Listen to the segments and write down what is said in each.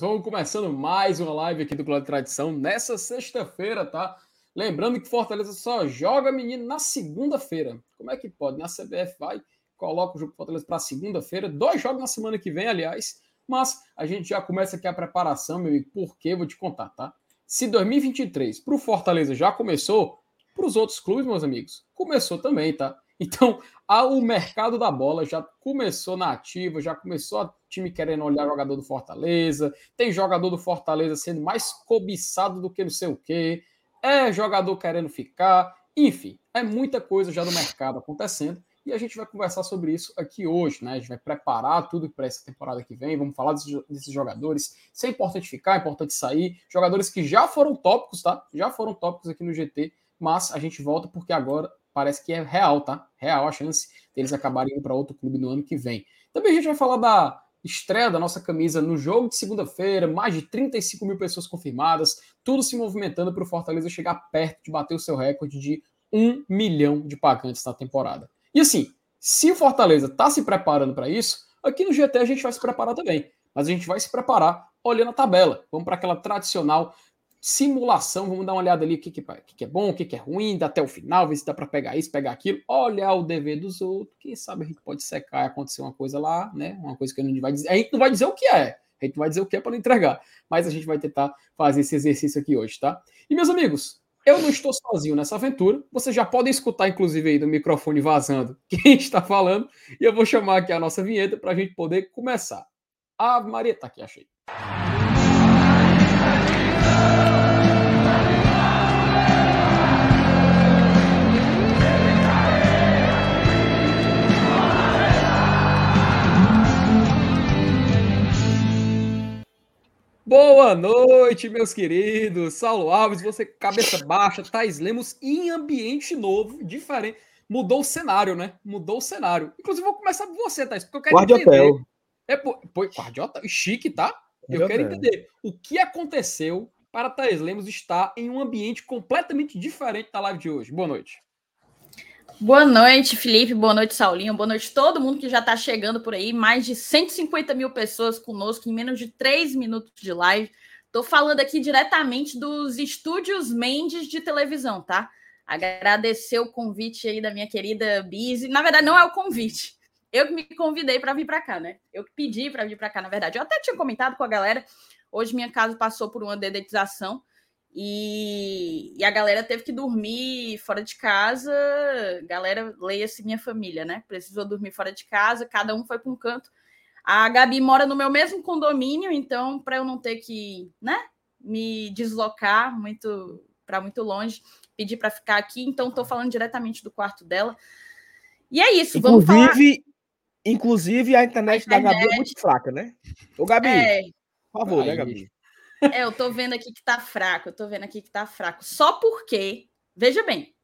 Queridos. Vamos começando mais uma live aqui do Clube de Tradição nessa sexta-feira, tá? Lembrando que Fortaleza só joga menino na segunda-feira. Como é que pode? Na CBF vai, coloca o jogo Fortaleza para segunda-feira, dois jogos na semana que vem, aliás. Mas a gente já começa aqui a preparação, meu amigo, porque vou te contar, tá? Se 2023 para o Fortaleza já começou, para os outros clubes, meus amigos, começou também, tá? Então, o mercado da bola já começou na ativa, já começou a time querendo olhar jogador do Fortaleza, tem jogador do Fortaleza sendo mais cobiçado do que não sei o quê, é jogador querendo ficar, enfim, é muita coisa já do mercado acontecendo e a gente vai conversar sobre isso aqui hoje, né? A gente vai preparar tudo para essa temporada que vem, vamos falar desses jogadores. Se é importante ficar, é importante sair. Jogadores que já foram tópicos, tá? Já foram tópicos aqui no GT, mas a gente volta porque agora parece que é real, tá? Real a chance deles acabarem indo para outro clube no ano que vem. Também a gente vai falar da estreia da nossa camisa no jogo de segunda-feira, mais de 35 mil pessoas confirmadas, tudo se movimentando para o Fortaleza chegar perto de bater o seu recorde de um milhão de pagantes na temporada. E assim, se o Fortaleza está se preparando para isso, aqui no GT a gente vai se preparar também. Mas a gente vai se preparar olhando a tabela. Vamos para aquela tradicional simulação, vamos dar uma olhada ali o que, que, que é bom, o que, que é ruim, até o final, ver se dá para pegar isso, pegar aquilo, olhar o dever dos outros, quem sabe a gente pode secar e acontecer uma coisa lá, né? Uma coisa que a gente vai dizer. A gente não vai dizer o que é, a gente não vai dizer o que é para não entregar, mas a gente vai tentar fazer esse exercício aqui hoje, tá? E meus amigos, eu não estou sozinho nessa aventura. Vocês já podem escutar, inclusive, aí do microfone vazando quem está falando. E eu vou chamar aqui a nossa vinheta para a gente poder começar. A Maria tá aqui, achei. Boa noite, meus queridos. Saulo Alves, você cabeça baixa, Thais Lemos em ambiente novo, diferente. Mudou o cenário, né? Mudou o cenário. Inclusive, vou começar por você, Thais, porque eu quero Guarda entender. Hotel. É, pô, Guardiota, chique, tá? Eu quero Hotel. entender o que aconteceu para Thais Lemos estar em um ambiente completamente diferente da live de hoje. Boa noite. Boa noite, Felipe. Boa noite, Saulinho. Boa noite, todo mundo que já está chegando por aí. Mais de 150 mil pessoas conosco em menos de 3 minutos de live. Estou falando aqui diretamente dos estúdios Mendes de televisão, tá? Agradecer o convite aí da minha querida Bizi. Na verdade, não é o convite. Eu que me convidei para vir para cá, né? Eu que pedi para vir para cá, na verdade. Eu até tinha comentado com a galera. Hoje minha casa passou por uma dedetização. E, e, a galera teve que dormir fora de casa. Galera, leia-se minha família, né? Precisou dormir fora de casa, cada um foi para um canto. A Gabi mora no meu mesmo condomínio, então, para eu não ter que, né, me deslocar muito para muito longe, pedi para ficar aqui. Então, estou falando diretamente do quarto dela. E é isso, vamos falar. Inclusive, inclusive a internet da Gabi é muito fraca, né? Ô, Gabi, É, por favor, né. Gabi? É, eu tô vendo aqui que tá fraco, eu tô vendo aqui que tá fraco. Só porque, veja bem,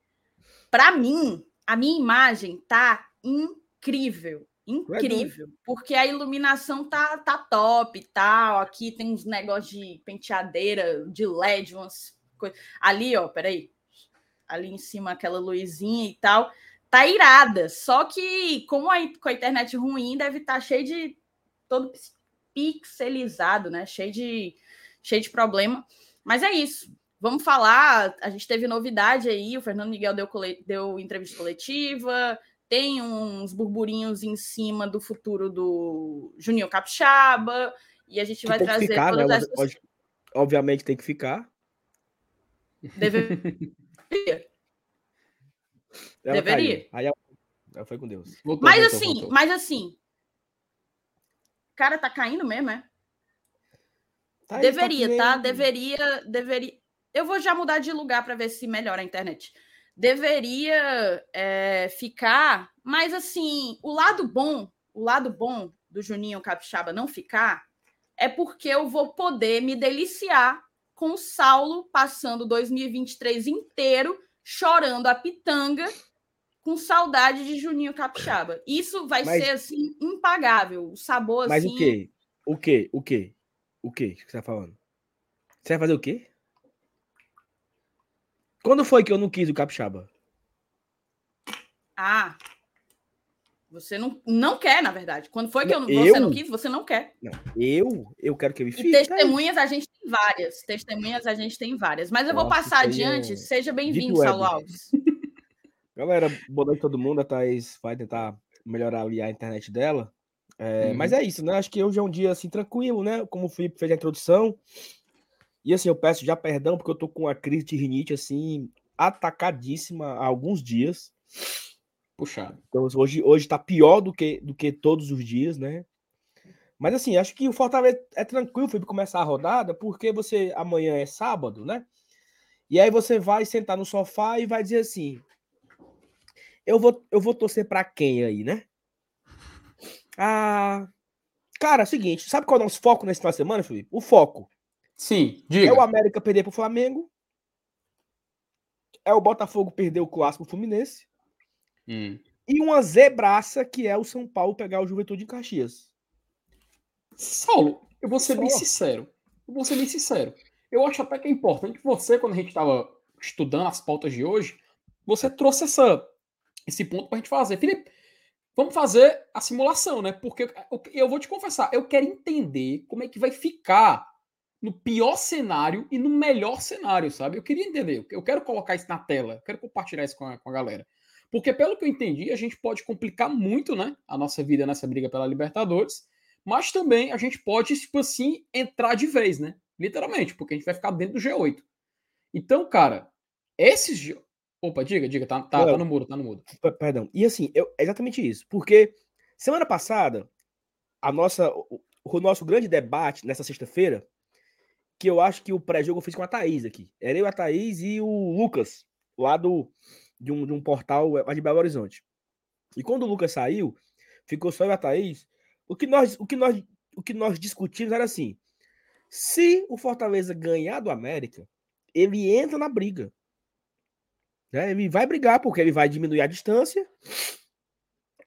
para mim, a minha imagem tá incrível, incrível, porque a iluminação tá, tá top e tal. Aqui tem uns negócios de penteadeira, de LED, umas coisas. Ali, ó, peraí. Ali em cima, aquela luzinha e tal. Tá irada. Só que, como a, com a internet ruim, deve estar cheio de. todo pixelizado, né? Cheio de cheio de problema. Mas é isso. Vamos falar. A gente teve novidade aí. O Fernando Miguel deu, deu entrevista coletiva. Tem uns burburinhos em cima do futuro do Juninho Capixaba. E a gente Que vai tem que trazer ficar, todas né? essas. Pode- Obviamente tem que ficar. Deveria. Ela Deveria. caiu. Aí ela- ela foi com Deus. Voltou, Mas voltou, assim, voltou. mas assim. Cara, tá caindo mesmo, é? Tá aí, Deveria, tá? Deveria, deveria. Eu vou já mudar de lugar para ver se melhora a internet. Deveria é, ficar, mas assim, o lado bom, o lado bom do Juninho Capixaba não ficar é porque eu vou poder me deliciar com o Saulo passando 2023 inteiro chorando a pitanga com saudade de Juninho Capixaba. Isso vai Mas- ser assim impagável. O sabor Mas assim. o quê? O quê? O quê? O quê que você tá falando? Você vai fazer o quê? Quando foi que eu não quis o capixaba? Ah. Você não, não quer, na verdade. Quando foi que eu, eu? você não quis, você não quer. Não, eu? Eu quero que ele fique. E testemunhas a gente tem várias. Testemunhas a gente tem várias. Mas eu Nossa, vou passar adiante. É... Seja bem-vindo, Saulo Alves. Galera, boa noite a todo mundo. A Thaís vai tentar melhorar ali a internet dela. É, Mas é isso, né? Acho que hoje é um dia assim tranquilo, né? Como o Felipe fez a introdução. E assim, eu peço já perdão, porque eu tô com uma crise de rinite assim, atacadíssima há alguns dias. Puxado. Então hoje, hoje tá pior do que, do que todos os dias, né? Mas assim, acho que o Fortaleza é tranquilo para começar a rodada, porque você amanhã é sábado, né? E aí você vai sentar no sofá e vai dizer assim: eu vou, eu vou torcer para quem aí, né? Ah, cara, é o seguinte, sabe qual é o nosso foco nesse final de semana, Felipe? O foco. Sim, diga. É o América perder pro Flamengo. É o Botafogo perder o clássico Fluminense. Hum. E uma zebraça que é o São Paulo pegar o Juventude em Caxias. Saulo, eu vou ser Só. bem sincero. Eu vou ser bem sincero. Eu acho até que é importante você, quando a gente estava estudando as pautas de hoje, você trouxe essa, esse ponto para a gente fazer. Felipe, vamos fazer a simulação, né? Porque eu vou te confessar, eu quero entender como é que vai ficar no pior cenário e no melhor cenário, sabe? Eu queria entender, eu quero colocar isso na tela, quero compartilhar isso com a, com a galera. Porque, pelo que eu entendi, a gente pode complicar muito né, a nossa vida nessa briga pela Libertadores, mas também a gente pode, tipo assim, entrar de vez, né? Literalmente, porque a gente vai ficar dentro do G8. Então, cara, esses. Opa, diga, diga, tá, tá, tá no muro, tá no muro. Perdão. E assim, eu, é exatamente isso. Porque semana passada, a nossa, o, o nosso grande debate nessa sexta-feira, que eu acho que o pré-jogo eu fiz com a Thaís aqui. Era eu, a Thaís e o Lucas, lá do de um, de um portal lá de Belo Horizonte. E quando o Lucas saiu, ficou só eu e a Thaís. O que nós, o que nós, o que nós discutimos era assim: se o Fortaleza ganhar do América, ele entra na briga. Né? Ele vai brigar, porque ele vai diminuir a distância.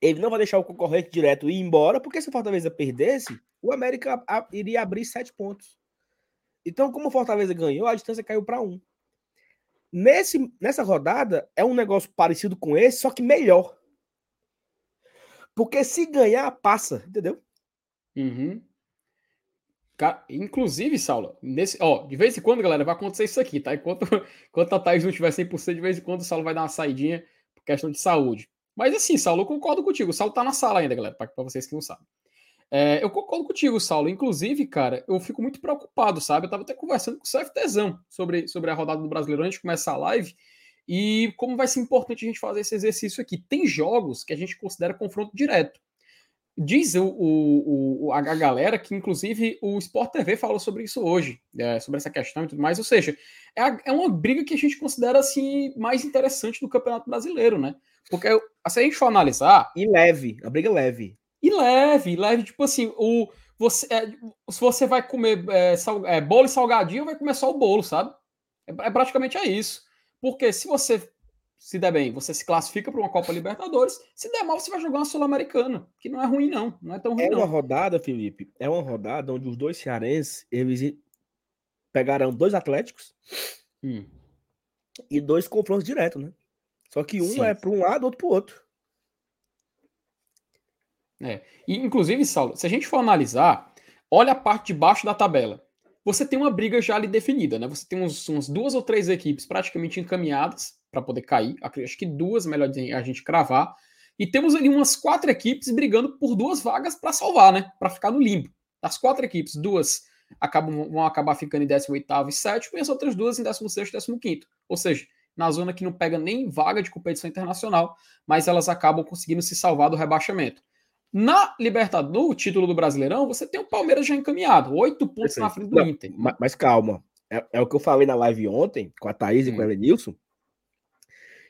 Ele não vai deixar o concorrente direto ir embora, porque se o Fortaleza perdesse, o América iria abrir sete pontos. Então, como o Fortaleza ganhou, a distância caiu para um. Nesse, nessa rodada, é um negócio parecido com esse, só que melhor. Porque se ganhar, passa, entendeu? Uhum. Inclusive, Saulo, nesse, ó, de vez em quando, galera, vai acontecer isso aqui, tá? Enquanto, enquanto a Thaís não tiver 100%, de vez em quando o Saulo vai dar uma saidinha por questão de saúde. Mas assim, Saulo, eu concordo contigo. O Saulo tá na sala ainda, galera, para vocês que não sabem. É, eu concordo contigo, Saulo. Inclusive, cara, eu fico muito preocupado, sabe? Eu tava até conversando com o CFTzão sobre, sobre a rodada do Brasileirão antes de começar a live e como vai ser importante a gente fazer esse exercício aqui. Tem jogos que a gente considera confronto direto. Diz o, o, o a galera que, inclusive, o Sport TV falou sobre isso hoje, é, sobre essa questão e tudo mais. Ou seja, é, a, é uma briga que a gente considera assim mais interessante do Campeonato Brasileiro, né? Porque se a gente for analisar. E leve, a briga leve. E leve, leve, tipo assim, o, você, é, se você vai comer é, sal, é, bolo e salgadinho, vai comer só o bolo, sabe? É, é, praticamente é isso. Porque se você se der bem, você se classifica para uma Copa Libertadores, se der mal, você vai jogar uma Sul-Americana, que não é ruim, não. Não é tão ruim, É uma não. rodada, Felipe, é uma rodada onde os dois cearenses, eles pegarão dois Atléticos hum. e dois confrontos diretos, né? Só que um Sim. é para um lado, outro para o outro. É. E, inclusive, Saulo, se a gente for analisar, olha a parte de baixo da tabela. Você tem uma briga já ali definida, né? Você tem uns, umas duas ou três equipes praticamente encaminhadas para poder cair. Acho que duas, melhor a gente cravar. E temos ali umas quatro equipes brigando por duas vagas para salvar, né? Para ficar no limbo. Das quatro equipes, duas acabam, vão acabar ficando em 18 e 7 e as outras duas em 16 e 15 Ou seja, na zona que não pega nem vaga de competição internacional, mas elas acabam conseguindo se salvar do rebaixamento. Na Libertadores, no título do Brasileirão, você tem o Palmeiras já encaminhado, oito pontos Perfeito. na frente do Não, Inter. Mas, mas calma, é, é, o que eu falei na live ontem com a Thaís hum. e com o Elenilson,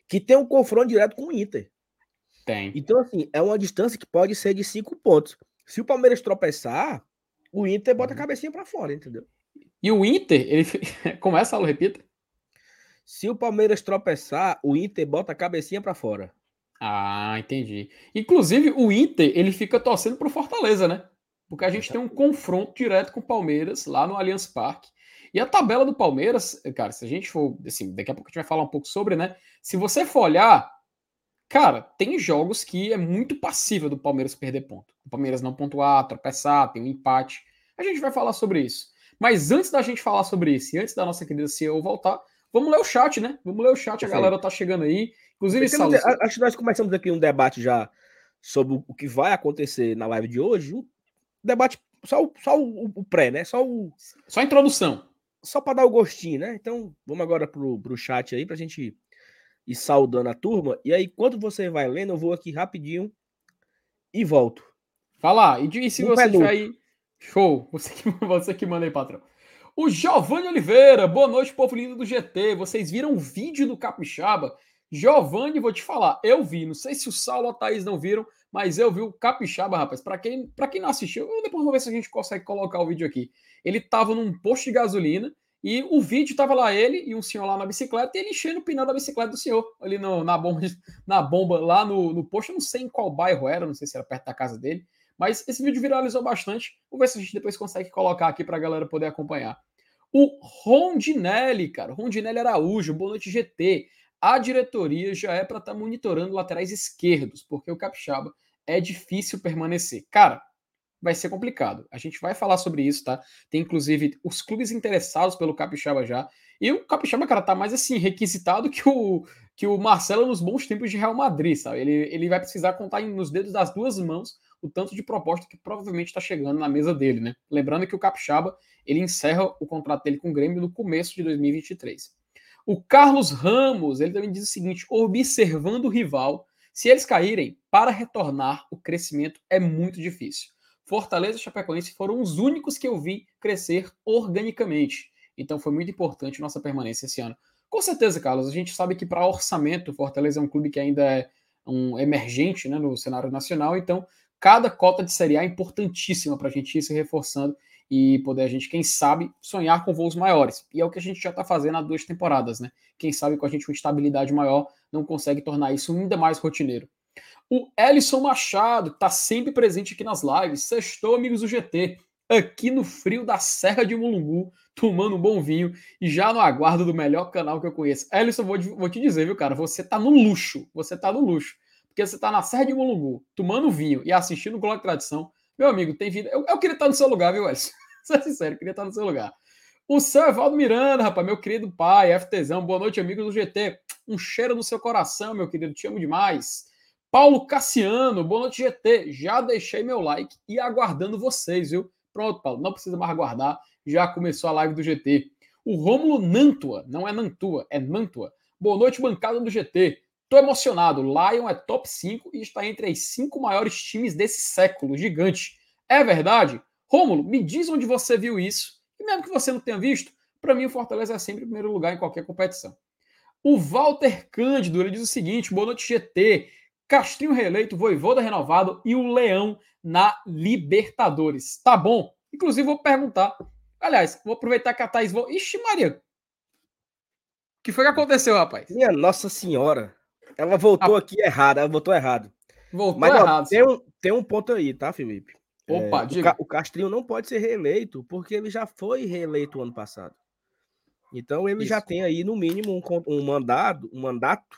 que tem um confronto direto com o Inter. Tem. Então, assim, é uma distância que pode ser de cinco pontos. Se o Palmeiras tropeçar, o Inter bota a uhum. cabecinha para fora, entendeu? E o Inter, ele começa, Alô, repita. Se o Palmeiras tropeçar, o Inter bota a cabecinha para fora. Ah, entendi. Inclusive, o Inter, ele fica torcendo pro Fortaleza, né? Porque a gente tem um confronto direto com o Palmeiras lá no Allianz Parque. E a tabela do Palmeiras, cara, se a gente for, assim, daqui a pouco a gente vai falar um pouco sobre, né? Se você for olhar, cara, tem jogos que é muito passível do Palmeiras perder ponto. O Palmeiras não pontuar, tropeçar, tem um empate. A gente vai falar sobre isso. Mas antes da gente falar sobre isso, e antes da nossa querida CEO voltar, vamos ler o chat, né? Vamos ler o chat, a galera tá chegando aí. Inclusive, Saulo, acho que nós começamos aqui um debate já sobre o que vai acontecer na live de hoje. Um debate, só, o, só o, o pré, né? Só o. Só a introdução. Só para dar o gostinho, né? Então, vamos agora pro, pro chat aí, pra gente ir saudando a turma. E aí, quando você vai lendo, eu vou aqui rapidinho e volto. Fala, e, e se um você tiver aí Show. Você que, você que manda aí, patrão. O Giovanni Oliveira, boa noite, povo lindo do GT. Vocês viram o vídeo do Capixaba? Giovanni, vou te falar, eu vi. Não sei se o Saulo ou a Thaís não viram, mas eu vi o Capixaba, rapaz. Para quem, pra quem não assistiu, depois vou ver se a gente consegue colocar o vídeo aqui. Ele tava num posto de gasolina e o vídeo tava lá ele e um senhor lá na bicicleta e ele enchendo o pneu da bicicleta do senhor ali no, na, bomba, na bomba lá no, no posto. Eu não sei em qual bairro era, não sei se era perto da casa dele. Mas esse vídeo viralizou bastante. Vamos ver se a gente depois consegue colocar aqui para a galera poder acompanhar. O Rondinelli, cara, Rondinelli Araújo, boa noite GT. A diretoria já é para estar tá monitorando laterais esquerdos, porque o Capixaba é difícil permanecer. Cara, vai ser complicado. A gente vai falar sobre isso, tá? Tem inclusive os clubes interessados pelo Capixaba já. E o Capixaba, cara, tá mais assim, requisitado que o, que o Marcelo nos bons tempos de Real Madrid, sabe? Ele, ele vai precisar contar nos dedos das duas mãos o tanto de proposta que provavelmente está chegando na mesa dele, né? Lembrando que o Capixaba ele encerra o contrato dele com o Grêmio no começo de 2023. O Carlos Ramos ele também diz o seguinte: observando o rival, se eles caírem, para retornar o crescimento é muito difícil. Fortaleza e Chapecoense foram os únicos que eu vi crescer organicamente. Então foi muito importante nossa permanência esse ano. Com certeza, Carlos, a gente sabe que para orçamento, Fortaleza é um clube que ainda é um emergente né, no cenário nacional, então cada cota de Série A é importantíssima para a gente ir se reforçando e poder a gente, quem sabe, sonhar com voos maiores. E é o que a gente já está fazendo há duas temporadas, né? Quem sabe com a gente uma estabilidade maior não consegue tornar isso ainda mais rotineiro. O Ellison Machado está sempre presente aqui nas lives. Sextou, amigos do GT. Aqui no frio da Serra de Mulungu, tomando um bom vinho e já no aguardo do melhor canal que eu conheço. Ellison, vou, vou te dizer, viu, cara? Você tá no luxo. Você tá no luxo porque você está na Serra de Mulungu, tomando vinho e assistindo o Glória Tradição, meu amigo, tem vida. Eu, eu queria estar no seu lugar, viu, Elson? Ser sincero, queria estar no seu lugar. O seu Evaldo Miranda, rapaz, meu querido pai, FTzão, boa noite, amigos do GT. Um cheiro no seu coração, meu querido, te amo demais. Paulo Cassiano, boa noite, GT. Já deixei meu like e aguardando vocês, viu? Pronto, Paulo, não precisa mais aguardar, já começou a live do GT. O Rômulo Nantua, não é Nantua, é Nantua. Boa noite, bancada do GT. Tô emocionado. Lion é top 5 e está entre as cinco maiores times desse século. Gigante. É verdade? Rômulo, me diz onde você viu isso. E mesmo que você não tenha visto, para mim o Fortaleza é sempre o primeiro lugar em qualquer competição. O Walter Cândido ele diz o seguinte: boa noite, GT. Castrinho reeleito, Voivoda renovado e o Leão na Libertadores. Tá bom? Inclusive, vou perguntar. Aliás, vou aproveitar que a Thaís. Vou... Ixi, Maria! O que foi que aconteceu, rapaz? Minha Nossa Senhora! Ela voltou a... aqui errada, ela voltou errado. Voltou Mas, errado. Ó, tem, um, tem um ponto aí, tá, Felipe? Opa, é, diga. O, Castrinho não pode ser reeleito, porque ele já foi reeleito ano passado. Então ele Isso. já tem aí, no mínimo, um, um mandado, um mandato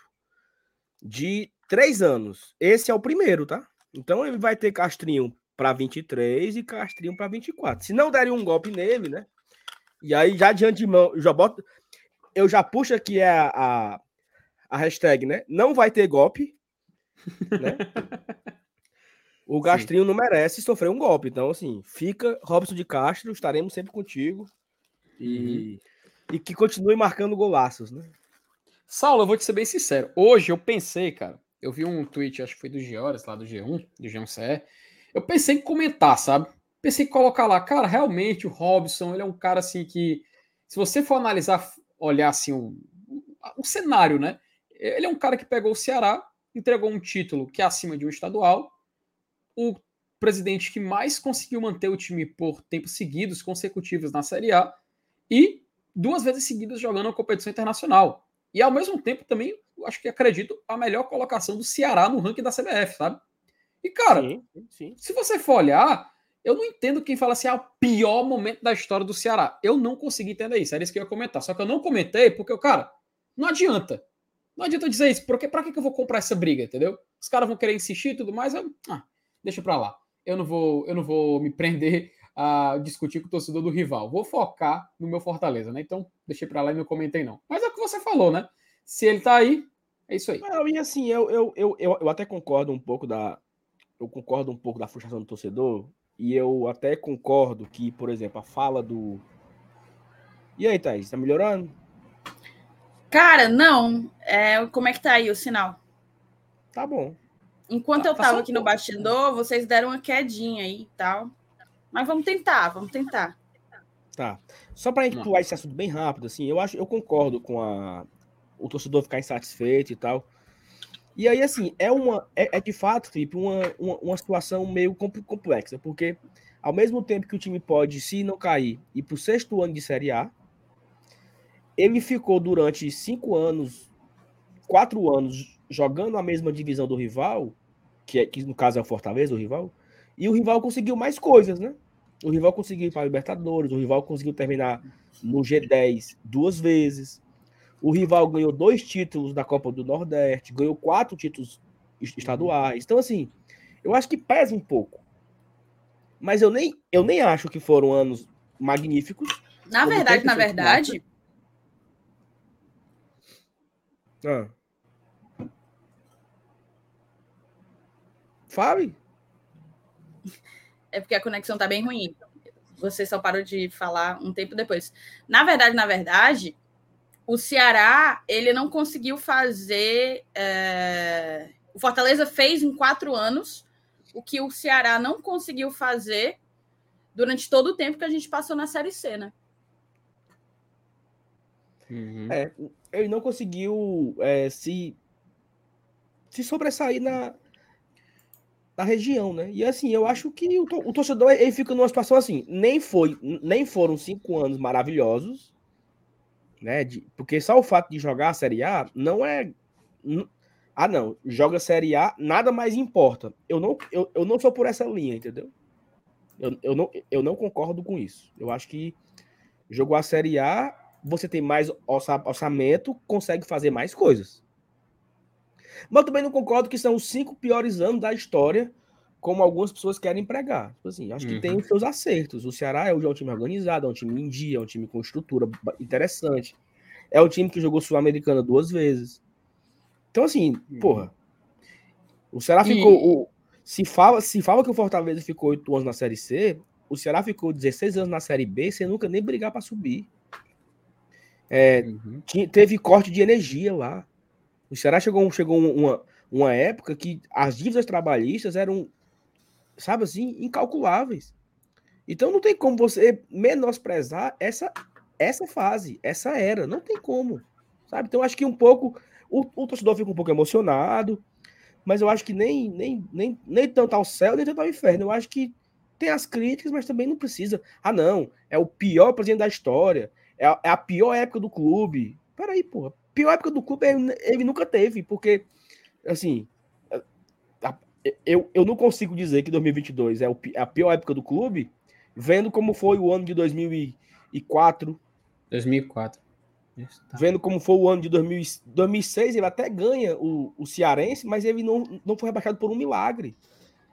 de três anos. Esse é o primeiro, tá? Então ele vai ter Castrinho para 23 e Castrinho para 24. Se não derem um golpe nele, né? E aí, já de antemão, eu já boto. Eu já puxo aqui a, a, a hashtag, né? Não vai ter golpe. Né? o Gastrinho Sim. não merece sofrer um golpe. Então, assim, fica Robson de Castro, estaremos sempre contigo. E, uhum. e que continue marcando golaços, né? Saulo, eu vou te ser bem sincero. Hoje eu pensei, cara, eu vi um tweet, acho que foi do Geores, lá do G1, do G1CE. Eu pensei em comentar, sabe? Pensei em colocar lá, cara, realmente o Robson, ele é um cara assim que, se você for analisar, olhar assim o, cenário, né? Ele é um cara que pegou o Ceará, entregou um título que é acima de um estadual, o presidente que mais conseguiu manter o time por tempos seguidos, consecutivos na Série A, e duas vezes seguidas jogando a competição internacional. E ao mesmo tempo também, acho que acredito, a melhor colocação do Ceará no ranking da CBF, sabe? E cara, sim, sim. se você for olhar, eu não entendo quem fala assim, é o pior momento da história do Ceará. Eu não consegui entender isso, era isso que eu ia comentar. Só que eu não comentei porque, cara, não adianta. Não adianta dizer isso, porque pra que eu vou comprar essa briga, entendeu? Os caras vão querer insistir e tudo mais, eu, ah, deixa pra lá. Eu não vou, eu não vou me prender a discutir com o torcedor do rival. Vou focar no meu Fortaleza, né? Então, deixei para lá e não comentei, não. Mas é o que você falou, né? Se ele tá aí, é isso aí. Não, e assim, eu, eu, eu, eu, eu até concordo um pouco da. Eu concordo um pouco da frustração do torcedor. E eu até concordo que, por exemplo, a fala do. E aí, Thaís, tá melhorando? Cara, não. É, como é que tá aí o sinal? Tá bom. Enquanto tá, eu tava tá aqui no bastidor, vocês deram uma quedinha aí e tal. Mas vamos tentar, vamos tentar. Tá. Só para incluir esse assunto bem rápido, assim, eu acho, eu concordo com a o torcedor ficar insatisfeito e tal. E aí, assim, é uma é, é de fato, Felipe, uma, uma, uma, situação meio complexa, porque ao mesmo tempo que o time pode, se não cair, ir para o sexto ano de Série A, ele ficou durante cinco anos, quatro anos, jogando a mesma divisão do rival, que, é, que no caso é o Fortaleza, o rival, e o rival conseguiu mais coisas, né? O rival conseguiu ir para a Libertadores, o rival conseguiu terminar no G10 duas vezes. O rival ganhou dois títulos da Copa do Nordeste, ganhou quatro títulos estaduais. Então, assim, eu acho que pesa um pouco. Mas eu nem, eu nem acho que foram anos magníficos. Na verdade, na verdade. Ah. Fale. É porque a conexão tá bem ruim. Você só parou de falar um tempo depois. Na verdade, na verdade, o Ceará ele não conseguiu fazer. É... O Fortaleza fez em quatro anos o que o Ceará não conseguiu fazer durante todo o tempo que a gente passou na Série C, né? Uhum. É, ele não conseguiu é, se, se sobressair na, da região, né? E assim, eu acho que o, o torcedor ele fica numa situação assim, nem foi, nem foram cinco anos maravilhosos, né? De, porque só o fato de jogar a Série A não é. Ah, não, joga Série A, nada mais importa. Eu não, eu, eu não sou por essa linha, entendeu? Eu, eu, não, eu não concordo com isso. Eu acho que jogou a Série A, você tem mais orçamento, consegue fazer mais coisas. Mas também não concordo que são os cinco piores anos da história, como algumas pessoas querem pregar. Tipo assim, acho que uhum. tem os seus acertos. O Ceará é um time organizado, é um time em dia, é um time com estrutura interessante. É um time que jogou Sul-Americana duas vezes. Então, assim, uhum. porra. O Ceará e... ficou. O, se, fala, se fala que o Fortaleza ficou oito anos na Série C, o Ceará ficou 16 anos na Série B sem nunca nem brigar para subir. É, uhum. teve corte de energia lá. O Ceará chegou, chegou uma, uma época que as dívidas trabalhistas eram, sabe assim, incalculáveis. Então não tem como você menosprezar essa, essa fase, essa era. Não tem como. Sabe? Então acho que um pouco. O, o torcedor fica um pouco emocionado, mas eu acho que nem, nem, nem, nem tanto ao céu, nem tanto ao inferno. Eu acho que tem as críticas, mas também não precisa. Ah, não, é o pior presidente da história, é a, é a pior época do clube. Peraí, porra pior época do clube ele, ele nunca teve, porque, assim, eu, eu não consigo dizer que 2022 é, a pior época do clube, vendo como foi o ano de 2004. 2004. Tá. Vendo como foi o ano de 2000, 2006, ele até ganha o, o Cearense, mas ele não, não foi rebaixado por um milagre.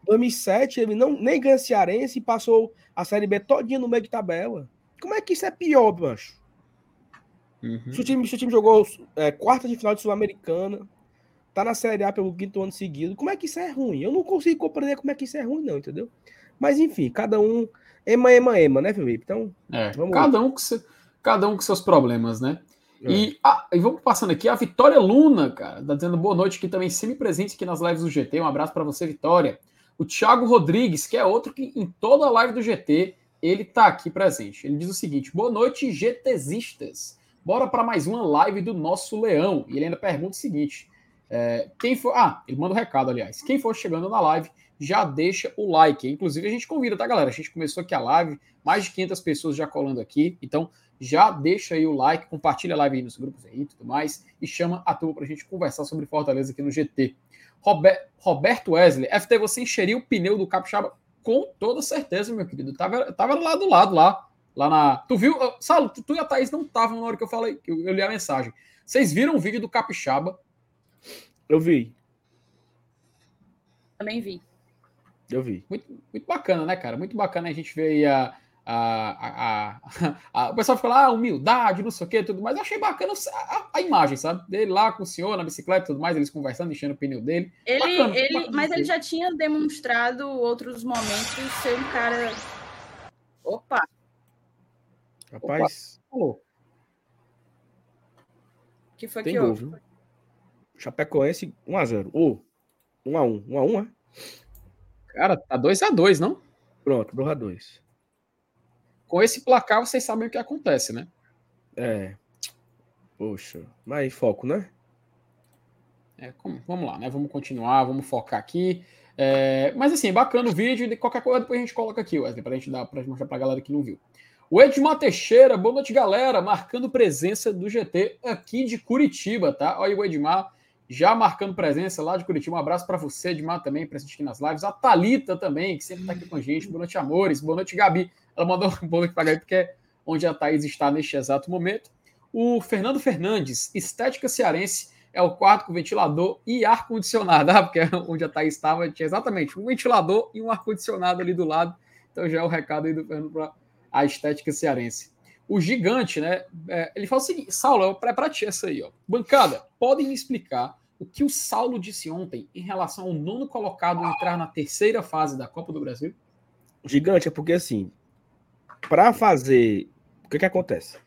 2007, ele não, nem ganha Cearense e passou a Série B todinha no meio de tabela. Como é que isso é pior, mancho? Uhum. Se, o time, se o time jogou é, quarta de final de Sul-Americana, tá na Série A pelo quinto ano seguido, como é que isso é ruim? Eu não consigo compreender como é que isso é ruim, não, entendeu? Mas enfim, cada um. Ema, ema, ema, né, Felipe? Então, é, vamos cada, um com se, cada um com seus problemas, né? É. E, ah, e vamos passando aqui, a Vitória Luna, cara, tá dizendo boa noite aqui também, sempre presente aqui nas lives do GT. Um abraço para você, Vitória. O Thiago Rodrigues, que é outro que em toda a live do GT, ele tá aqui presente. Ele diz o seguinte: boa noite, GTzistas. Bora para mais uma live do nosso Leão. E ele ainda pergunta o seguinte: é, quem for. Ah, ele manda um recado, aliás. Quem for chegando na live, já deixa o like. Inclusive, a gente convida, tá, galera? A gente começou aqui a live, mais de 500 pessoas já colando aqui. Então, já deixa aí o like, compartilha a live aí nos grupos aí e tudo mais. E chama a turma para a gente conversar sobre Fortaleza aqui no GT. Robert, Roberto Wesley, FT, você encheria o pneu do Capixaba? Com toda certeza, meu querido. Tava, tava lá do lado lá lá na. Tu viu? Saulo, tu, tu e a Thaís não estavam na hora que eu falei, que eu, eu li a mensagem. Vocês viram o vídeo do Capixaba Eu vi. Também vi. Eu vi. Muito, muito bacana, né, cara? Muito bacana a gente ver aí a, a, a, a, o pessoal fica lá, ah, humildade, não sei o que, tudo mais. Eu achei bacana a, a, imagem, sabe? Dele lá com o senhor na bicicleta e tudo mais, eles conversando, enchendo o pneu dele. Ele, bacana, ele, bacana mas ele já tinha demonstrado outros momentos ser um cara. Opa! Rapaz. Opa. que foi Tem que gol, houve? viu? Chapecoense 1x0. Ou 1x1. 1x1, é? Cara, tá 2x2, não? Pronto, 2x2 com esse placar vocês sabem o que acontece, né? É. Poxa, mas foco, né? É, como, vamos lá, né? Vamos continuar, vamos focar aqui. É, mas assim, bacana o vídeo. De qualquer coisa depois a gente coloca aqui, Wesley, pra gente dar pra mostrar pra galera que não viu. O Edmar Teixeira, boa noite, galera. Marcando presença do GT aqui de Curitiba, tá? Olha o Edmar já marcando presença lá de Curitiba. Um abraço para você, Edmar, também, presente aqui nas lives. A Talita também, que sempre tá aqui com a gente. Boa noite, amores. Boa noite, Gabi. Ela mandou um bolo aqui pra Gabi, porque é onde a Thaís está neste exato momento. O Fernando Fernandes, Estética Cearense, é o quarto com ventilador e ar-condicionado, ah, porque é onde a Thaís estava tinha exatamente um ventilador e um ar-condicionado ali do lado. Então já é o recado aí do Fernando para a Estética Cearense. O gigante, né? É, ele fala o seguinte: Saulo, é para ti essa aí, ó. Bancada, podem me explicar o que o Saulo disse ontem em relação ao nono colocado entrar na terceira fase da Copa do Brasil? Gigante, é porque assim, para fazer. O que, que acontece?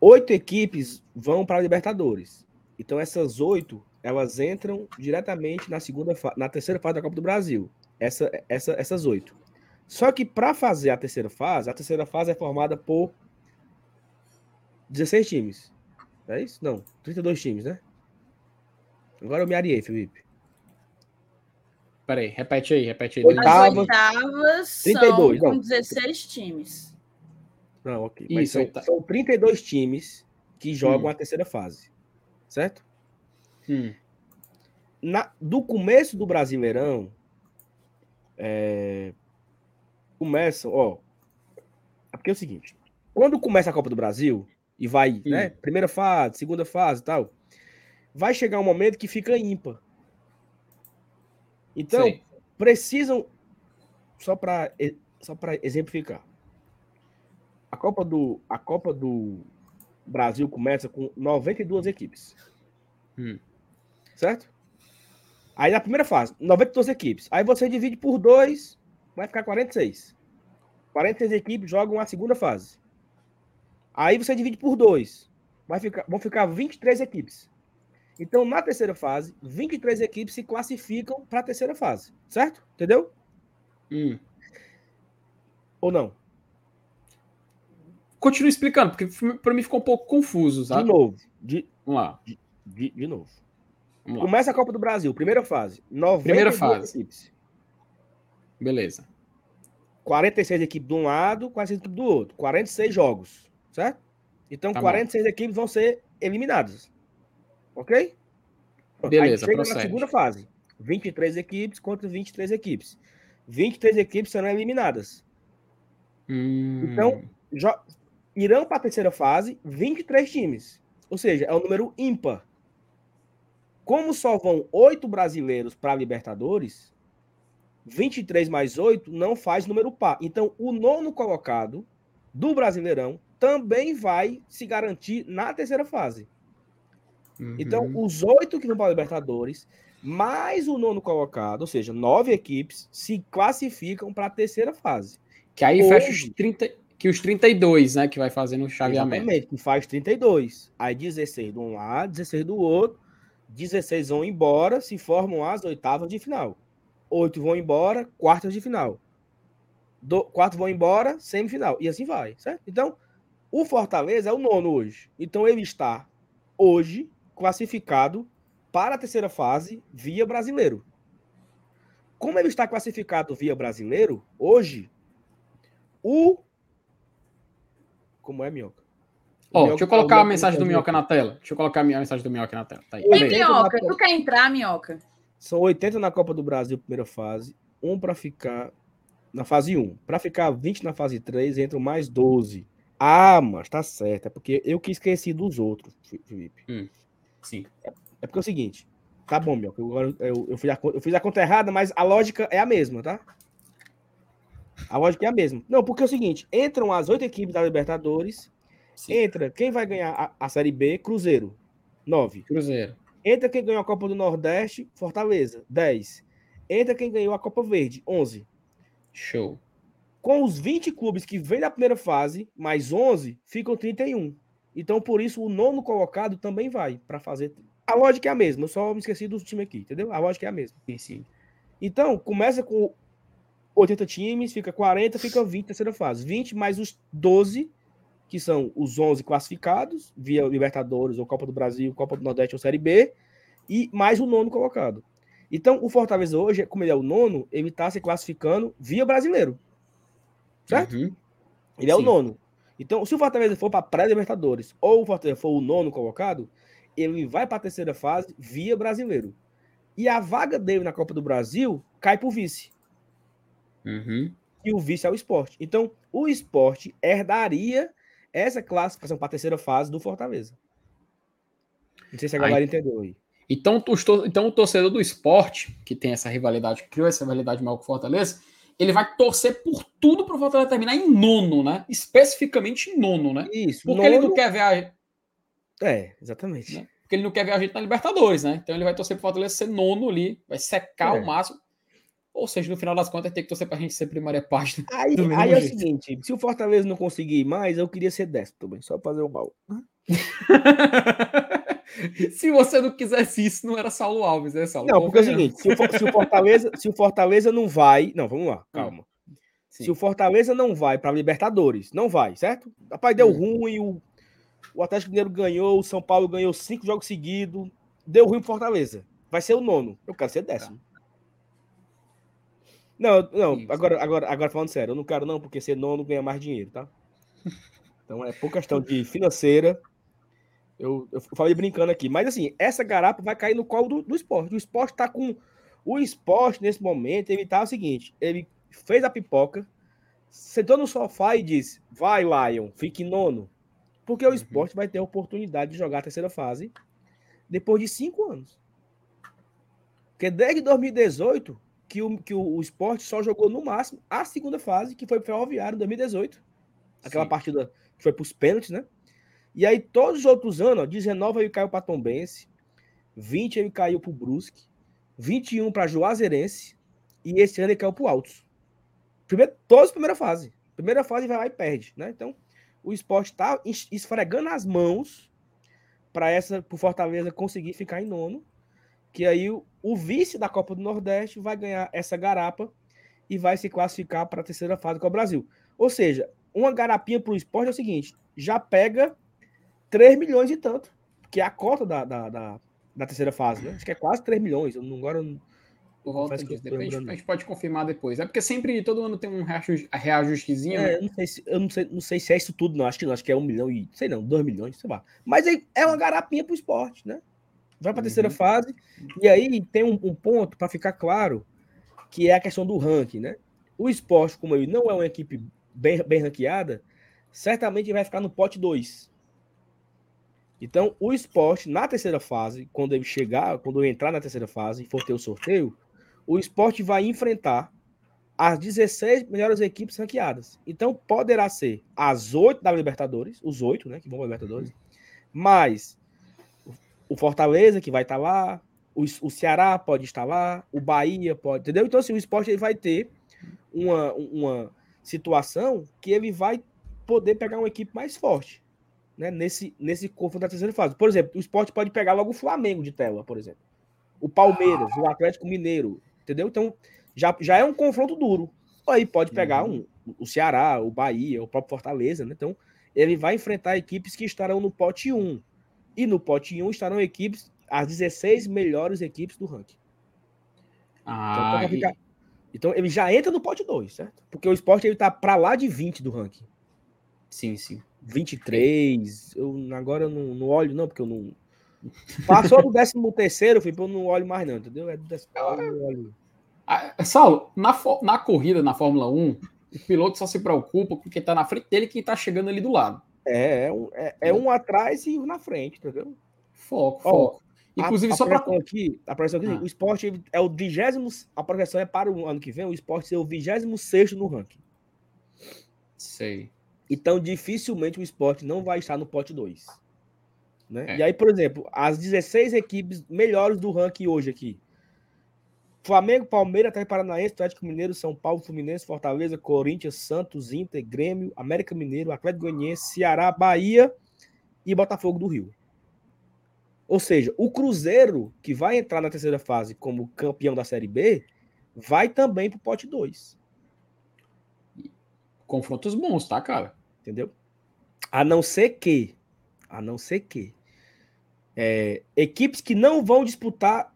Oito equipes vão para a Libertadores. Então, essas oito elas entram diretamente na segunda na terceira fase da Copa do Brasil. Essa, essa, essas oito. Só que para fazer a terceira fase, a terceira fase é formada por 16 times. É isso? Não, 32 times, né? Agora eu me ariei, Felipe. Peraí, repete aí, repete aí. Oitavas, As oitavas 32, são com 16 times. Não, ok. Mas Isso, são, são 32 times que jogam hum. a terceira fase. Certo? Hum. Na, do começo do Brasileirão, é, começam, ó. É porque é o seguinte: quando começa a Copa do Brasil e vai, hum. né? Primeira fase, segunda fase e tal, vai chegar um momento que fica ímpar. Então, Sim. precisam, só para só exemplificar, a Copa, do, a Copa do Brasil começa com 92 equipes. Hum. Certo? Aí na primeira fase, 92 equipes. Aí você divide por dois, vai ficar 46. 46 equipes jogam a segunda fase. Aí você divide por dois, vai ficar, vão ficar 23 equipes. Então, na terceira fase, 23 equipes se classificam para a terceira fase, certo? Entendeu? Hum. Ou não? Continue explicando, porque para mim ficou um pouco confuso, sabe? De novo. De, Vamos lá. De, de, de novo. Começa a Copa do Brasil, primeira fase. Primeira fase. Equipes. Beleza. 46 equipes de um lado, 46 equipes do outro. 46 jogos, certo? Então, tá 46 bom. equipes vão ser eliminadas. Ok? Beleza, Aí chega procede. na segunda fase. 23 equipes contra 23 equipes. 23 equipes serão eliminadas. Hum. Então, irão para a terceira fase 23 times. Ou seja, é um número ímpar. Como só vão oito brasileiros para a Libertadores, 23 mais 8 não faz número par. Então, o nono colocado do Brasileirão também vai se garantir na terceira fase. Então, uhum. Então, os oito que vão para a Libertadores, mais o nono colocado, ou seja, nove equipes, se classificam para a terceira fase. Que aí Hoje, fecha os 30, que os 32, né, que vai fazendo o chaveamento. Exatamente, que faz 32. Aí 16 de um lado, 16 do outro, 16 vão embora, se formam as oitavas de final. Oito vão embora, quartas de final. Do, quatro vão embora, semifinal. E assim vai, certo? Então, o Fortaleza é o nono hoje. Então, ele está hoje classificado para a terceira fase via brasileiro. Como ele está classificado via brasileiro, hoje, o. Como é, Minhoca? Ó, oh, deixa eu colocar a mensagem do Minhoca na tela. Deixa eu colocar a mensagem do Minhoca na tela. Tá aí. Ei, Minhoca, tu quer entrar, Minhoca? São 80 na Copa do Brasil, primeira fase. Um para ficar na fase 1. Para ficar 20 na fase 3, entram mais 12. Ah, mas tá certo. É porque eu que esqueci dos outros, Felipe. Hum. Sim. É, é porque é o seguinte: Tá bom, meu. Eu, eu, eu, fiz a, eu fiz a conta errada, mas a lógica é a mesma, tá? A lógica é a mesma. Não, porque é o seguinte: entram as oito equipes da Libertadores. Sim. Entra quem vai ganhar a, a Série B? Cruzeiro. Nove. Cruzeiro. Entra quem ganhou a Copa do Nordeste, Fortaleza. Dez. Entra quem ganhou a Copa Verde, onze. Show. Com os 20 clubes que vêm da primeira fase, mais 11, ficam 31. Então, por isso, o nono colocado também vai para fazer. A lógica é a mesma, eu só me esqueci do time aqui, entendeu? A lógica é a mesma. Sim, sim. Então, começa com 80 times, fica 40, fica 20 terceira fase. 20 mais os 12, que são os 11 classificados, via Libertadores, ou Copa do Brasil, Copa do Nordeste ou Série B, e mais o nono colocado. Então, o Fortaleza hoje, como ele é o nono, ele está se classificando via brasileiro. Certo? Uhum. Ele é Sim. o nono. Então, se o Fortaleza for para pré-Libertadores ou o Fortaleza for o nono colocado, ele vai para a terceira fase via brasileiro. E a vaga dele na Copa do Brasil cai para o vice. Uhum. E o vice é o esporte. Então, o esporte herdaria essa classificação para a terceira fase do Fortaleza. Não sei se a galera aí, entendeu aí. Então, então, o torcedor do esporte, que tem essa rivalidade, criou essa rivalidade maior com o Fortaleza, ele vai torcer por tudo para o Fortaleza terminar em nono, né? Especificamente em nono, né? Isso. Porque nono... ele não quer ver a... É, exatamente. Né? Porque ele não quer ver a gente na Libertadores, né? Então ele vai torcer para o Fortaleza ser nono ali, vai secar é. o máximo. Ou seja, no final das contas, tem que torcer para a gente ser primária página. Aí, aí é o seguinte: se o Fortaleza não conseguir mais, eu queria ser décimo também, só fazer o mal. se você não quisesse isso, não era Saulo Alves, né, Saulo? Não, porque é o seguinte: se o, se o, Fortaleza, se o Fortaleza não vai. Não, vamos lá, hum. calma. Sim. Se o Fortaleza não vai para Libertadores, não vai, certo? Rapaz, deu hum. ruim, o, o Atlético Mineiro ganhou, o São Paulo ganhou cinco jogos seguidos, deu ruim pro Fortaleza. Vai ser o nono. Eu quero ser décimo. Tá. Não, não, agora, agora, agora falando sério, eu não quero não, porque ser nono ganha mais dinheiro, tá? Então é por questão de financeira. Eu, eu falei brincando aqui, mas assim, essa garapa vai cair no colo do, do esporte. O esporte tá com. O esporte, nesse momento, ele tá o seguinte: ele fez a pipoca, sentou no sofá e disse: Vai, Lion, fique nono. Porque o uhum. esporte vai ter a oportunidade de jogar a terceira fase depois de cinco anos. Porque desde 2018 que o, que o, o esporte só jogou no máximo a segunda fase, que foi o Ferroviário em 2018. Aquela Sim. partida que foi para os pênaltis, né? E aí, todos os outros anos, ó, 19 ele caiu para Tombense, 20 ele caiu para o Brusque, 21 para Juazeirense, e esse ano ele caiu para o Altos. Primeiro, todos primeira fase. Primeira fase vai lá e perde, né? Então, o esporte está esfregando as mãos para essa pro Fortaleza conseguir ficar em nono, que aí o, o vice da Copa do Nordeste vai ganhar essa garapa e vai se classificar para a terceira fase com o Brasil. Ou seja, uma garapinha para o esporte é o seguinte: já pega 3 milhões e tanto, que é a cota da, da, da, da terceira fase, né? Acho que é quase 3 milhões. Eu não, agora eu não, volta disso. Depois, a gente pode confirmar depois. É porque sempre todo ano tem um reajustezinho. É, né? eu, não sei se, eu não sei, não sei se é isso tudo, não. Acho que não, acho que é um milhão e. Sei não, dois milhões, sei lá. Mas aí é uma garapinha pro esporte, né? Vai para a terceira uhum. fase. E aí tem um, um ponto para ficar claro, que é a questão do ranking, né? O esporte, como ele não é uma equipe bem, bem ranqueada, certamente vai ficar no pote 2. Então, o esporte, na terceira fase, quando ele chegar, quando ele entrar na terceira fase e for ter o sorteio, o esporte vai enfrentar as 16 melhores equipes ranqueadas. Então, poderá ser as oito da Libertadores, os oito, né, que vão para a Libertadores, mais o Fortaleza, que vai estar lá, o, o Ceará pode estar lá, o Bahia pode, entendeu? Então, assim, o esporte ele vai ter uma, uma situação que ele vai poder pegar uma equipe mais forte, né? Nesse, nesse confronto da terceira fase. Por exemplo, o esporte pode pegar logo o Flamengo de tela, por exemplo. O Palmeiras, o Atlético Mineiro, entendeu? Então, já, já é um confronto duro. Aí pode pegar uhum. um, o Ceará, o Bahia, o próprio Fortaleza, né? Então, ele vai enfrentar equipes que estarão no pote 1. E no pote 1 estarão equipes, as 16 melhores equipes do ranking. Ah, então, ficar... então, ele já entra no pote 2, certo? Porque o esporte ele tá para lá de 20 do ranking. Sim, sim. 23. Eu, agora eu não, não olho, não, porque eu não. Passou do 13 terceiro, eu não olho mais, não, entendeu? É do décimo, eu olho. Ah, Saulo, na, na corrida, na Fórmula 1, o piloto só se preocupa com quem está na frente dele e quem está chegando ali do lado. É, é um, é, é um atrás e um na frente, entendeu? Foco, foco. Inclusive, a, a só para. Aqui, a projeção aqui, ah. o esporte é o vigésimo. A projeção é para o ano que vem, o esporte ser o 26 no ranking. Sei. Então, dificilmente o esporte não vai estar no pote 2. Né? É. E aí, por exemplo, as 16 equipes melhores do ranking hoje aqui. Flamengo, Palmeiras, Atlético Paranaense, Atlético Mineiro, São Paulo, Fluminense, Fortaleza, Corinthians, Santos, Inter, Grêmio, América Mineiro, Atlético Goianiense, Ceará, Bahia e Botafogo do Rio. Ou seja, o Cruzeiro, que vai entrar na terceira fase como campeão da Série B, vai também para o pote 2. Confrontos bons, tá, cara? Entendeu? A não ser que, a não ser que, é, equipes que não vão disputar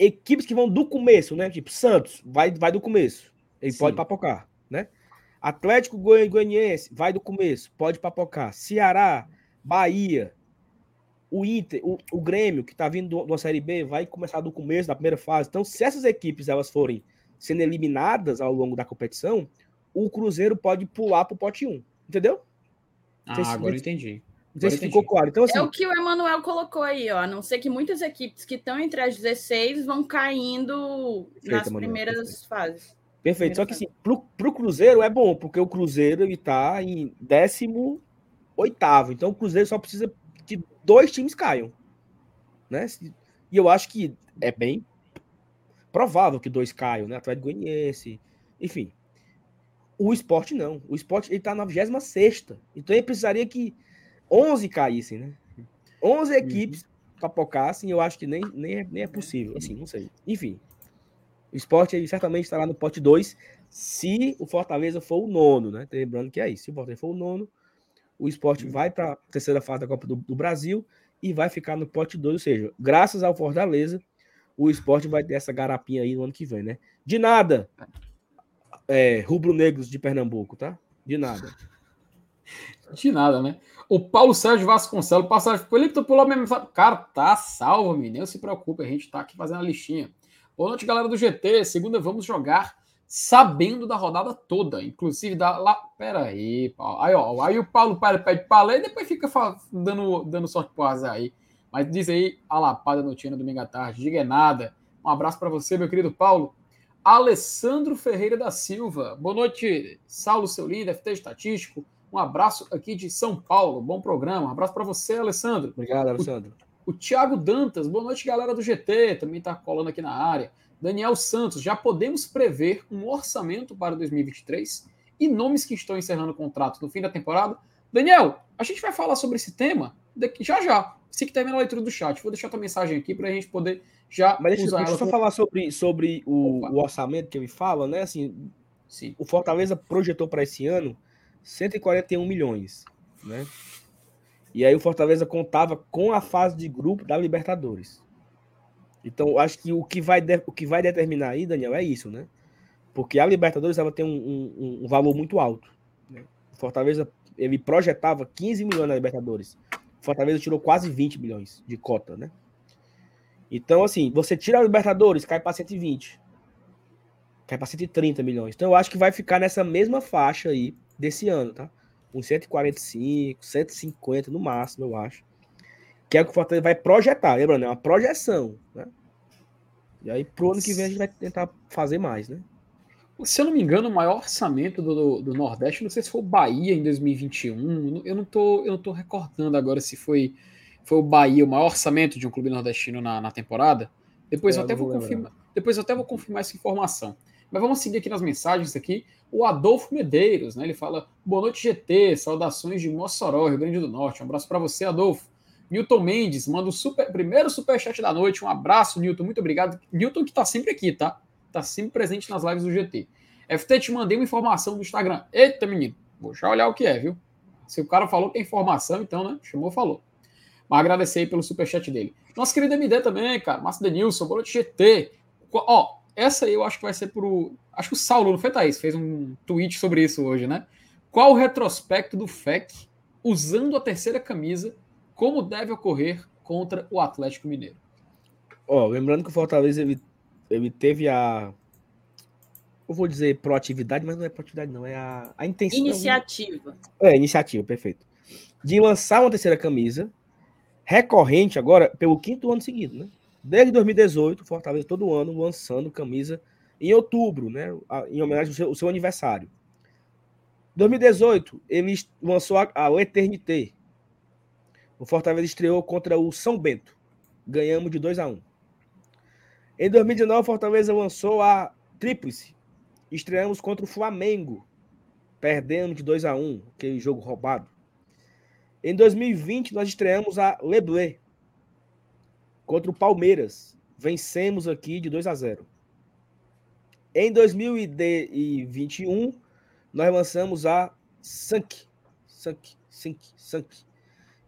equipes que vão do começo, né? Tipo, Santos vai, vai do começo. Ele Sim. pode papocar, né? Atlético Goianiense vai do começo, pode papocar. Ceará, Bahia, o Inter, o, o Grêmio, que tá vindo da Série B, vai começar do começo, da primeira fase. Então, se essas equipes elas forem sendo eliminadas ao longo da competição, o Cruzeiro pode pular pro pote 1. Entendeu? Ah, agora entendi. Não sei se ficou claro. Então, assim, é o que o Emanuel colocou aí, ó. A não ser que muitas equipes que estão entre as 16 vão caindo perfeito, nas Emanuel, primeiras perfeito. fases. Perfeito. Só que assim, pro, pro Cruzeiro é bom, porque o Cruzeiro ele tá em 18 oitavo. Então o Cruzeiro só precisa que dois times caiam. Né? E eu acho que é bem provável que dois caiam, né? Atlético Goianiense, enfim. O esporte não. O esporte ele tá na 26 Então ele precisaria que 11 caíssem, né? 11 uhum. equipes uhum. papocassem, eu acho que nem, nem, é, nem é possível, assim, não sei. Enfim, o esporte ele certamente estará no pote 2 se o Fortaleza for o nono, né? Lembrando que é isso, se o Fortaleza for o nono, o esporte uhum. vai para a terceira fase da Copa do, do, Brasil e vai ficar no pote 2, ou seja, graças ao Fortaleza, o esporte vai ter essa garapinha aí no ano que vem, né? De nada, é, rubro-negros de Pernambuco, tá? De nada. De nada, né? O Paulo Sérgio Vasconcelos, passagem Felipe, pulou mesmo. Cara, tá salvo, menino. Não se preocupe, a gente tá aqui fazendo a listinha. Boa noite, galera do GT. Segunda, vamos jogar sabendo da rodada toda, inclusive da lá. Pera aí, Paulo. Aí, ó, aí o Paulo pede palé e depois fica dando, dando sorte pro azar aí. Mas diz aí a lapada notina domingo à tarde. Diga nada. Um abraço para você, meu querido Paulo. Alessandro Ferreira da Silva. Boa noite, Saulo, seu lindo, FT Estatístico. Um abraço aqui de São Paulo. Bom programa. Um abraço para você, Alessandro. Obrigado, Alessandro. O, o Thiago Dantas. Boa noite, galera do GT. Também está colando aqui na área. Daniel Santos. Já podemos prever um orçamento para 2023 e nomes que estão encerrando o contrato no fim da temporada? Daniel, a gente vai falar sobre esse tema daqui, já já. Você que termina a leitura do chat. Vou deixar tua mensagem aqui para a gente poder já Mas deixa, usar deixa eu só falar sobre, sobre o, o, orçamento que ele fala, né? Assim, Sim. o Fortaleza projetou para esse ano 141 milhões, né? E aí o Fortaleza contava com a fase de grupo da Libertadores. Então, acho que o que vai, de, o que vai determinar aí, Daniel, é isso, né? Porque a Libertadores ela tem um, um, um valor muito alto. Né? O Fortaleza ele projetava 15 milhões na Libertadores. O Fortaleza tirou quase 20 milhões de cota, né? Então, assim, você tira a Libertadores, cai para 120. Cai para 130 milhões. Então, eu acho que vai ficar nessa mesma faixa aí desse ano, tá? Uns 145, 150 no máximo, eu acho. Que é o que o Fortaleza vai projetar, lembrando, é uma projeção, né? E aí, pro ano que vem, a gente vai tentar fazer mais, né? Se eu não me engano, o maior orçamento do, do Nordeste, não sei se foi o Bahia em 2021, eu não tô, eu não tô recordando agora se foi, foi o Bahia o maior orçamento de um clube nordestino na, na temporada. Depois é, eu, até vou confirmar, depois eu até vou confirmar essa informação. Mas vamos seguir aqui nas mensagens aqui. O Adolfo Medeiros, né? Ele fala: Boa noite, GT. Saudações de Mossoró, Rio Grande do Norte. Um abraço para você, Adolfo. Newton Mendes manda o super, primeiro superchat da noite. Um abraço, Newton. Muito obrigado. Newton que tá sempre aqui, tá? Tá sempre presente nas lives do GT. FT, te mandei uma informação do Instagram. Eita, menino. Vou já olhar o que é, viu? Se o cara falou que é informação, então, né? Chamou, falou. Mas agradecer aí pelo superchat dele. Nossa querida MD também, cara. Márcio Denilson, boa noite, GT. Ó, essa aí eu acho que vai ser pro. Acho que o Saulo, não foi Thaís? Fez um tweet sobre isso hoje, né? Qual o retrospecto do FEC usando a terceira camisa? Como deve ocorrer contra o Atlético Mineiro? Ó, lembrando que o Fortaleza ele, ele teve a. Eu vou dizer proatividade, mas não é proatividade, não. É a, a intenção. Iniciativa. É, iniciativa, perfeito. De lançar uma terceira camisa, recorrente agora pelo quinto ano seguido, né? Desde 2018, Fortaleza todo ano lançando camisa em outubro, né? Em homenagem ao seu, ao seu aniversário. 2018, ele lançou a, a Eternité. O Fortaleza estreou contra o São Bento. Ganhamos de 2 a 1 um. Em 2019, o Fortaleza lançou a Tríplice. Estreamos contra o Flamengo. Perdemos de 2 a 1 um, aquele jogo roubado. Em 2020, nós estreamos a Leblé contra o Palmeiras. Vencemos aqui de 2 a 0. Em 2021, nós lançamos a Sank. Sank, Sank, Sank.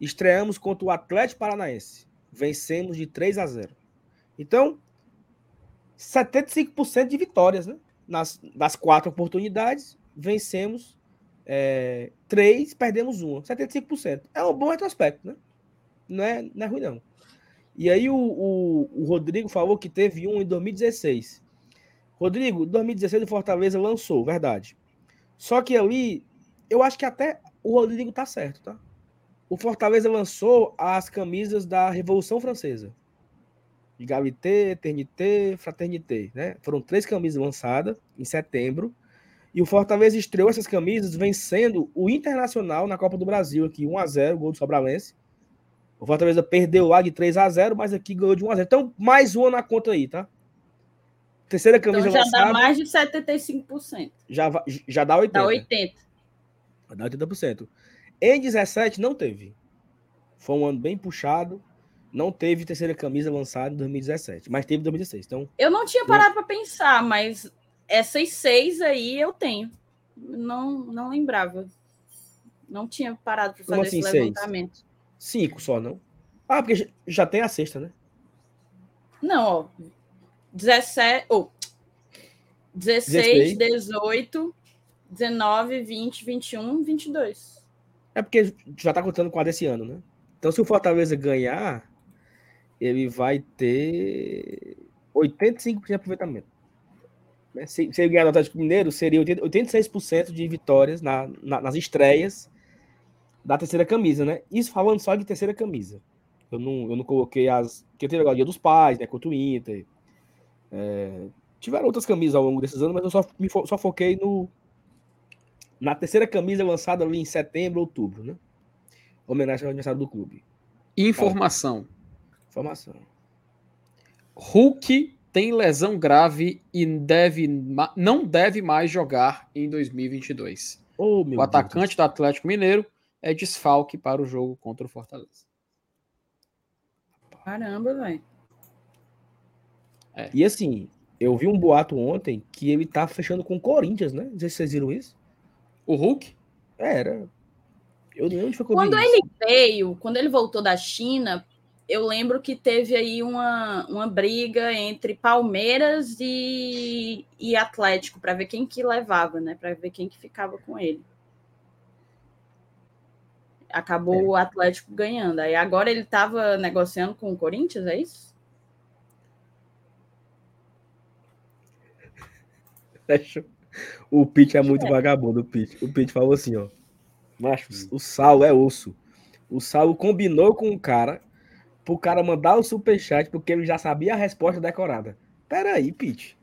Estreamos contra o Atlético Paranaense. Vencemos de 3 a 0. Então, 75% de vitórias, né? Nas, das quatro oportunidades, vencemos é, três, perdemos uma. 75%. É um bom retrospecto, né? Não é, não é ruim, não. E aí o, o, o Rodrigo falou que teve um em 2016. Rodrigo, 2016 o Fortaleza lançou, verdade. Só que ali, eu acho que até o Rodrigo tá certo, tá? O Fortaleza lançou as camisas da Revolução Francesa. Egalité, Eternité, Fraternité, né? Foram três camisas lançadas em setembro. E o Fortaleza estreou essas camisas vencendo o Internacional na Copa do Brasil aqui, 1 a 0 gol do Sobralense. O Fortaleza perdeu lá de 3 a 0 mas aqui ganhou de 1 a 0 Então, mais uma na conta aí, tá? Terceira camisa então, já lançada, dá mais de 75%. Já, já dá 80%. Dá 80%. Dá 80%. Em 17 não teve. Foi um ano bem puxado. Não teve terceira camisa lançada em 2017, mas teve em 2016. Então, eu não tinha parado para pensar, mas essas seis aí eu tenho. Não, não lembrava. Não tinha parado para fazer assim, esse levantamento. Seis? Cinco só, não? Ah, porque já tem a sexta, né? Não, ó. 17. Oh, 16, 16, 18, 19, 20, 21, 22. É porque já tá contando com a desse ano, né? Então, se o Fortaleza ganhar, ele vai ter 85% de aproveitamento. Se, se ele ganhar no Atlético Mineiro, seria 86% de vitórias na, na, nas estreias da terceira camisa, né? Isso falando só de terceira camisa. Eu não, eu não coloquei as. Que teve agora Dia dos Pais, né? Contra o Inter. É, tiveram outras camisas ao longo desses anos, mas eu só, me fo, só foquei no. Na terceira camisa lançada ali em setembro, outubro, né? Homenagem ao aniversário do clube. Informação. Informação. Hulk tem lesão grave e deve, não deve mais jogar em 2022. Oh, o atacante Deus. do Atlético Mineiro é desfalque para o jogo contra o Fortaleza. Caramba, velho. É. E assim, eu vi um boato ontem que ele tá fechando com o Corinthians, né? Não sei se vocês viram isso. O Hulk? É, era. Eu nem onde foi Quando ele isso. veio, quando ele voltou da China, eu lembro que teve aí uma, uma briga entre Palmeiras e, e Atlético para ver quem que levava, né? Para ver quem que ficava com ele. Acabou é. o Atlético ganhando. Aí agora ele estava negociando com o Corinthians, é isso? O Pete é muito é. vagabundo, o Pete. O Pete falou assim, ó. Macho, o Sal é osso. O Sal combinou com o cara pro cara mandar o superchat porque ele já sabia a resposta decorada. Peraí, Pete.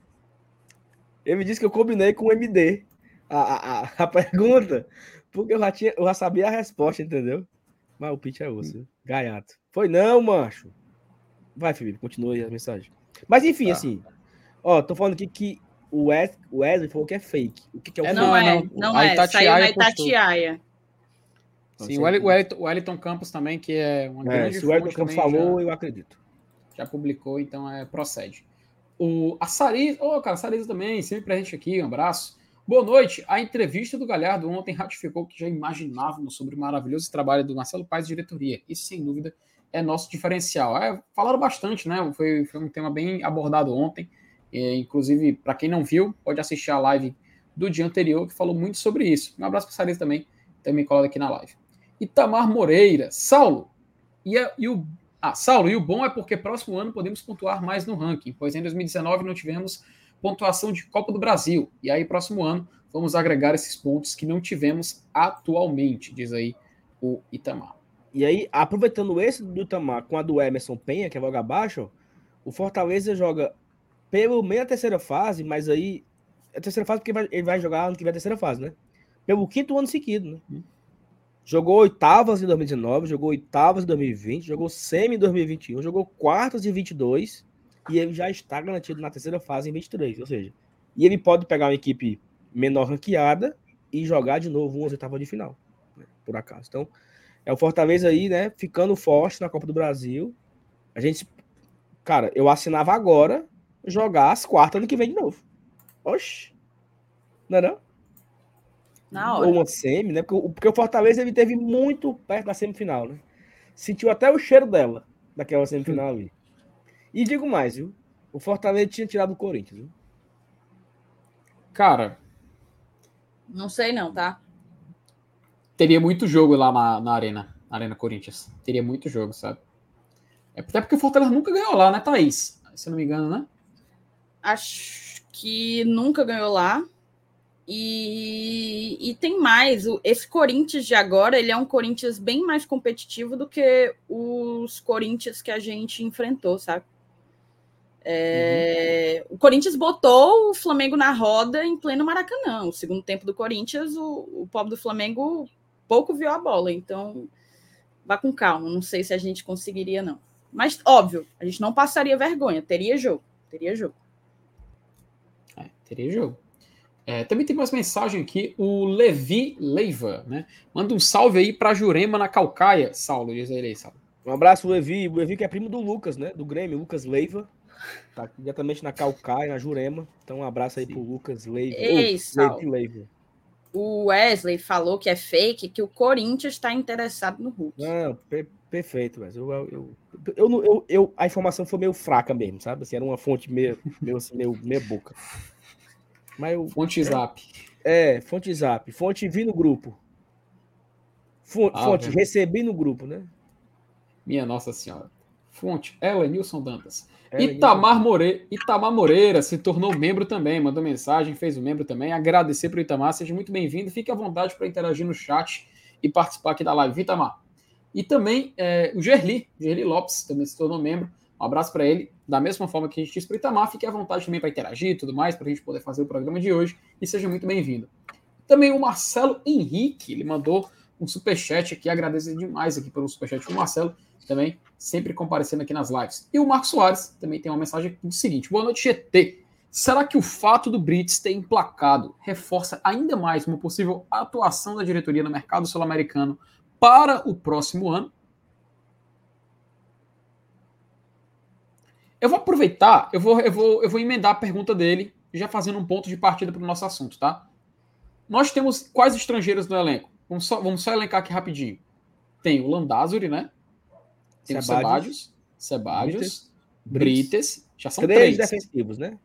Ele disse que eu combinei com o MD a, a, a pergunta, porque eu já, tinha, eu já sabia a resposta, entendeu? Mas o Pete é osso, gaiato. Foi não, macho. Vai, Felipe, continue a mensagem. Mas enfim, tá. assim, ó, tô falando aqui que o Wesley falou que é fake. O que, que é o é, Não, é, não, não é. Saiu na Itatiaia. Sim, o Wellington, o Wellington Campos também, que é uma é, grande Se o Wellington Campos falou, já, eu acredito. Já publicou, então é, procede. O, a Sarisa, ô, oh, cara, Sarisa também, sempre presente aqui, um abraço. Boa noite. A entrevista do Galhardo ontem ratificou que já imaginávamos sobre o maravilhoso trabalho do Marcelo Paes e diretoria. Isso, sem dúvida, é nosso diferencial. É, falaram bastante, né? Foi, foi um tema bem abordado ontem. É, inclusive, para quem não viu, pode assistir a live do dia anterior, que falou muito sobre isso. Um abraço para Sarisa também, também colado aqui na live. Itamar Moreira. Saulo. E, a, e o, ah, Saulo, e o bom é porque próximo ano podemos pontuar mais no ranking, pois em 2019 não tivemos pontuação de Copa do Brasil. E aí, próximo ano, vamos agregar esses pontos que não tivemos atualmente, diz aí o Itamar. E aí, aproveitando esse do Itamar com a do Emerson Penha, que é logo abaixo, o Fortaleza joga pelo meio da terceira fase, mas aí. A terceira fase, porque ele vai jogar ano que vem a terceira fase, né? Pelo quinto ano seguido, né? Hum. Jogou oitavas em 2019, jogou oitavas em 2020, jogou semi em 2021, jogou quartas em 22 e ele já está garantido na terceira fase em 23, ou seja, e ele pode pegar uma equipe menor ranqueada e jogar de novo umas oitavas de final, né, por acaso. Então, é o Fortaleza aí, né, ficando forte na Copa do Brasil. A gente, cara, eu assinava agora jogar as quartas ano que vem de novo. Oxi. Não é não? Na hora. Ou uma semi, né? Porque, porque o Fortaleza ele teve muito perto da semifinal, né? Sentiu até o cheiro dela, daquela semifinal ali. E digo mais, viu? O Fortaleza tinha tirado o Corinthians, viu? Cara. Não sei não, tá? Teria muito jogo lá na, na Arena, na Arena Corinthians. Teria muito jogo, sabe? É até porque o Fortaleza nunca ganhou lá, né, Thaís? Se eu não me engano, né? Acho que nunca ganhou lá. E, e tem mais, esse Corinthians de agora, ele é um Corinthians bem mais competitivo do que os Corinthians que a gente enfrentou, sabe? É, uhum. O Corinthians botou o Flamengo na roda em pleno Maracanã. O segundo tempo do Corinthians, o, o pobre do Flamengo pouco viu a bola. Então, vá com calma. Não sei se a gente conseguiria, não. Mas, óbvio, a gente não passaria vergonha. Teria jogo. Teria jogo. É, teria jogo. É, também tem mais mensagem aqui, o Levi Leiva, né? Manda um salve aí para Jurema na Calcaia. Saulo, diz ele aí, Saulo. Um abraço, Levi. O Levi que é primo do Lucas, né? Do Grêmio, Lucas Leiva. Tá diretamente na Calcaia, na Jurema. Então um abraço aí Sim. pro Lucas Leiva. Ei, Leiva. O Wesley falou que é fake, que o Corinthians está interessado no Hulk. Não, per perfeito, mas eu, eu, eu, eu, eu, a informação foi meio fraca mesmo, sabe? Assim, era uma fonte meio, meio, assim, meio, meio boca. Mas eu, fonte Zap. É, fonte Zap. Fonte vi no grupo. Fonte, ah, fonte recebi no grupo, né? Minha Nossa Senhora. Fonte, ela, Nilson Dantas. Itamar, More... Itamar Moreira se tornou membro também, mandou mensagem, fez o um membro também. Agradecer para o Itamar, seja muito bem-vindo. Fique à vontade para interagir no chat e participar aqui da live, Itamar. E também é, o Gerli, Gerli Lopes, também se tornou membro. Um abraço para ele. Da mesma forma que a gente disse para o Itamar, fique à vontade também para interagir e tudo mais, para a gente poder fazer o programa de hoje. E seja muito bem-vindo. Também o Marcelo Henrique, ele mandou um superchat aqui, agradeço demais aqui pelo superchat. O Marcelo também sempre comparecendo aqui nas lives. E o Marcos Soares também tem uma mensagem do seguinte: Boa noite, GT. Será que o fato do Brits ter emplacado reforça ainda mais uma possível atuação da diretoria no mercado sul-americano para o próximo ano? Eu vou aproveitar, eu vou, eu vou, eu vou emendar a pergunta dele, já fazendo um ponto de partida para o nosso assunto, tá? Nós temos quais estrangeiros no elenco? Vamos só, vamos só elencar aqui rapidinho. Tem o Landázuri, né? Tem o Sebadios, Sebadios, Brites, já são três. Três defensivos, né?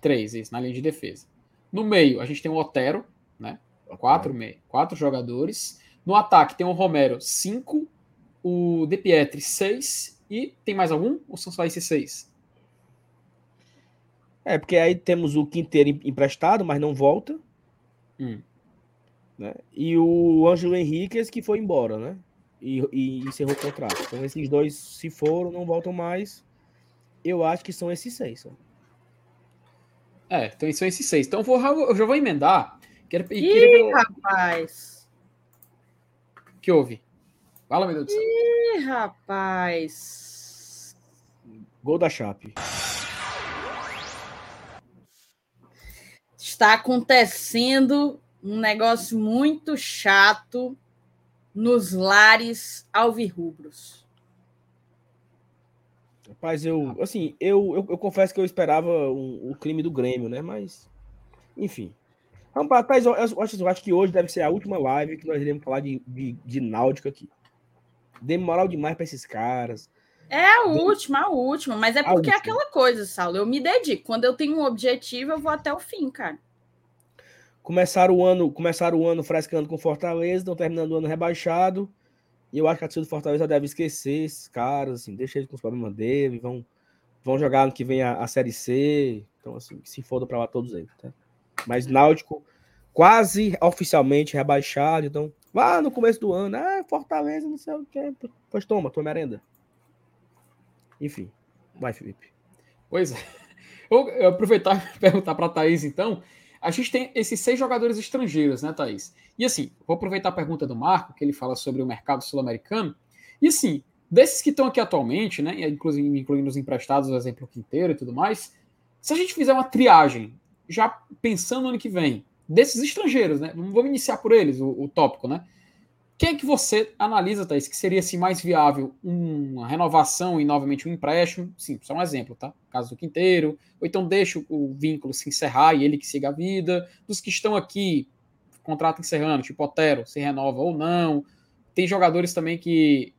Três, isso, na linha de defesa. No meio, a gente tem o Otero, né? Quatro, meio, quatro jogadores. No ataque tem o Romero, cinco. O De Pietri, seis. E tem mais algum? Ou são só esses seis? É, porque aí temos o Quinteiro emprestado, mas não volta. Hum. Né? E o Ângelo Henriquez que foi embora, né? E, e, encerrou o contrato. Então esses dois, se foram, não voltam mais. Eu acho que são esses seis. É, então são esses seis. Então eu, vou, eu já vou emendar. Quero, Ih, quero... rapaz! O que houve? Fala, meu Deus do céu. Ih, rapaz! Gol da Chape. está acontecendo um negócio muito chato nos lares alvirrubros. Rapaz, eu, assim, eu, eu, eu confesso que eu esperava o um, crime do Grêmio, né? Mas, enfim. Rapaz, eu, eu, acho, eu acho que hoje deve ser a última live que nós iremos falar de, de, de Náutica aqui. Demoral demais para esses caras. É a última, a última, mas é porque é aquela coisa, Saulo. Eu me dedico. Quando eu tenho um objetivo, eu vou até o fim, cara. Começaram o ano, começaram o ano frescando com Fortaleza, estão terminando o ano rebaixado. E eu acho que a torcida do Fortaleza deve esquecer esses caras, assim, deixa eles com os problemas dele, vão, vão jogar ano que vem a, a Série C. Então, assim, se foda para lá todos eles, tá? Mas Náutico quase oficialmente rebaixado, então Lá no começo do ano, ah, Fortaleza, não sei o quê. Pois toma, tua merenda. Enfim, vai, Felipe. Pois é. Eu aproveitar e perguntar para a Thaís, então. A gente tem esses seis jogadores estrangeiros, né, Thaís? E assim, vou aproveitar a pergunta do Marco, que ele fala sobre o mercado sul-americano. E assim, desses que estão aqui atualmente, né, inclusive incluindo os emprestados, o exemplo Quinteiro e tudo mais, se a gente fizer uma triagem, já pensando no ano que vem, desses estrangeiros, né? Vamos iniciar por eles, o, o tópico, né? Quem é que você analisa, Thaís, que seria assim, mais viável uma renovação e novamente um empréstimo? Sim, só um exemplo, tá? Caso do Quinteiro, ou então deixa o vínculo se encerrar e ele que siga a vida. Dos que estão aqui, contrato encerrando, tipo Otero, se renova ou não. Tem jogadores também que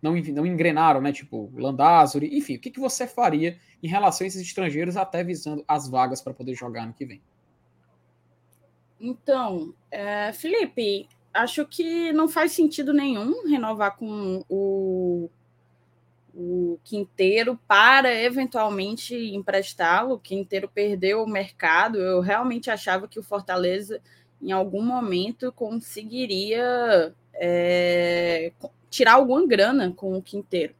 não, não engrenaram, né? Tipo Landázuri. Enfim, o que, que você faria em relação a esses estrangeiros, até visando as vagas para poder jogar no que vem? Então, é, Felipe, acho que não faz sentido nenhum renovar com o, o Quinteiro para eventualmente emprestá-lo. O Quinteiro perdeu o mercado. Eu realmente achava que o Fortaleza, em algum momento, conseguiria é, tirar alguma grana com o Quinteiro.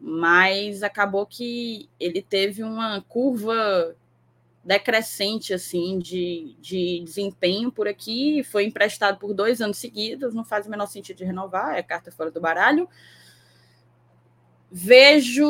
Mas acabou que ele teve uma curva decrescente assim de, de desempenho por aqui, foi emprestado por dois anos seguidos, não faz o menor sentido de renovar, é carta fora do baralho. Vejo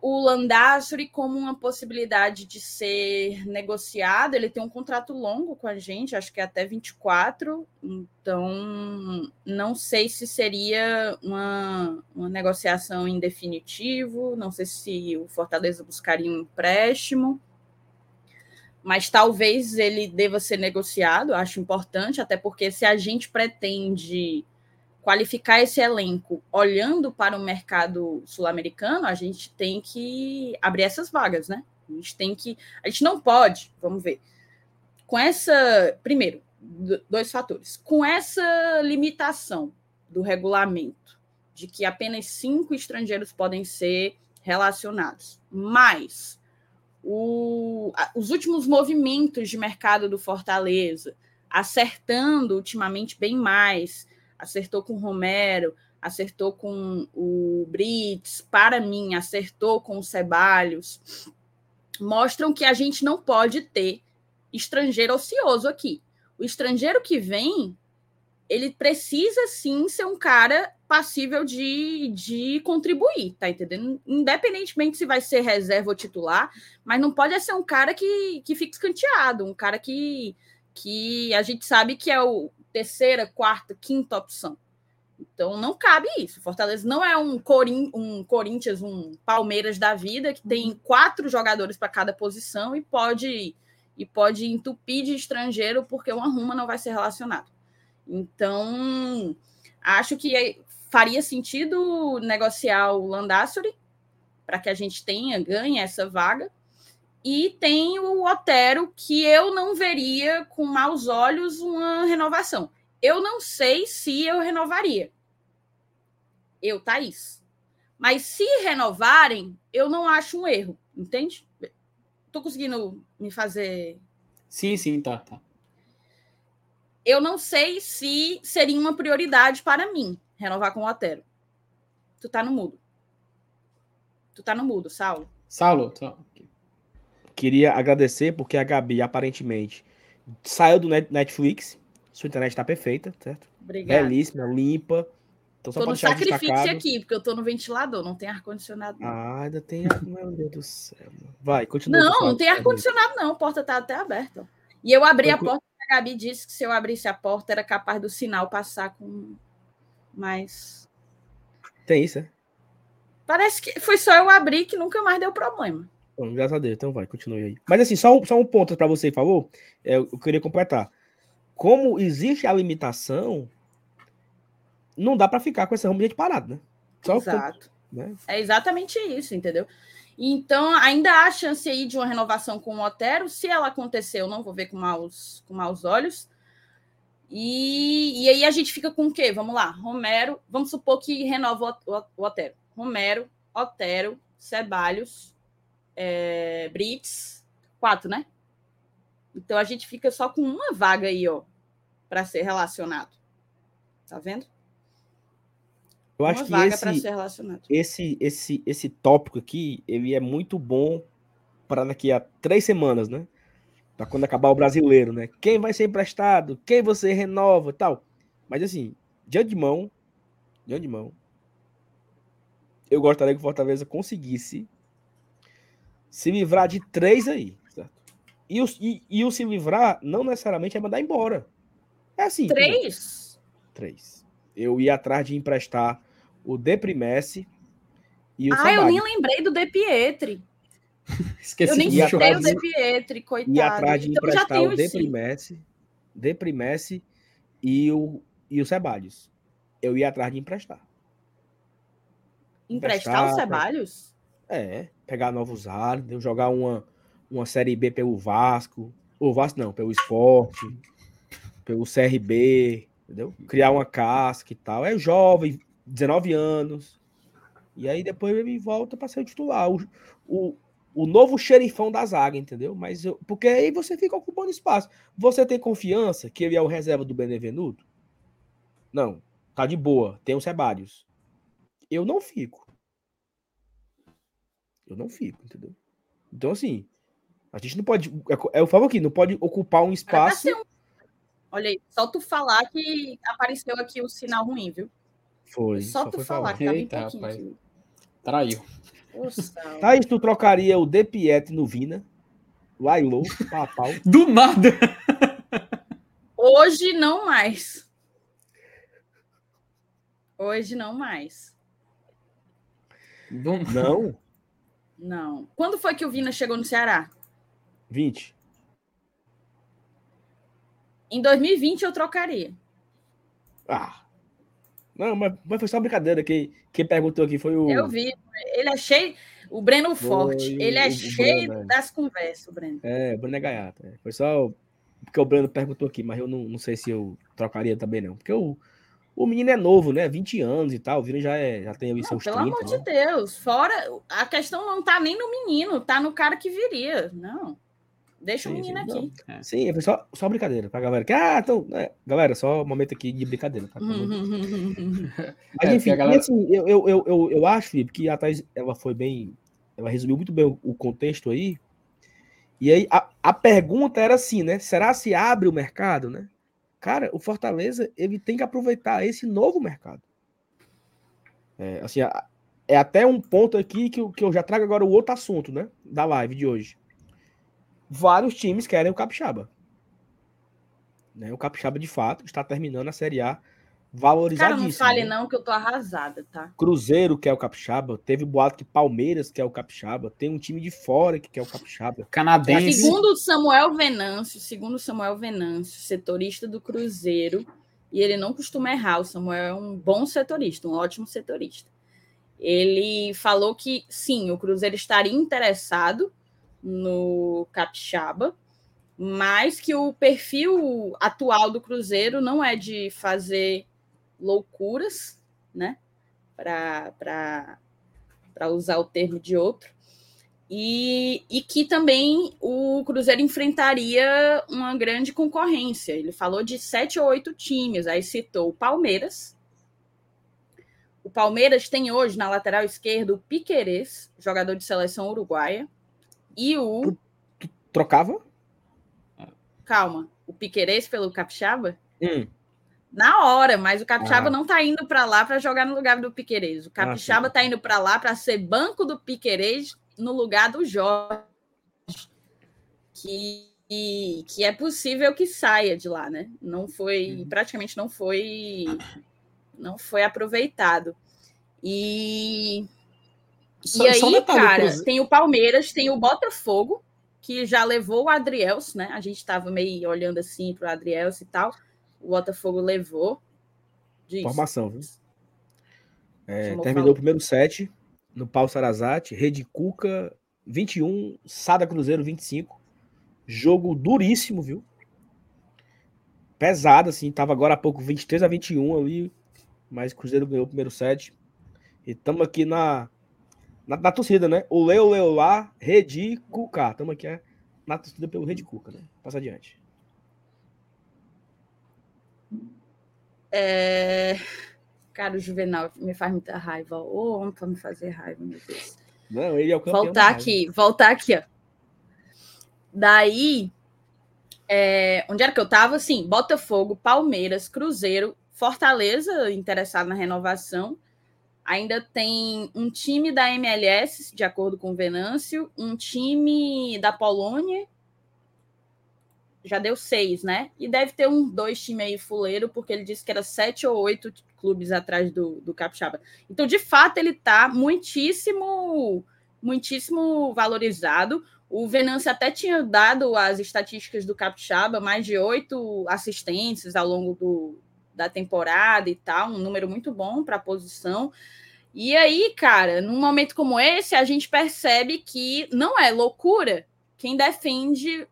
o Landázuri como uma possibilidade de ser negociado. Ele tem um contrato longo com a gente, acho que é até 24, então não sei se seria uma, uma negociação em definitivo, não sei se o Fortaleza buscaria um empréstimo mas talvez ele deva ser negociado, acho importante, até porque se a gente pretende qualificar esse elenco olhando para o mercado sul-americano, a gente tem que abrir essas vagas, né? A gente tem que. A gente não pode, vamos ver. Com essa. Primeiro, dois fatores. Com essa limitação do regulamento de que apenas cinco estrangeiros podem ser relacionados, mais o, os últimos movimentos de mercado do Fortaleza, acertando ultimamente bem mais, acertou com o Romero, acertou com o Brits, para mim, acertou com o Ceballos, mostram que a gente não pode ter estrangeiro ocioso aqui. O estrangeiro que vem, ele precisa sim ser um cara passível de, de contribuir, tá entendendo? Independentemente se vai ser reserva ou titular, mas não pode ser um cara que, que fique escanteado, um cara que, que a gente sabe que é o terceira, quarta, quinta opção. Então não cabe isso. Fortaleza não é um, Corin um Corinthians, um Palmeiras da vida, que tem quatro jogadores para cada posição e pode e pode entupir de estrangeiro porque uma ruma não vai ser relacionado. Então, acho que faria sentido negociar o Landassuri para que a gente tenha, ganhe essa vaga. E tem o Otero, que eu não veria com maus olhos uma renovação. Eu não sei se eu renovaria. Eu, Thaís. Mas se renovarem, eu não acho um erro, entende? Tô conseguindo me fazer. Sim, sim, tá, tá. Eu não sei se seria uma prioridade para mim renovar com o Otero. Tu tá no mudo. Tu tá no mudo, Saulo. Saulo, tá. Queria agradecer porque a Gabi aparentemente saiu do Netflix. Sua internet tá perfeita, certo? Obrigada. Belíssima, limpa. Então, só tô no sacrifício destacado. aqui, porque eu tô no ventilador, não tem ar-condicionado. Ah, ainda tem. Meu Deus do céu. Vai, continua. Não, não tem ar-condicionado, não. A porta tá até aberta. E eu abri a porta a Gabi disse que se eu abrisse a porta era capaz do sinal passar com mas. Tem isso, é? Parece que foi só eu abrir que nunca mais deu problema. Bom, graças a Deus, então vai, continue aí. Mas assim, só um, só um ponto para você, por favor. É, eu queria completar. Como existe a limitação, não dá para ficar com esse ramo de gente parado, né? Só Exato. né? É exatamente isso, entendeu? Então, ainda há chance aí de uma renovação com o Otero. Se ela acontecer, eu não vou ver com maus, com maus olhos. E, e aí a gente fica com o quê? Vamos lá, Romero, vamos supor que renova o, o, o Otero. Romero, Otero, Ceballos, é, Brits, quatro, né? Então a gente fica só com uma vaga aí, ó, para ser relacionado. Tá vendo? Eu acho que esse, esse, esse, esse tópico aqui, ele é muito bom para daqui a três semanas, né? Para quando acabar o brasileiro, né? Quem vai ser emprestado? Quem você renova e tal. Mas assim, de antemão, de antemão, eu gostaria que o Fortaleza conseguisse se livrar de três aí, certo? E o, e, e o se livrar não necessariamente é mandar embora. É assim. Três? Três. Eu ia atrás de emprestar o Deprimesse e o Ah, eu nem Sabag. lembrei do De Pietri. Esqueci Eu nem citei o de- Pietri, coitado. E atrás de Então já emprestar o. Deprimesse, Deprimesse e o, e o Ceballos. Eu ia atrás de emprestar. Emprestar o emprestar, Ceballos? É, pegar novos entendeu? jogar uma, uma Série B pelo Vasco. O Vasco não, pelo Esporte, pelo CRB, entendeu? Criar uma casca e tal. É jovem, 19 anos. E aí depois ele volta para ser o titular. O, o, o novo xerifão da zaga, entendeu? Mas eu, porque aí você fica ocupando espaço. Você tem confiança que ele é o reserva do Benevenuto? Não, tá de boa. Tem o Ceballos. Eu não fico. Eu não fico, entendeu? Então, assim, a gente não pode. é- Eu falo aqui, não pode ocupar um espaço. um- Olha aí, só tu falar que apareceu aqui o sinal ruim, viu? Foi. só, Só, tu foi falar falar. que tava Eita, um pouquinho rapaz. aqui. Traiu. Thaís, tu trocaria o De Piet no Vina, Lailô, pau a pau. Do nada. Hoje não mais. Hoje não mais. Do... Não, Não. Quando foi que o Vina chegou no Ceará? 20. Em 2020 eu trocaria. Ah. Não, mas, mas foi só brincadeira. Quem, quem perguntou aqui foi o. Eu vi. Ele é cheio. O Breno Foi Forte. Ele é o- o cheio Breno, é. das conversas, o Breno. É, o Bruno é gaiato. é. Foi só porque o Breno perguntou aqui, mas eu não, não sei se eu trocaria também, não. Porque o, o menino é novo, né? 20 anos e tal. O Vina já, é, já tem ali Não, seus pelo 30. amor né? de Deus. Fora. A questão não tá nem no menino, tá no cara que viria. Não. Deixa o Sim, menino sim, aqui. Sim, foi só, só brincadeira pra galera. Que, ah, então, é, galera, só um momento aqui de brincadeira. Tá? Uhum. Mas É, enfim, a galera- assim, eu, eu, eu, eu, eu acho, Felipe, que a Thaís, ela foi bem. Ela resumiu muito bem o, o contexto aí. E aí, a, a pergunta era assim, né? Será se abre o mercado, né? Cara, o Fortaleza, ele tem que aproveitar esse novo mercado. É, assim, é até um ponto aqui que, eu- que eu já trago agora o outro assunto, né? Da live de hoje. Vários times querem o Capixaba. Né? O Capixaba, de fato, está terminando a Série A Cara, valorizadíssimo. não fale né? não que eu tô arrasada, tá? Cruzeiro quer o Capixaba, teve boato que Palmeiras quer o Capixaba, tem um time de fora que quer o Capixaba. Canadense. Segundo o Samuel Venâncio, segundo o Samuel Venâncio, setorista do Cruzeiro, e ele não costuma errar, o Samuel é um bom setorista, um ótimo setorista. Ele falou que sim, o Cruzeiro estaria interessado no Capixaba, mas que o perfil atual do Cruzeiro não é de fazer loucuras, né? Para usar o termo de outro. E, e que também o Cruzeiro enfrentaria uma grande concorrência. Ele falou de sete ou oito times, aí citou o Palmeiras. O Palmeiras tem hoje na lateral esquerda o Piquerez, jogador de seleção uruguaia, e o. Trocava? Calma, o Piquerez pelo Capixaba? Hum, Na hora, mas o Capixaba Ah. não tá indo para lá para jogar no lugar do Piquerez. O Capixaba tá indo para lá para ser banco do Piquerez no lugar do Jorge. Que, que é possível que saia de lá, né? Não foi, praticamente não foi não foi aproveitado. E Só- e aí, um cara, tem o Palmeiras, tem o Botafogo, que já levou o Adriels, né? A gente estava meio olhando assim para o Adriels e tal. O Botafogo levou. Diz. formação, viu? É, terminou Paulo. o primeiro set no Pau Sarazate, Rede Cuca 21, Sada Cruzeiro 25. Jogo duríssimo, viu? Pesado, assim, tava agora há pouco 23 a 21 ali, mas Cruzeiro ganhou o primeiro set. E estamos aqui na, na, na torcida, né? O Leo Leo lá, Rede Cuca. Estamos aqui é, na torcida pelo Rede Cuca, né? Passa adiante. É... Cara, o Juvenal me faz muita raiva. Ô, homem pra me fazer raiva, meu Deus. Não, ele é o campeão. Voltar aqui, voltar aqui, ó. Daí, é, onde era que eu tava? Sim, Botafogo, Palmeiras, Cruzeiro, Fortaleza, interessado na renovação. Ainda tem um time da MLS, de acordo com o Venâncio, um time da Polônia, já deu seis, né? E deve ter um dois times aí fuleiro, porque ele disse que era sete ou oito clubes atrás do, do Capixaba. Então, de fato, ele está muitíssimo, muitíssimo valorizado. O Venâncio até tinha dado as estatísticas do Capixaba, mais de oito assistências ao longo do, da temporada e tal, um número muito bom para a posição. E aí, cara, num momento como esse, a gente percebe que não é loucura quem defende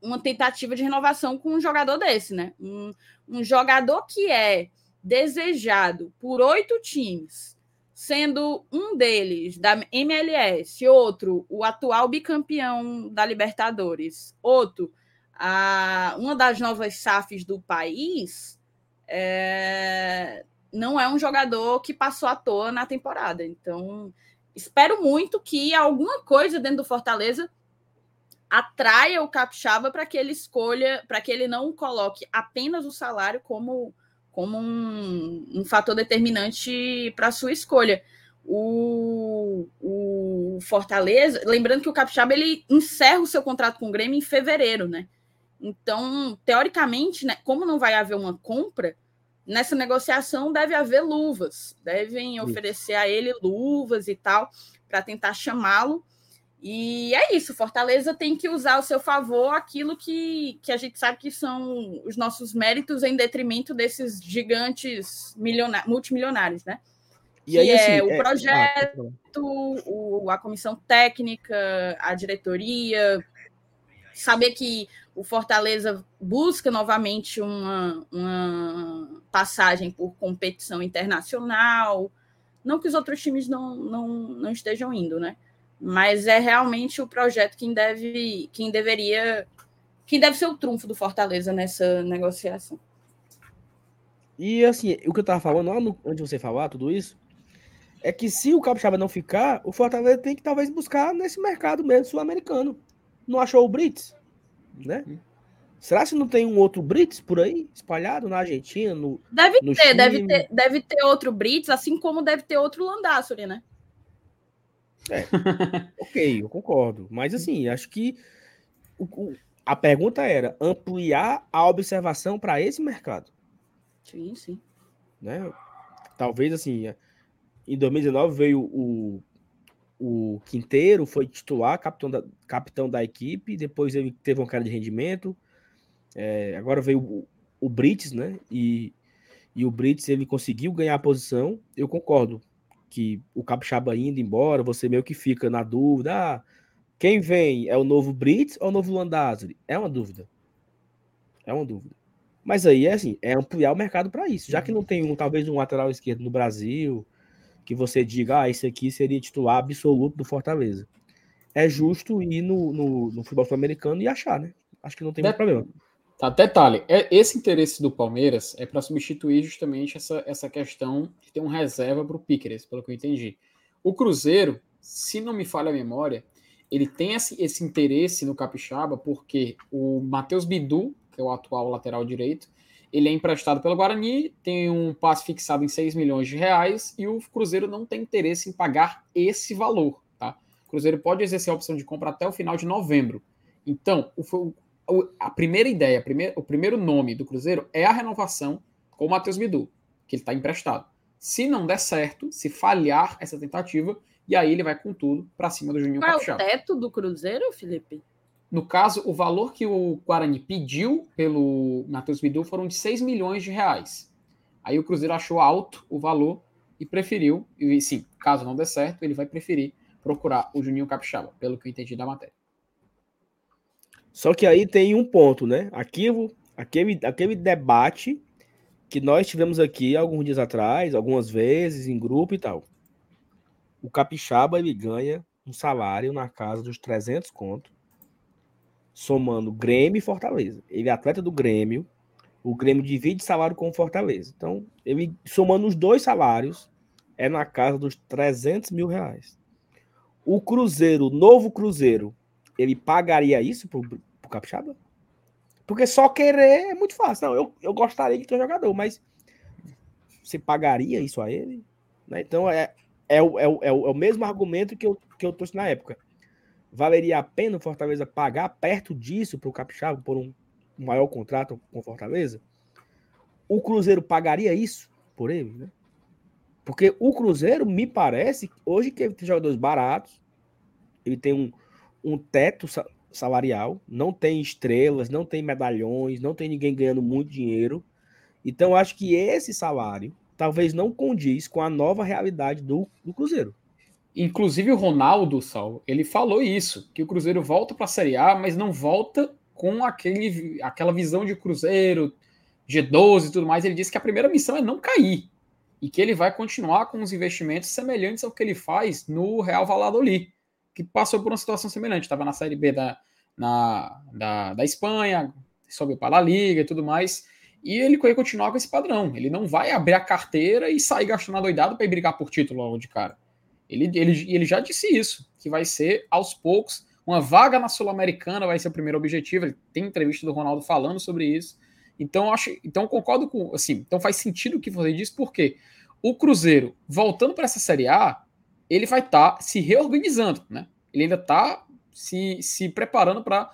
uma tentativa de renovação com um jogador desse, né? Um, um jogador que é desejado por oito times, sendo um deles da MLS, outro o atual bicampeão da Libertadores, outro a, uma das novas SAFs do país, é, não é um jogador que passou à toa na temporada. Então, espero muito que alguma coisa dentro do Fortaleza atraia o capixaba para que ele escolha, para que ele não coloque apenas o salário como, como um, um fator determinante para sua escolha. O, o Fortaleza, lembrando que o capixaba ele encerra o seu contrato com o Grêmio em fevereiro, né? Então, teoricamente, né, como não vai haver uma compra, nessa negociação deve haver luvas, devem oferecer a ele luvas e tal, para tentar chamá-lo. E é isso, Fortaleza tem que usar ao seu favor aquilo que, que a gente sabe que são os nossos méritos em detrimento desses gigantes multimilionários, né? E que aí, é assim, o é... projeto, ah, o, a comissão técnica, a diretoria, saber que o Fortaleza busca novamente uma, uma passagem por competição internacional, não que os outros times não, não, não estejam indo, né? mas é realmente o projeto quem deve, quem deveria, quem deve ser o trunfo do Fortaleza nessa negociação. E assim, o que eu tava falando lá no, antes de você falar tudo isso, é que se o Capixaba não ficar, o Fortaleza tem que talvez buscar nesse mercado mesmo sul-americano. Não achou o Brits, né? Será que não tem um outro Brits por aí, espalhado na Argentina, no Deve no ter, Chile? deve ter, deve ter outro Brits, assim como deve ter outro Landassori, né? É, ok, eu concordo. Mas assim, acho que o, o, a pergunta era ampliar a observação para esse mercado. Sim, sim. Né? Talvez assim, em 2019 veio o, o Quinteiro, foi titular, capitão da, capitão da equipe, depois ele teve uma cara de rendimento. É, agora veio o, o Brits, né? E, e o Brits ele conseguiu ganhar a posição. Eu concordo que o Capixaba indo embora, você meio que fica na dúvida, ah, quem vem é o novo Brits ou o novo Landázuri? É uma dúvida. É uma dúvida. Mas aí é assim, é ampliar o mercado para isso. Já que não tem um, talvez um lateral esquerdo no Brasil, que você diga, ah, esse aqui seria titular absoluto do Fortaleza. É justo ir no, no, no futebol sul-americano e achar, né? Acho que não tem muito problema. Tá, detalhe, é, esse interesse do Palmeiras é para substituir justamente essa, essa questão de ter um reserva para o Piqueres, pelo que eu entendi. O Cruzeiro, se não me falha a memória, ele tem esse, esse interesse no Capixaba porque o Matheus Bidu, que é o atual lateral direito, ele é emprestado pelo Guarani, tem um passe fixado em 6 milhões de reais e o Cruzeiro não tem interesse em pagar esse valor. Tá? O Cruzeiro pode exercer a opção de compra até o final de novembro. Então, o, a primeira ideia, a primeira, o primeiro nome do Cruzeiro é a renovação com o Matheus Bidu, que ele está emprestado. Se não der certo, se falhar essa tentativa, e aí ele vai com tudo para cima do Juninho Qual Capixaba. é o teto do Cruzeiro, Felipe? No caso, o valor que o Guarani pediu pelo Matheus Bidu foram de 6 milhões de reais. Aí o Cruzeiro achou alto o valor e preferiu, e sim, caso não der certo, ele vai preferir procurar o Juninho Capixaba, pelo que eu entendi da matéria. Só que aí tem um ponto, né? Aquilo, aquele, aquele debate que nós tivemos aqui alguns dias atrás, algumas vezes, em grupo e tal. O capixaba, ele ganha um salário na casa dos 300 conto, somando Grêmio e Fortaleza. Ele é atleta do Grêmio, O Grêmio divide salário com o Fortaleza. Então, ele somando os dois salários, é na casa dos 300 mil reais. O Cruzeiro, o novo Cruzeiro, ele pagaria isso pro, pro Capixaba? Porque só querer é muito fácil. Não, eu, eu gostaria de ter um jogador, mas você pagaria isso a ele? Né? Então, é, é, o, é, o, é o mesmo argumento que eu, que eu trouxe na época. Valeria a pena o Fortaleza pagar perto disso para o Capixaba por um maior contrato com Fortaleza, o Cruzeiro pagaria isso por ele, né? Porque o Cruzeiro, me parece, hoje que ele tem jogadores baratos, ele tem um, um teto salarial, não tem estrelas, não tem medalhões, não tem ninguém ganhando muito dinheiro. Então, acho que esse salário talvez não condiz com a nova realidade do, do Cruzeiro. Inclusive o Ronaldo, Sal, ele falou isso, que o Cruzeiro volta para a Série A, mas não volta com aquele, aquela visão de Cruzeiro, G12 e tudo mais, ele disse que a primeira missão é não cair e que ele vai continuar com os investimentos semelhantes ao que ele faz no Real Valladolid, que passou por uma situação semelhante, estava na Série B da, na, da, da Espanha, sobe para a Liga e tudo mais, e ele vai continuar com esse padrão, ele não vai abrir a carteira e sair gastando doidado para brigar por título logo de cara. Ele, ele, ele já disse isso, que vai ser aos poucos, uma vaga na Sul-Americana vai ser o primeiro objetivo. Ele tem entrevista do Ronaldo falando sobre isso. Então, acho, então concordo com, assim, então faz sentido o que você disse, porque o Cruzeiro, voltando para essa Série A, ele vai estar tá se reorganizando, né? Ele ainda está se, se preparando para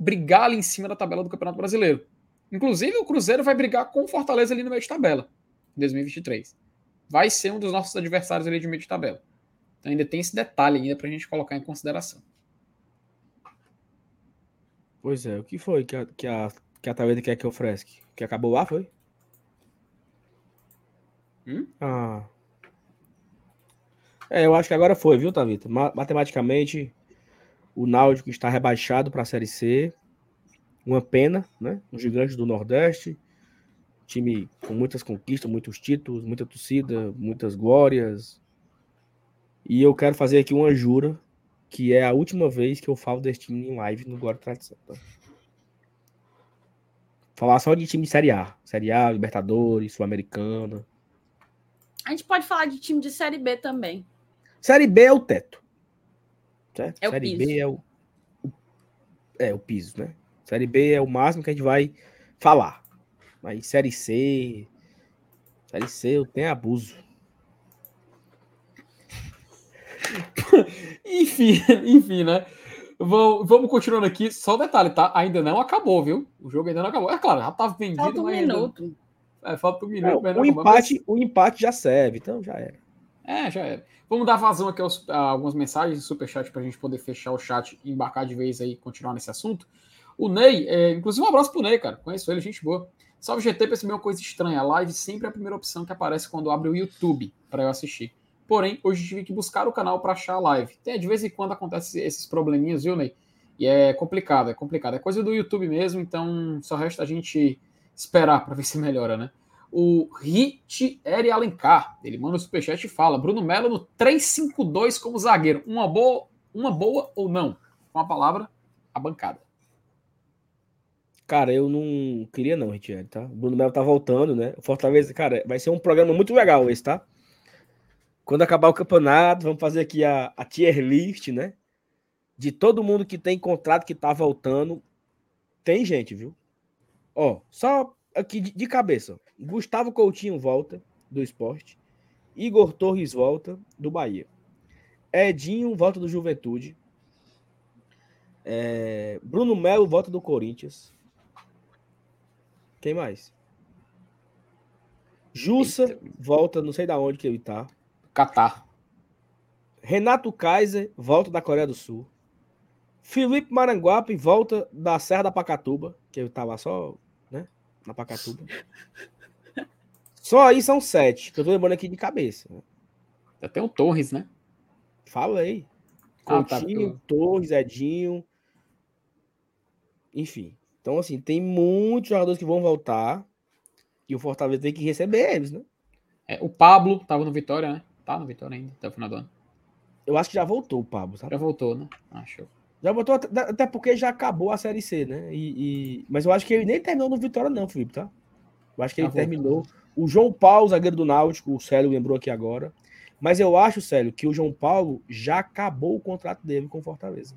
brigar ali em cima da tabela do Campeonato Brasileiro. Inclusive, o Cruzeiro vai brigar com o Fortaleza ali no meio de tabela, em 2023. Vai ser um dos nossos adversários ali de meio de tabela. Então ainda tem esse detalhe ainda para a gente colocar em consideração. Pois é, o que foi que a, que a, que a Taveta quer que eu fresque? Que acabou lá, foi? Hum? Ah. É, eu acho que agora foi, viu, Tavita? Matematicamente, o Náutico está rebaixado para a Série C. Uma pena, né? Um gigante do Nordeste. Time com muitas conquistas, muitos títulos, muita torcida, muitas glórias, e eu quero fazer aqui uma jura, que é a última vez que eu falo desse time em live no Glória Tradição. Tá? Falar só de time de Série A. Série A, Libertadores, Sul-Americana. A gente pode falar de time de Série B também. Série B é o teto. Certo? É série o piso. B é o, o, é o piso, né? Série B é o máximo que a gente vai falar. Mas Série C. Série C eu tenho abuso. enfim, enfim, né? Vamos, vamos continuando aqui. Só um detalhe, tá? Ainda não acabou, viu? O jogo ainda não acabou. É claro, já tava vendido. Falta um minuto. Ainda... É, falta um minuto. É, o, empate, mas... o empate já serve, então já era. É, já era. Vamos dar vazão aqui aos, a algumas mensagens do Superchat para a gente poder fechar o chat e embarcar de vez aí e continuar nesse assunto. O Ney, é, inclusive um abraço pro Ney, cara. Conheço ele, gente boa. Salve GT, percebeu uma coisa estranha. A live sempre é a primeira opção que aparece quando abre o YouTube para eu assistir. Porém, hoje tive que buscar o canal para achar a live. Tem, de vez em quando acontece esses probleminhas, viu, Ney? E é complicado, é complicado. É coisa do YouTube mesmo, então só resta a gente esperar para ver se melhora, né? O Hit Eri Alencar, ele manda o superchat e fala: Bruno Melo no 352 como zagueiro. Uma boa, uma boa ou não? Com a palavra, a bancada. Cara, eu não queria não, Ritieri, tá? O Bruno Melo tá voltando, né? Fortaleza, cara, vai ser um programa muito legal esse, tá? Quando acabar o campeonato, vamos fazer aqui a, a tier list, né? De todo mundo que tem contrato que tá voltando. Tem gente, viu? Ó, só aqui de, de cabeça. Gustavo Coutinho volta do esporte. Igor Torres volta do Bahia. Edinho volta do Juventude. É, Bruno Melo volta do Corinthians. Quem mais? Jussa Eita. volta, não sei da onde que ele tá. Catar. Renato Kaiser volta da Coreia do Sul. Felipe Maranguape volta da Serra da Pacatuba, que ele tava só, né, na Pacatuba. só aí são sete, que eu tô lembrando aqui de cabeça. Até o Torres, né? Fala aí. Coutinho, ah, tá. Torres, Edinho. Enfim. Então, assim, tem muitos jogadores que vão voltar e o Fortaleza tem que receber eles, né? É, o Pablo tava no Vitória, né? Tá no Vitória ainda, até o final do ano. Eu acho que já voltou o Pablo, sabe? Já voltou, né? Acho. Já botou, até porque já acabou a Série C, né? E, e... Mas eu acho que ele nem terminou no Vitória, não, Felipe, tá? Eu acho que ele terminou. O João Paulo, zagueiro do Náutico, o Célio lembrou aqui agora. Mas eu acho, Célio, que o João Paulo já acabou o contrato dele com Fortaleza.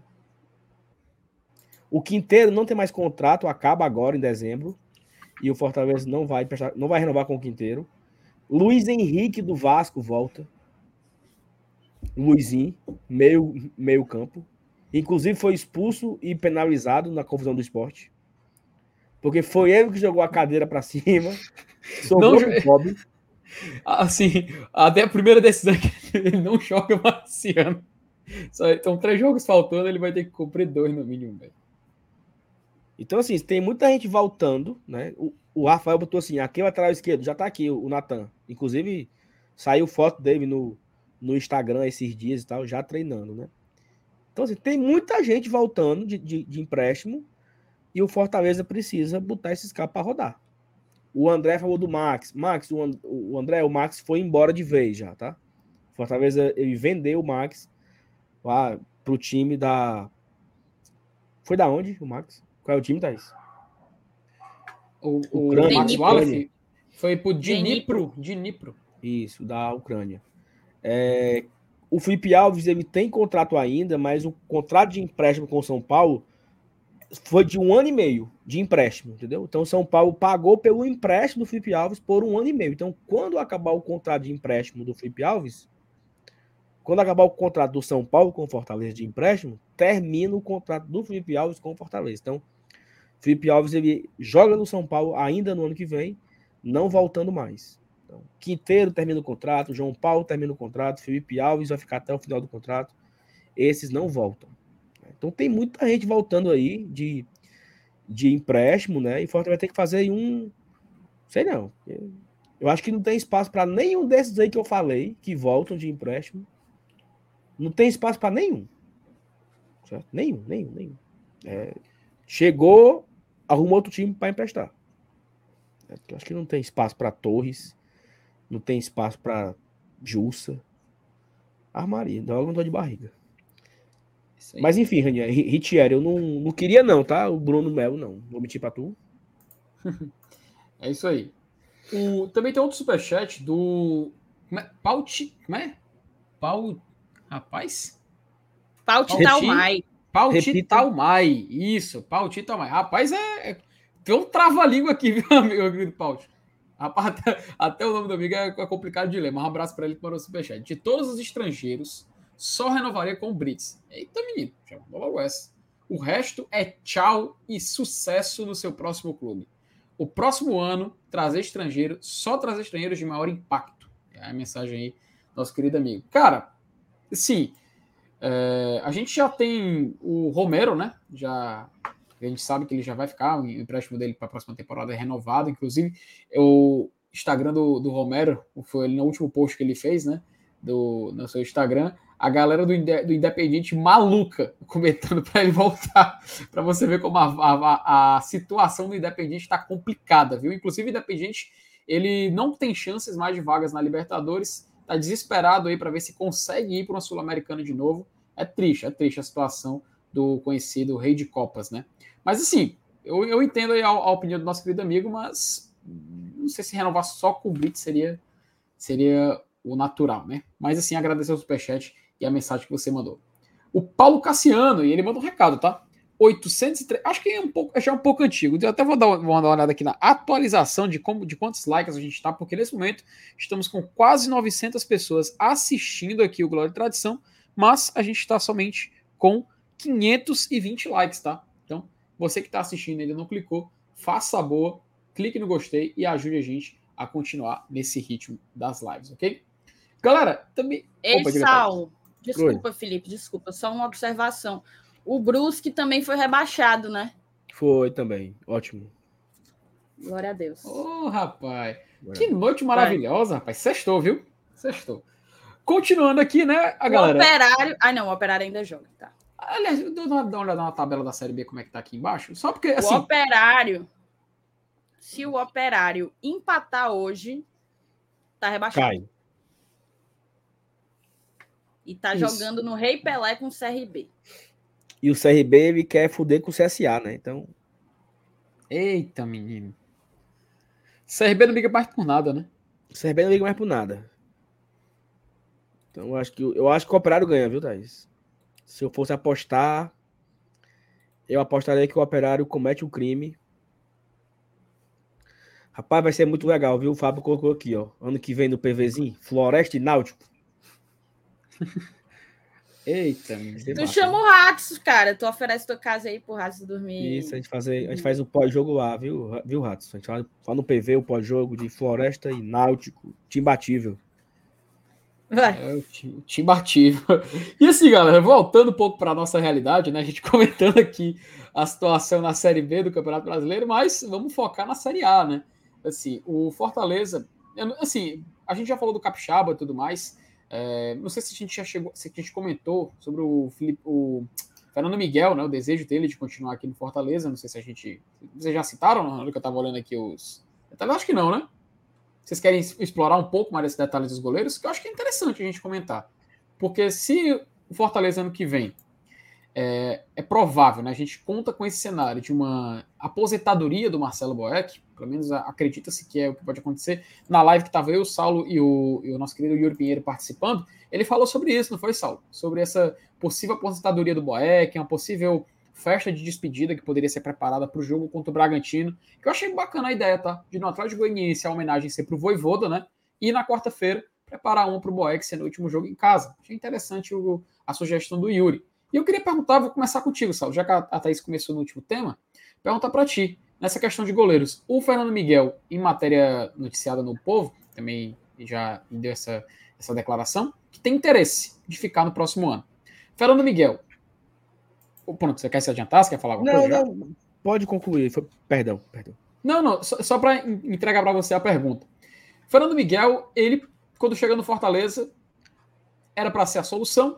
O Quinteiro não tem mais contrato, acaba agora em dezembro. E o Fortaleza não vai, não vai renovar com o Quinteiro. Luiz Henrique do Vasco volta. Luizinho, meio, meio campo. Inclusive foi expulso e penalizado na confusão do esporte. Porque foi ele que jogou a cadeira para cima. Sobrou não, pobre. Assim, até a primeira decisão que ele não joga mais esse ano. Só, então, três jogos faltando, ele vai ter que cumprir dois no mínimo, velho. Então, assim, tem muita gente voltando, né? O, o Rafael botou assim: aqui o lateral esquerdo, já tá aqui, o, o Natan. Inclusive, saiu foto dele no, no Instagram esses dias e tal, já treinando, né? Então, assim, tem muita gente voltando de, de, de empréstimo e o Fortaleza precisa botar esses caras para rodar. O André falou do Max. Max, o, o André, o Max foi embora de vez já, tá? Fortaleza, ele vendeu o Max lá pro time da. Foi da onde o Max? Qual é o time, Thaís? O, o, o Max Wallace foi pro Dnipro. Dnipro. Isso, da Ucrânia. É, o Felipe Alves ele tem contrato ainda, mas o contrato de empréstimo com o São Paulo foi de um ano e meio de empréstimo, entendeu? Então, São Paulo pagou pelo empréstimo do Felipe Alves por um ano e meio. Então, quando acabar o contrato de empréstimo do Felipe Alves, quando acabar o contrato do São Paulo com o Fortaleza de empréstimo, termina o contrato do Felipe Alves com o Fortaleza. Então, Felipe Alves ele joga no São Paulo ainda no ano que vem, não voltando mais. Então, Quinteiro termina o contrato, João Paulo termina o contrato, Felipe Alves vai ficar até o final do contrato. Esses não voltam. Então tem muita gente voltando aí de, de empréstimo, né? E Fortaleza vai ter que fazer um. Sei não. Eu acho que não tem espaço para nenhum desses aí que eu falei que voltam de empréstimo. Não tem espaço para nenhum. Certo? Nenhum, nenhum, nenhum. É, chegou, arrumou outro time para emprestar. É, eu acho que não tem espaço para Torres, não tem espaço para Jussa. Armaria, dá uma dor de barriga. Mas enfim, Ranier, Ritieri, eu não, não queria não, tá? O Bruno Melo não. Vou mentir pra tu. é isso aí. O, também tem outro superchat do... Como é? Pauti... Como é? Pau... Rapaz? Pauti Talmai. Pauti Talmai. Isso, Pauti Talmai. Rapaz, é... é tem um trava-língua aqui, viu, amigo, amigo Pauti? Até, até, o nome do amigo é complicado de ler, mas um abraço para ele que mandou o superchat. De todos os estrangeiros só renovaria com o Brits. Eita, menino, já mandou logo essa. O resto é tchau e sucesso no seu próximo clube. O próximo ano, trazer estrangeiro, só trazer estrangeiros de maior impacto. É a mensagem aí, nosso querido amigo. Cara, sim, é, a gente já tem o Romero, né? Já a gente sabe que ele já vai ficar, o empréstimo dele para a próxima temporada é renovado. Inclusive, o Instagram do, do Romero, foi no último post que ele fez, né? Do, no seu Instagram, a galera do, do Independente maluca comentando para ele voltar, para você ver como a, a, a situação do Independente está complicada, viu? Inclusive, o Independente ele não tem chances mais de vagas na Libertadores, tá desesperado aí para ver se consegue ir para uma Sul-Americana de novo. É triste, é triste a situação do conhecido Rei de Copas, né? Mas assim, eu, eu entendo a, a, opinião do nosso querido amigo, mas não sei se renovar só com o Blitz seria, seria o natural, né? Mas assim, agradecer o superchat e a mensagem que você mandou. O Paulo Cassiano, e ele manda um recado, tá? 803, acho que é um pouco, já é um pouco antigo. Eu até vou dar, vou dar uma olhada aqui na atualização de como de quantos likes a gente está, porque nesse momento estamos com quase 900 pessoas assistindo aqui o Glória e Tradição, mas a gente está somente com 520 likes, tá? Então, você que está assistindo e ainda não clicou, faça a boa, clique no gostei e ajude a gente a continuar nesse ritmo das lives, ok? Galera, também. Ei, Opa, Sal, Desculpa, Oi. Felipe, desculpa. Só uma observação. O Brusque também foi rebaixado, né? Foi também. Ótimo. Glória a Deus. Ô, oh, rapaz. Glória. Que noite maravilhosa, rapaz. Sextou, viu? Sextou. Continuando aqui, né, a o galera. Operário. Ah, não, o Operário ainda joga, tá. Aliás, dá uma, dá uma olhada na tabela da Série B, como é que tá aqui embaixo. Só porque, assim... O Operário, se o Operário empatar hoje, tá rebaixado. Cai. E tá Isso. jogando no Rei Pelé com o CRB. E o CRB ele quer fuder com o CSA, né? Então. Eita, menino. CRB não liga mais por nada, né? O CRB não liga mais por nada. Então eu acho que, eu acho que o Operário ganha, viu, Thaís? Se eu fosse apostar, eu apostaria que o Operário comete um crime. Rapaz, vai ser muito legal, viu? O Fábio colocou aqui, ó. Ano que vem no PVzinho, Floresta e Náutico. Eita, tu chama o Ratos, cara. Tu oferece tua casa aí pro Ratos dormir. Isso, a gente, faz, a gente faz o pós-jogo lá, viu, viu, Ratos? A gente faz, faz no PV o pós-jogo de Floresta e Náutico, time batível. Vai. É, o time, time ativo. E assim, galera, voltando um pouco para nossa realidade, né? A gente comentando aqui a situação na Série B do Campeonato Brasileiro, mas vamos focar na Série A, né? Assim, o Fortaleza, assim, a gente já falou do Capixaba e tudo mais. É, não sei se a gente já chegou, se a gente comentou sobre o, Felipe, o Fernando Miguel, né? O desejo dele de continuar aqui no Fortaleza. Não sei se a gente. Vocês já citaram na hora que eu estava olhando aqui os. Eu acho que não, né? Vocês querem explorar um pouco mais esses detalhes dos goleiros? Que eu acho que é interessante a gente comentar. Porque se o Fortaleza ano que vem é, é, provável, né? A gente conta com esse cenário de uma aposentadoria do Marcelo Boeck, pelo menos acredita-se que é o que pode acontecer. Na live que estava eu, o Saulo e o, e o nosso querido Yuri Pinheiro participando, ele falou sobre isso, não foi, Saulo? Sobre essa possível aposentadoria do Boeck, uma possível festa de despedida que poderia ser preparada para o jogo contra o Bragantino. Que eu achei bacana a ideia, tá? De no Atlético Goianiense a homenagem ser para o Voivoda, né? E na quarta-feira preparar um para o Boeck ser no último jogo em casa. Achei interessante o, a sugestão do Yuri. E eu queria perguntar, vou começar contigo, Saulo, já que a Thaís começou no último tema, perguntar para ti, nessa questão de goleiros. O Fernando Miguel, em matéria noticiada no Povo, também já deu essa, essa declaração, que tem interesse de ficar no próximo ano. Fernando Miguel, Pronto, você quer se adiantar? Você quer falar alguma não, coisa? Não, pode concluir. Foi... Perdão, perdão. Não, não, só, só para entregar para você a pergunta. Fernando Miguel, ele, quando chega no Fortaleza, era para ser a solução,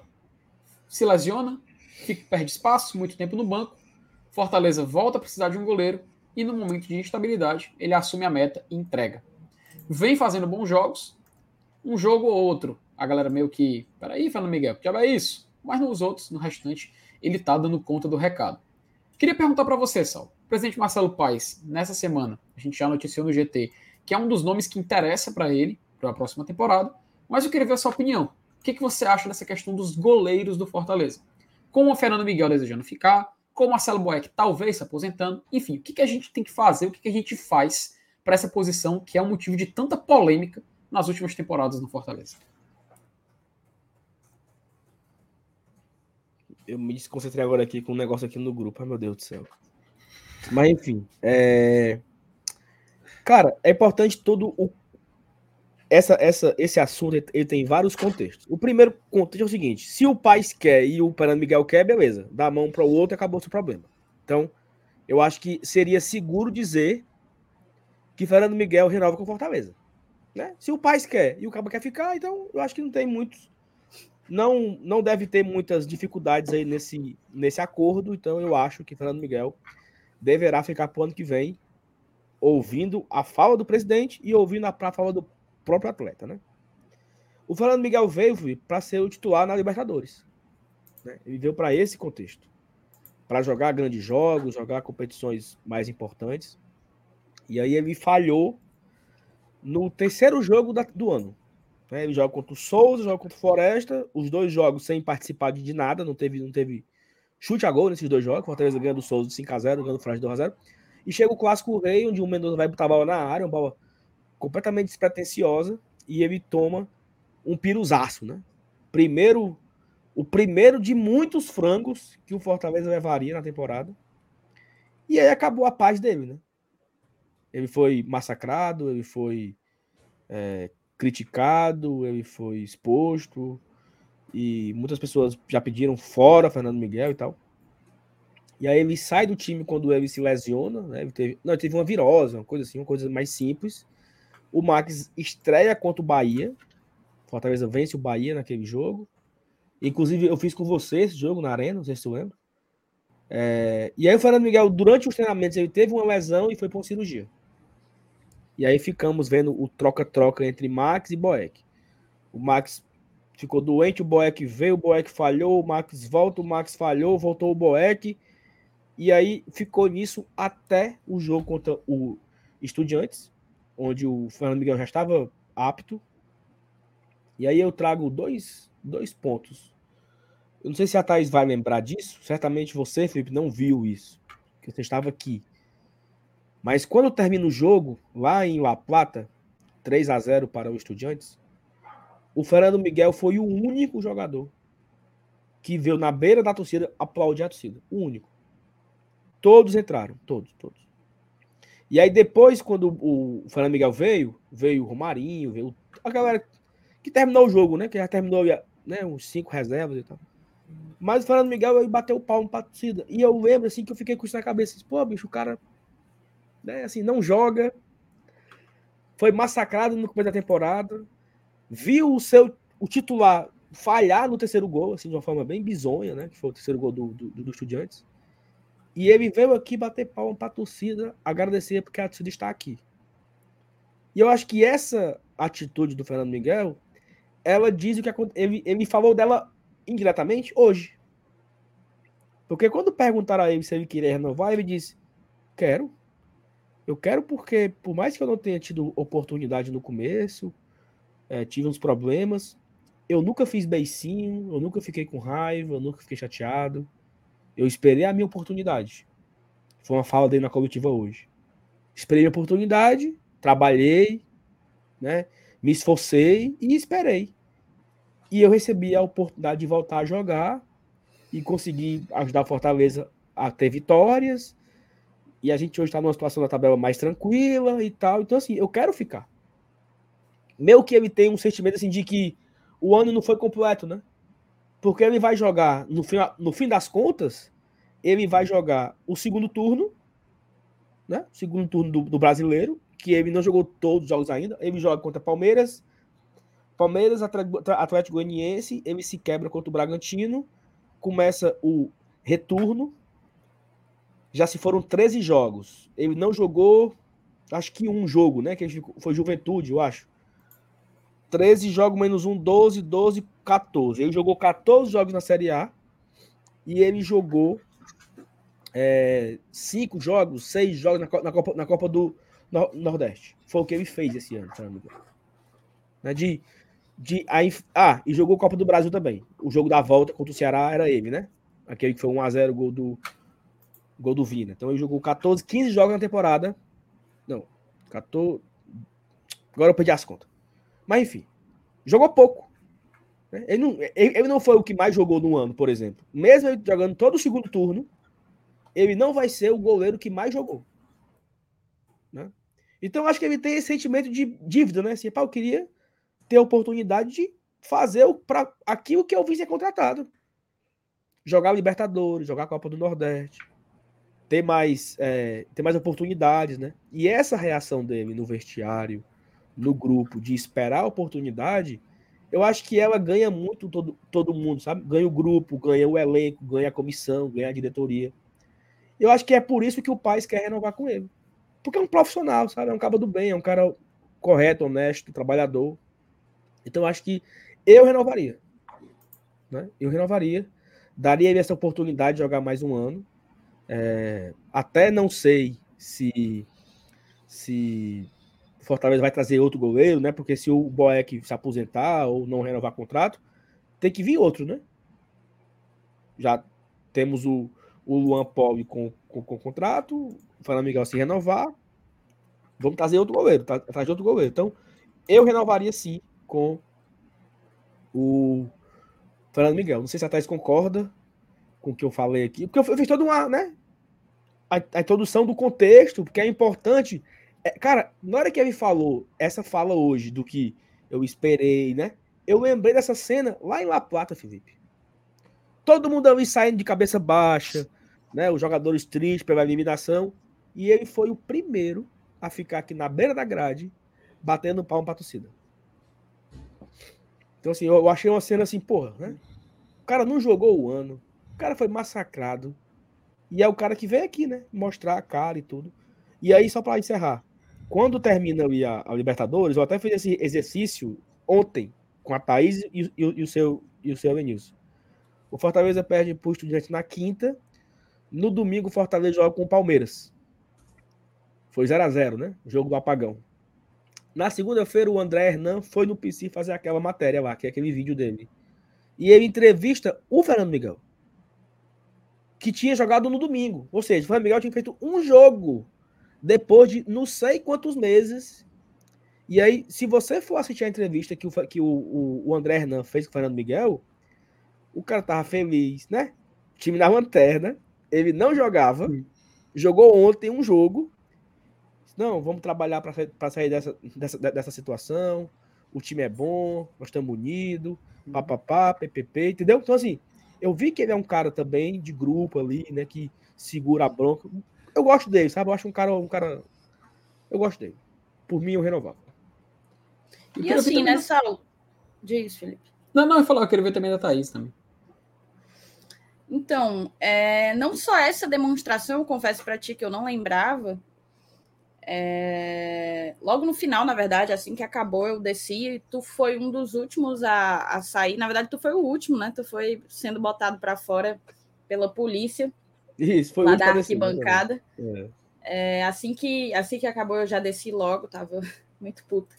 se lesiona, fica, perde espaço, muito tempo no banco. Fortaleza volta a precisar de um goleiro e no momento de instabilidade ele assume a meta e entrega. Vem fazendo bons jogos, um jogo ou outro. A galera meio que, peraí, Fernando Miguel, que é isso? Mas nos outros, no restante, ele está dando conta do recado. Queria perguntar para você, Sal. O presidente Marcelo Paes, nessa semana, a gente já noticiou no GT, que é um dos nomes que interessa para ele, para a próxima temporada, mas eu queria ver a sua opinião. O que, que você acha dessa questão dos goleiros do Fortaleza? Com o Fernando Miguel desejando ficar, com o Marcelo Boeck talvez se aposentando, enfim, o que, que a gente tem que fazer, o que, que a gente faz para essa posição que é um motivo de tanta polêmica nas últimas temporadas no Fortaleza? Eu me desconcentrei agora aqui com um negócio aqui no grupo. Ai, meu Deus do céu. Mas, enfim. É... Cara, é importante todo o. Essa, essa, esse assunto ele tem vários contextos. O primeiro contexto é o seguinte: se o pai quer e o Fernando Miguel quer, beleza. Dá a mão para o outro acabou o problema. Então, eu acho que seria seguro dizer que Fernando Miguel renova com Fortaleza. Né? Se o pai quer e o cabo quer ficar, então eu acho que não tem muitos não, não deve ter muitas dificuldades aí nesse, nesse acordo, então eu acho que Fernando Miguel deverá ficar para o ano que vem ouvindo a fala do presidente e ouvindo a, a fala do próprio atleta, né? O Fernando Miguel veio para ser o titular na Libertadores. Né? Ele veio para esse contexto. Para jogar grandes jogos, jogar competições mais importantes. E aí ele falhou no terceiro jogo da, do ano. Né? Ele joga contra o Souza, joga contra o Floresta, os dois jogos sem participar de nada, não teve, não teve chute a gol nesses dois jogos. Fortaleza ganha do Souza 5x0, ganha do Floresta 2x0. E chega o clássico rei, onde o Mendoza vai botar a bola na área, uma bola completamente despretensiosa, e ele toma um piruzaço, né? Primeiro, o primeiro de muitos frangos que o Fortaleza levaria na temporada. E aí acabou a paz dele, né? Ele foi massacrado, ele foi é, criticado, ele foi exposto, e muitas pessoas já pediram fora Fernando Miguel e tal. E aí ele sai do time quando ele se lesiona, né? Ele teve, não, ele teve uma virose, uma coisa assim, uma coisa mais simples. O Max estreia contra o Bahia. Fortaleza vence o Bahia naquele jogo. Inclusive, eu fiz com você esse jogo na arena, não sei se você lembra. É... E aí o Fernando Miguel, durante os treinamentos, ele teve uma lesão e foi para uma cirurgia. E aí ficamos vendo o troca-troca entre Max e Boeck. O Max ficou doente, o Boeck veio, o Boeck falhou, o Max volta, o Max falhou, voltou o Boeck. E aí ficou nisso até o jogo contra o Estudiantes, onde o Fernando Miguel já estava apto. E aí eu trago dois, dois pontos. Eu não sei se a Thaís vai lembrar disso. Certamente você, Felipe, não viu isso. Porque você estava aqui. Mas quando termina o jogo, lá em La Plata, 3 a 0 para o Estudiantes, o Fernando Miguel foi o único jogador que veio na beira da torcida aplaudir a torcida. O único. Todos entraram, todos, todos. E aí depois, quando o Fernando Miguel veio, veio o Romarinho, veio a galera que terminou o jogo, né? Que já terminou né, uns cinco reservas e tal. Mas o Fernando Miguel aí bateu o palmo pra torcida. E eu lembro assim que eu fiquei com isso na cabeça. Pô, bicho, o cara né, assim, não joga. Foi massacrado no começo da temporada. Viu o seu o titular falhar no terceiro gol, assim, de uma forma bem bizonha, né? Que foi o terceiro gol do, do, do Estudiantes. E ele veio aqui bater palma para a torcida, agradecer porque a torcida está aqui. E eu acho que essa atitude do Fernando Miguel, ela diz o que ele, ele falou dela indiretamente hoje. Porque quando perguntaram a ele se ele queria renovar, ele disse: Quero. Eu quero porque, por mais que eu não tenha tido oportunidade no começo, é, tive uns problemas, eu nunca fiz beicinho, eu nunca fiquei com raiva, eu nunca fiquei chateado. Eu esperei a minha oportunidade. Foi uma fala dele na coletiva hoje. Esperei a oportunidade, trabalhei, né? Me esforcei e esperei. E eu recebi a oportunidade de voltar a jogar e conseguir ajudar a Fortaleza a ter vitórias. E a gente hoje está numa situação da tabela mais tranquila e tal. Então, assim, eu quero ficar. Meu que ele tem um sentimento assim de que o ano não foi completo, né? Porque ele vai jogar, no fim, no fim das contas, ele vai jogar o segundo turno, né? Segundo turno do, do, brasileiro, que ele não jogou todos os jogos ainda. Ele joga contra Palmeiras, Palmeiras, Atlético Goianiense, ele se quebra contra o Bragantino, começa o retorno. Já se foram 13 jogos. Ele não jogou, acho que um jogo, né? Que foi Juventude, eu acho. 13 jogos menos 1, 12, 12, 14. Ele jogou 14 jogos na Série A e ele jogou 5 é, jogos, 6 jogos na, na, Copa, na Copa do Nordeste. Foi o que ele fez esse ano, se Né, de, de, aí, ah, e jogou Copa do Brasil também. O jogo da volta contra o Ceará era ele, né? Aquele que foi 1x0 gol do, gol do Vina. Então ele jogou 14, 15 jogos na temporada. Não, 14. Agora eu perdi as contas. Mas enfim, jogou pouco. Né? Ele não, ele não foi o que mais jogou no ano, por exemplo. Mesmo ele jogando todo o segundo turno, ele não vai ser o goleiro que mais jogou. Né? Então, acho que ele tem esse sentimento de dívida, né? Assim, eu queria ter a oportunidade de fazer o, aquilo que eu vim ser contratado. Jogar Libertadores, jogar Copa do Nordeste, ter mais, é, ter mais oportunidades, né? E essa reação dele no vestiário, no grupo de esperar a oportunidade, eu acho que ela ganha muito todo, todo mundo, sabe? Ganha o grupo, ganha o elenco, ganha a comissão, ganha a diretoria. Eu acho que é por isso que o Paz quer renovar com ele. Porque é um profissional, sabe? É um cara do bem, é um cara correto, honesto, trabalhador. Então acho que eu renovaria. Né? Eu renovaria. Daria ele essa oportunidade de jogar mais um ano. É, até não sei se se Fortaleza vai trazer outro goleiro, né? Porque se o Boeck se aposentar ou não renovar contrato, tem que vir outro, né? Já temos o, o Luan Pauli com, com, com contrato, o Fernando Miguel se renovar. Vamos trazer outro goleiro, tá, trazer outro goleiro. Então, eu renovaria sim com o Fernando Miguel. Não sei se a Thais concorda com o que eu falei aqui, porque eu fiz toda uma, né? A, a introdução do contexto, porque é importante cara, na hora que ele falou essa fala hoje do que eu esperei, né? Eu lembrei dessa cena lá em La Plata, Felipe. Todo mundo ali saindo de cabeça baixa, né? Os jogadores tristes pela eliminação. E ele foi o primeiro a ficar aqui na beira da grade, batendo palmo pra torcida. Então, assim, eu achei uma cena assim, porra, né? O cara não jogou o ano, o cara foi massacrado. E é o cara que veio aqui, né? Mostrar a cara e tudo. E aí, só para encerrar, quando termina a, a Libertadores, eu até fiz esse exercício ontem, com a Thaís e, e, e o seu e o seu Elenilson. O Fortaleza perde para o Estudiante na quinta. No domingo, o Fortaleza joga com o Palmeiras. Foi 0 a 0 né? Jogo do apagão. Na segunda-feira, o André Hernan foi no PC fazer aquela matéria lá, que é aquele vídeo dele. E ele entrevista o Fernando Miguel, que tinha jogado no domingo. Ou seja, o Fernando Miguel tinha feito um jogo depois de não sei quantos meses. E aí, se você for assistir a entrevista que o, que o, o, André Hernan fez com o Fernando Miguel, o cara tava feliz, né? Time na lanterna, ele não jogava, jogou ontem um jogo não, vamos trabalhar para sair dessa, dessa, dessa situação. O time é bom, nós estamos unidos, papapá, ppp, entendeu? Então, assim, eu vi que ele é um cara também de grupo ali, né, que segura a bronca. Eu gosto dele, sabe? Eu acho um cara, um cara. Eu gosto dele. Por mim, eu renovava. E assim, nessa. Diz, Felipe. Não, não, eu falar, eu queria ver também da Thaís também. Então, é, não só essa demonstração, eu confesso para ti que eu não lembrava, é... Logo no final, na verdade, assim que acabou, eu desci e tu foi um dos últimos a, a sair. Na verdade, tu foi o último, né? Tu foi sendo botado para fora pela polícia. Isso, foi lá da arquibancada. É. É, assim, que, assim que acabou, eu já desci logo, tava muito puta.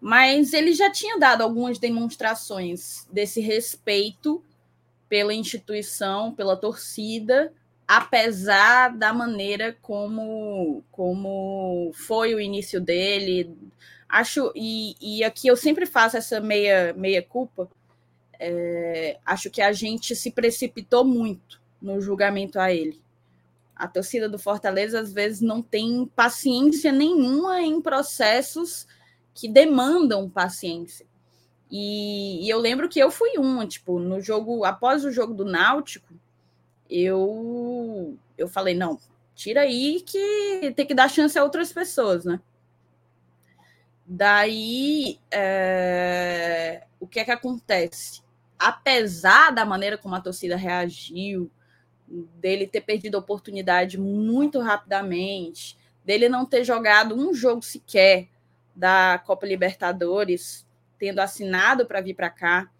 Mas ele já tinha dado algumas demonstrações desse respeito pela instituição, pela torcida, apesar da maneira como, como foi o início dele. Acho, e, e aqui eu sempre faço essa meia, meia culpa. É, acho que a gente se precipitou muito no julgamento a ele. A torcida do Fortaleza às vezes não tem paciência nenhuma em processos que demandam paciência. E, e eu lembro que eu fui uma, tipo, no jogo, após o jogo do Náutico, eu eu falei, não, tira aí que tem que dar chance a outras pessoas, né? Daí, é, o que é que acontece? Apesar da maneira como a torcida reagiu, dele ter perdido a oportunidade muito rapidamente, dele não ter jogado um jogo sequer da Copa Libertadores, tendo assinado para vir para cá,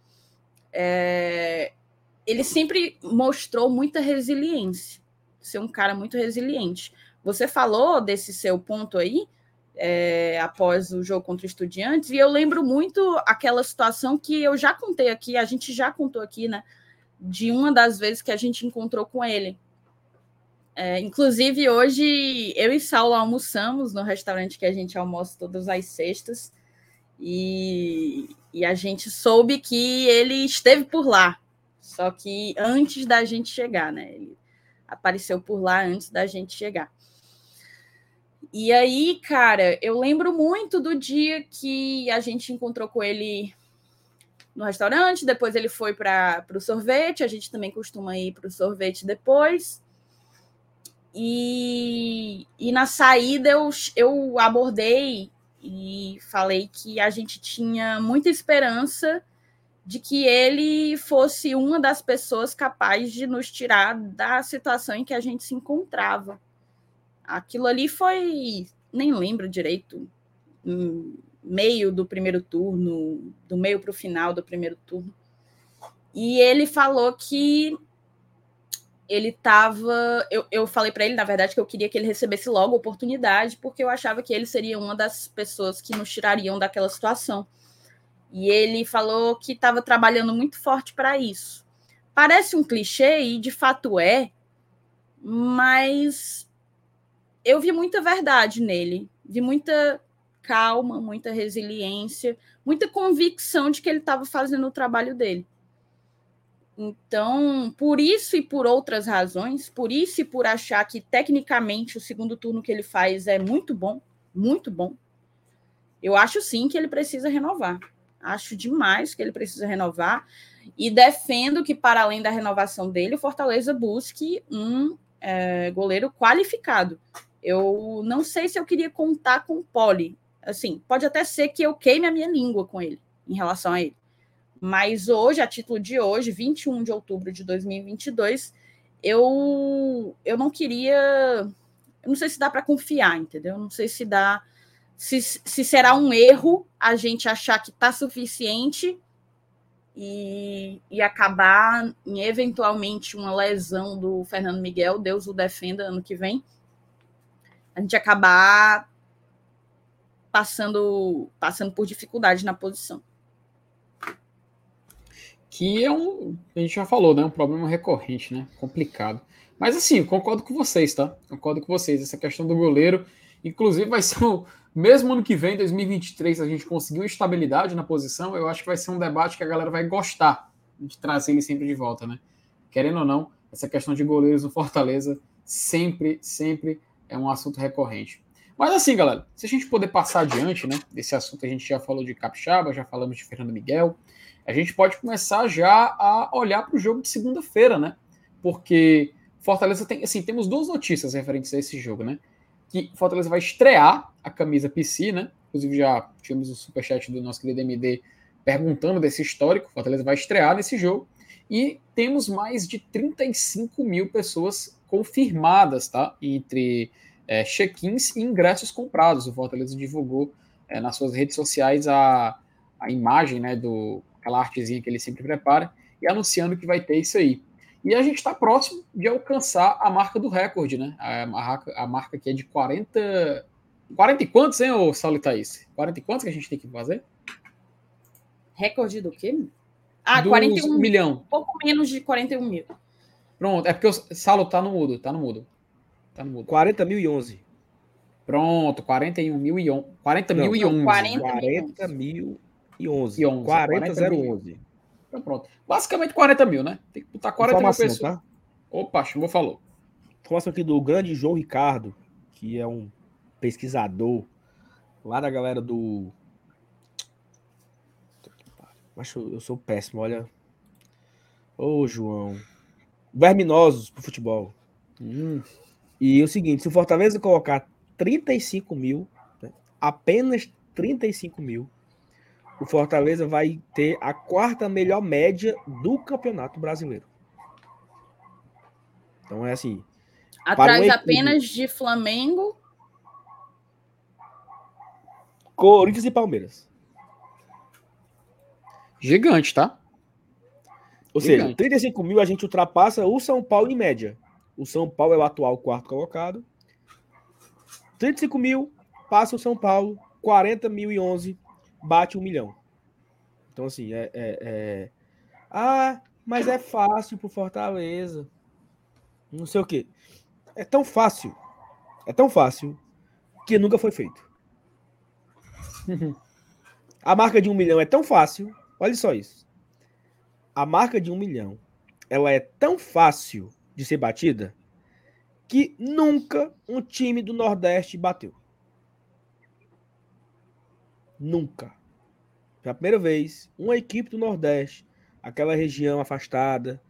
é, ele sempre mostrou muita resiliência, ser um cara muito resiliente. Você falou desse seu ponto aí, é, após o jogo contra o Estudiantes, e eu lembro muito aquela situação que eu já contei aqui, a gente já contou aqui, né? De uma das vezes que a gente encontrou com ele. É, inclusive, hoje eu e Saulo almoçamos no restaurante que a gente almoça todas as sextas, e, e a gente soube que ele esteve por lá. Só que antes da gente chegar, né? Ele apareceu por lá antes da gente chegar. E aí, cara, eu lembro muito do dia que a gente encontrou com ele no restaurante, depois ele foi para o sorvete, a gente também costuma ir para o sorvete depois. E, e na saída eu, eu abordei e falei que a gente tinha muita esperança de que ele fosse uma das pessoas capazes de nos tirar da situação em que a gente se encontrava. Aquilo ali foi, nem lembro direito, meio do primeiro turno, do meio para o final do primeiro turno. E ele falou que ele estava. Eu, eu falei para ele, na verdade, que eu queria que ele recebesse logo a oportunidade, porque eu achava que ele seria uma das pessoas que nos tirariam daquela situação. E ele falou que estava trabalhando muito forte para isso. Parece um clichê, e de fato é, mas eu vi muita verdade nele, vi muita calma, muita resiliência, muita convicção de que ele estava fazendo o trabalho dele. Então, por isso e por outras razões, por isso e por achar que tecnicamente o segundo turno que ele faz é muito bom, muito bom, eu acho sim que ele precisa renovar. Acho demais que ele precisa renovar e defendo que, para além da renovação dele, o Fortaleza busque um é, goleiro qualificado. Eu não sei se eu queria contar com o Poli. Assim, pode até ser que eu queime a minha língua com ele, em relação a ele. Mas hoje, a título de hoje, 21 de outubro de 2022, eu, eu não queria. Eu não sei se dá para confiar, entendeu? Não sei se dá se, se será um erro a gente achar que está suficiente e, e acabar em eventualmente uma lesão do Fernando Miguel, Deus o defenda ano que vem, a gente acabar passando, passando por dificuldade na posição. Que é um, a gente já falou, né? Um problema recorrente, né? Complicado. Mas assim, concordo com vocês, tá? Concordo com vocês. Essa questão do goleiro, inclusive, vai ser o mesmo ano que vem, 2023, a gente conseguiu estabilidade na posição. Eu acho que vai ser um debate que a galera vai gostar de trazer ele sempre de volta, né? Querendo ou não, essa questão de goleiros no Fortaleza sempre, sempre é um assunto recorrente. Mas assim, galera, se a gente poder passar adiante, né, desse assunto, a gente já falou de Capixaba, já falamos de Fernando Miguel, a gente pode começar já a olhar para o jogo de segunda-feira, né? Porque Fortaleza tem, assim, temos duas notícias referentes a esse jogo, né? Que Fortaleza vai estrear a camisa PC, né? Inclusive já tivemos o superchat do nosso querido MD perguntando desse histórico. Fortaleza vai estrear nesse jogo. E temos mais de 35 mil pessoas confirmadas, tá? Entre é, check-ins e ingressos comprados. O Fortaleza divulgou é, nas suas redes sociais a, a imagem, né, do aquela artezinha que ele sempre prepara e anunciando que vai ter isso aí. E a gente está próximo de alcançar a marca do recorde, né? A, a, a, marca que é de 40. 40 e quantos, hein, ô Saulo e Thaís? 40 e quantos que a gente tem que fazer? Recorde do quê? Ah, Dos 41 milhão. Pouco menos de 41 mil. Pronto, é porque o Saulo tá no mudo, tá no mudo. Tá no mudo. 40 mil e 11. Pronto, 41 mil e 11. 40 Não, mil e não, 11. 40 40 mil e 11. E 11, 40 40 mil. 011. Então pronto. Basicamente 40 mil, né? Tem que botar 40 mil Informação, pessoas. tá? Opa, Chumbo falou. Informação aqui do grande João Ricardo, que é um pesquisador lá da galera do. Mas eu eu sou péssimo, olha. Ô, João. Verminosos pro futebol. Hum, E o seguinte, se o Fortaleza colocar 35 mil, né, apenas 35 mil, o Fortaleza vai ter a quarta melhor média do Campeonato Brasileiro. Então é assim, Atrás um apenas de Flamengo. Corinthians e Palmeiras. gigante, tá? Ou seja, Gigante. 35 mil a gente ultrapassa o São Paulo em média. O São Paulo é o atual quarto colocado. 35 mil passa o São Paulo. 40 mil e 11 bate um milhão. Então, assim, é, é- é- Ah, mas é fácil pro Fortaleza. Não sei o quê. É tão fácil. É tão fácil que nunca foi feito. A marca de um milhão é tão fácil. Olha só isso. A marca de um milhão, ela é tão fácil de ser batida que nunca um time do Nordeste bateu. Nunca. Pela primeira vez, uma equipe do Nordeste, aquela região afastada,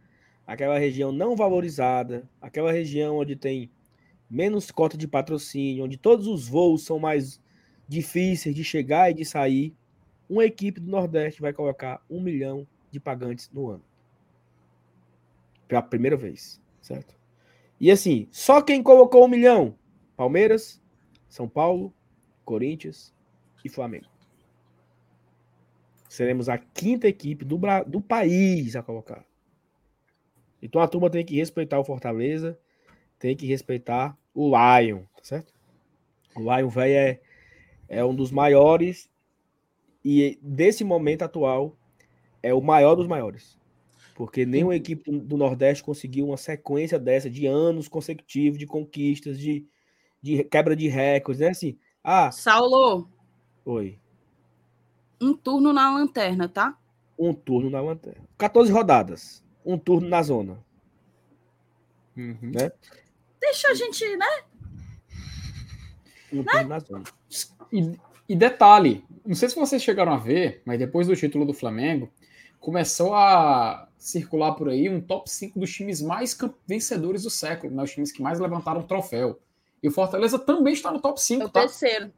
aquela região não valorizada, aquela região onde tem menos cota de patrocínio, onde todos os voos são mais difíceis de chegar e de sair, uma equipe do Nordeste vai colocar um milhão de pagantes no ano. Pela primeira vez, certo? E assim, só quem colocou um milhão? Palmeiras, São Paulo, Corinthians e Flamengo. Seremos a quinta equipe do, do país a colocar. Então a turma tem que respeitar o Fortaleza, tem que respeitar o Lion, tá certo? O Lion, velho, é, é um dos maiores e desse momento atual é o maior dos maiores. Porque nenhuma equipe do- Nordeste conseguiu uma sequência dessa de anos consecutivos de conquistas, de, de quebra de recordes, né? Assim, ah, Saulo, oi, um turno na lanterna, tá? um turno na lanterna. 14 rodadas, um turno na zona. Uhum. Deixa a gente, né? Um turno na zona. E, e detalhe, não sei se vocês chegaram a ver, mas depois do título do Flamengo, começou a circular por aí um top 5 dos times mais vencedores do século, né? os times que mais levantaram troféu. E o Fortaleza também está no top É 5, o tá? terceiro.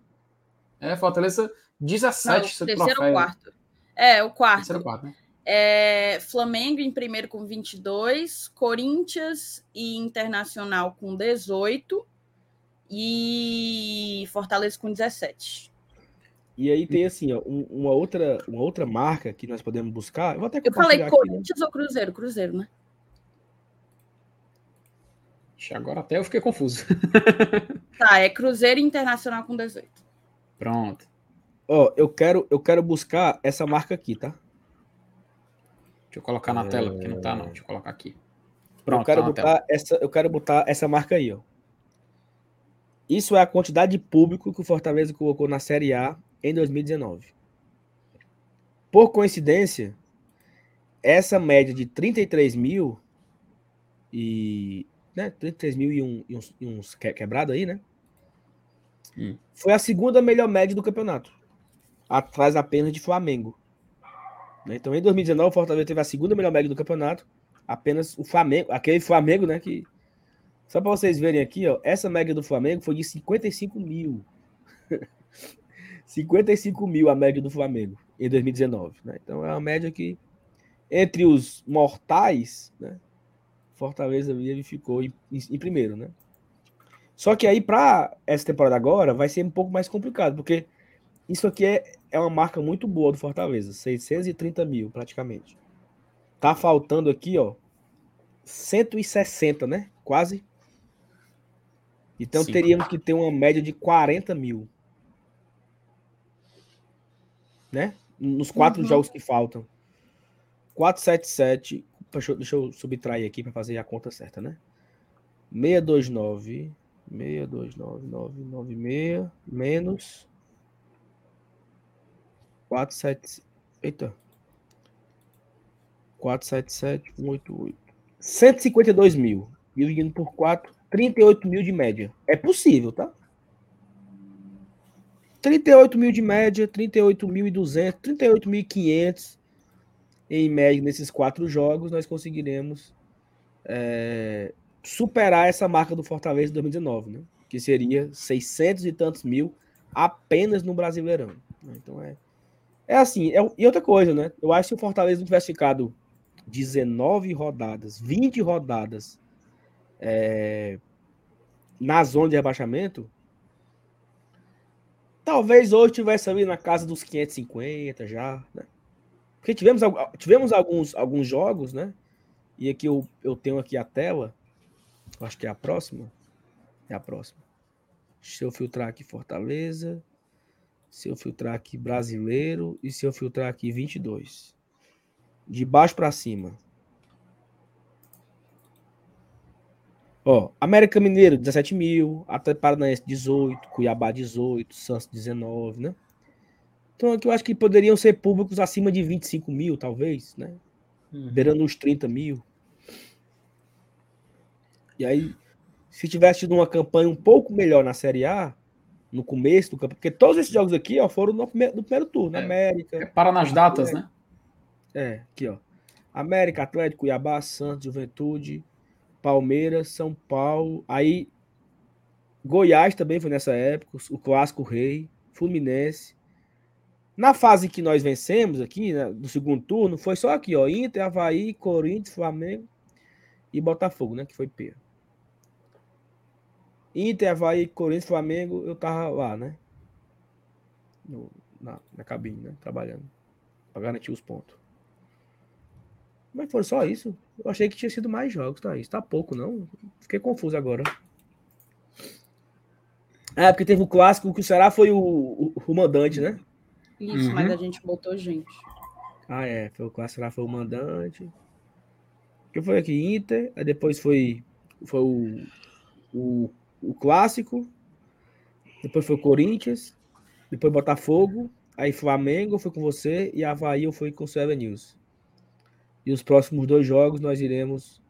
É, Fortaleza Não, 17 o seu terceiro ou troféu. quarto. É, o quarto. Terceiro ou quarto, né? É, Flamengo em primeiro com 22, Corinthians e Internacional com 18 e Fortaleza com 17. E aí tem assim, ó, um, uma, outra, uma outra marca que nós podemos buscar. Eu, vou até eu falei aqui, Corinthians né? ou Cruzeiro? Cruzeiro, né? Agora até eu fiquei confuso. tá, é Cruzeiro Internacional com 18. Pronto. Ó, eu quero, eu quero buscar essa marca aqui, tá? Deixa eu colocar na é... tela, porque não tá, não. Deixa eu colocar aqui. Pronto, eu quero tá botar essa, eu quero botar essa marca aí, ó. Isso é a quantidade de público que o Fortaleza colocou na Série A em 2019. Por coincidência, essa média de 33 mil e. Né, 33 mil e, um, e uns, e uns quebrado aí, né? Hum. Foi a segunda melhor média do campeonato. Atrás apenas de Flamengo. Né, então, em 2019, o Fortaleza teve a segunda melhor média do campeonato. Apenas o Flamengo, aquele Flamengo, né? Que só para vocês verem aqui, ó, essa média do Flamengo foi de 55 mil. 55 mil a média do Flamengo em 2019. Né? Então é uma média que, entre os mortais, né? Fortaleza ele ficou em, em, primeiro, né? Só que aí, para essa temporada agora, vai ser um pouco mais complicado, porque isso aqui é, é uma marca muito boa do Fortaleza, 630 mil praticamente. Tá faltando aqui, ó, 160, né? Quase então Sim. teríamos que ter uma média de 40 mil. Né? Nos quatro uhum. jogos que faltam. 477. Deixa eu, deixa eu subtrair aqui para fazer a conta certa, né? 629. 629996 menos 47. Eita. 477 188. 152 mil. Dividindo por 4, 38 mil de média. É possível, tá? 38 mil de média, 38.200, 38.500 em média nesses quatro jogos, nós conseguiremos é, superar essa marca do Fortaleza de 2019, né? Que seria 600 e tantos mil apenas no Brasileirão. Né? Então é, é assim. É, e outra coisa, né? Eu acho que o Fortaleza não tivesse ficado 19 rodadas, 20 rodadas é, na zona de rebaixamento, talvez hoje tivesse ali na casa dos 550 já, né? Porque tivemos, tivemos alguns, alguns jogos, né? E aqui eu, eu tenho aqui a tela. Acho que é a próxima. É a próxima. Se eu filtrar aqui Fortaleza. Se eu filtrar aqui Brasileiro. E se eu filtrar aqui 22. De baixo para cima. Ó, América Mineiro, 17 mil, Atlético Paranaense, 18, Cuiabá, 18, Santos, 19, né? Então aqui eu acho que poderiam ser públicos acima de 25 mil, talvez, né? Uhum. Beirando uns 30 mil. E aí, se tivesse tido uma campanha um pouco melhor na Série A, no começo do campo, porque todos esses jogos aqui ó, foram no primeiro, no primeiro turno, é, América. É para nas datas, né? É, aqui, ó. América, Atlético, Cuiabá, Santos, Juventude, Palmeiras, São Paulo, aí Goiás também foi nessa época, o clássico rei, Fluminense. Na fase que nós vencemos aqui, né, do segundo turno, foi só aqui, ó, Inter, Havaí, Corinthians, Flamengo e Botafogo, né, que foi P. Inter, Havaí, Corinthians, Flamengo, eu tava lá, né? No, na, na cabine, né, trabalhando, para garantir os pontos. Mas foi só isso. Eu achei que tinha sido mais jogos, tá? Isso tá pouco, não? Fiquei confuso agora. É, porque teve o clássico que o Ceará foi o, o, o mandante, né? Isso, uhum. mas a gente botou gente. Ah, é. Foi o clássico lá foi o mandante. que foi aqui? Inter. Aí depois foi, foi o, o, o clássico. Depois foi o Corinthians. Depois Botafogo. Aí Flamengo foi com você. E Havaí eu fui com o Seven News. E os próximos dois jogos nós iremos.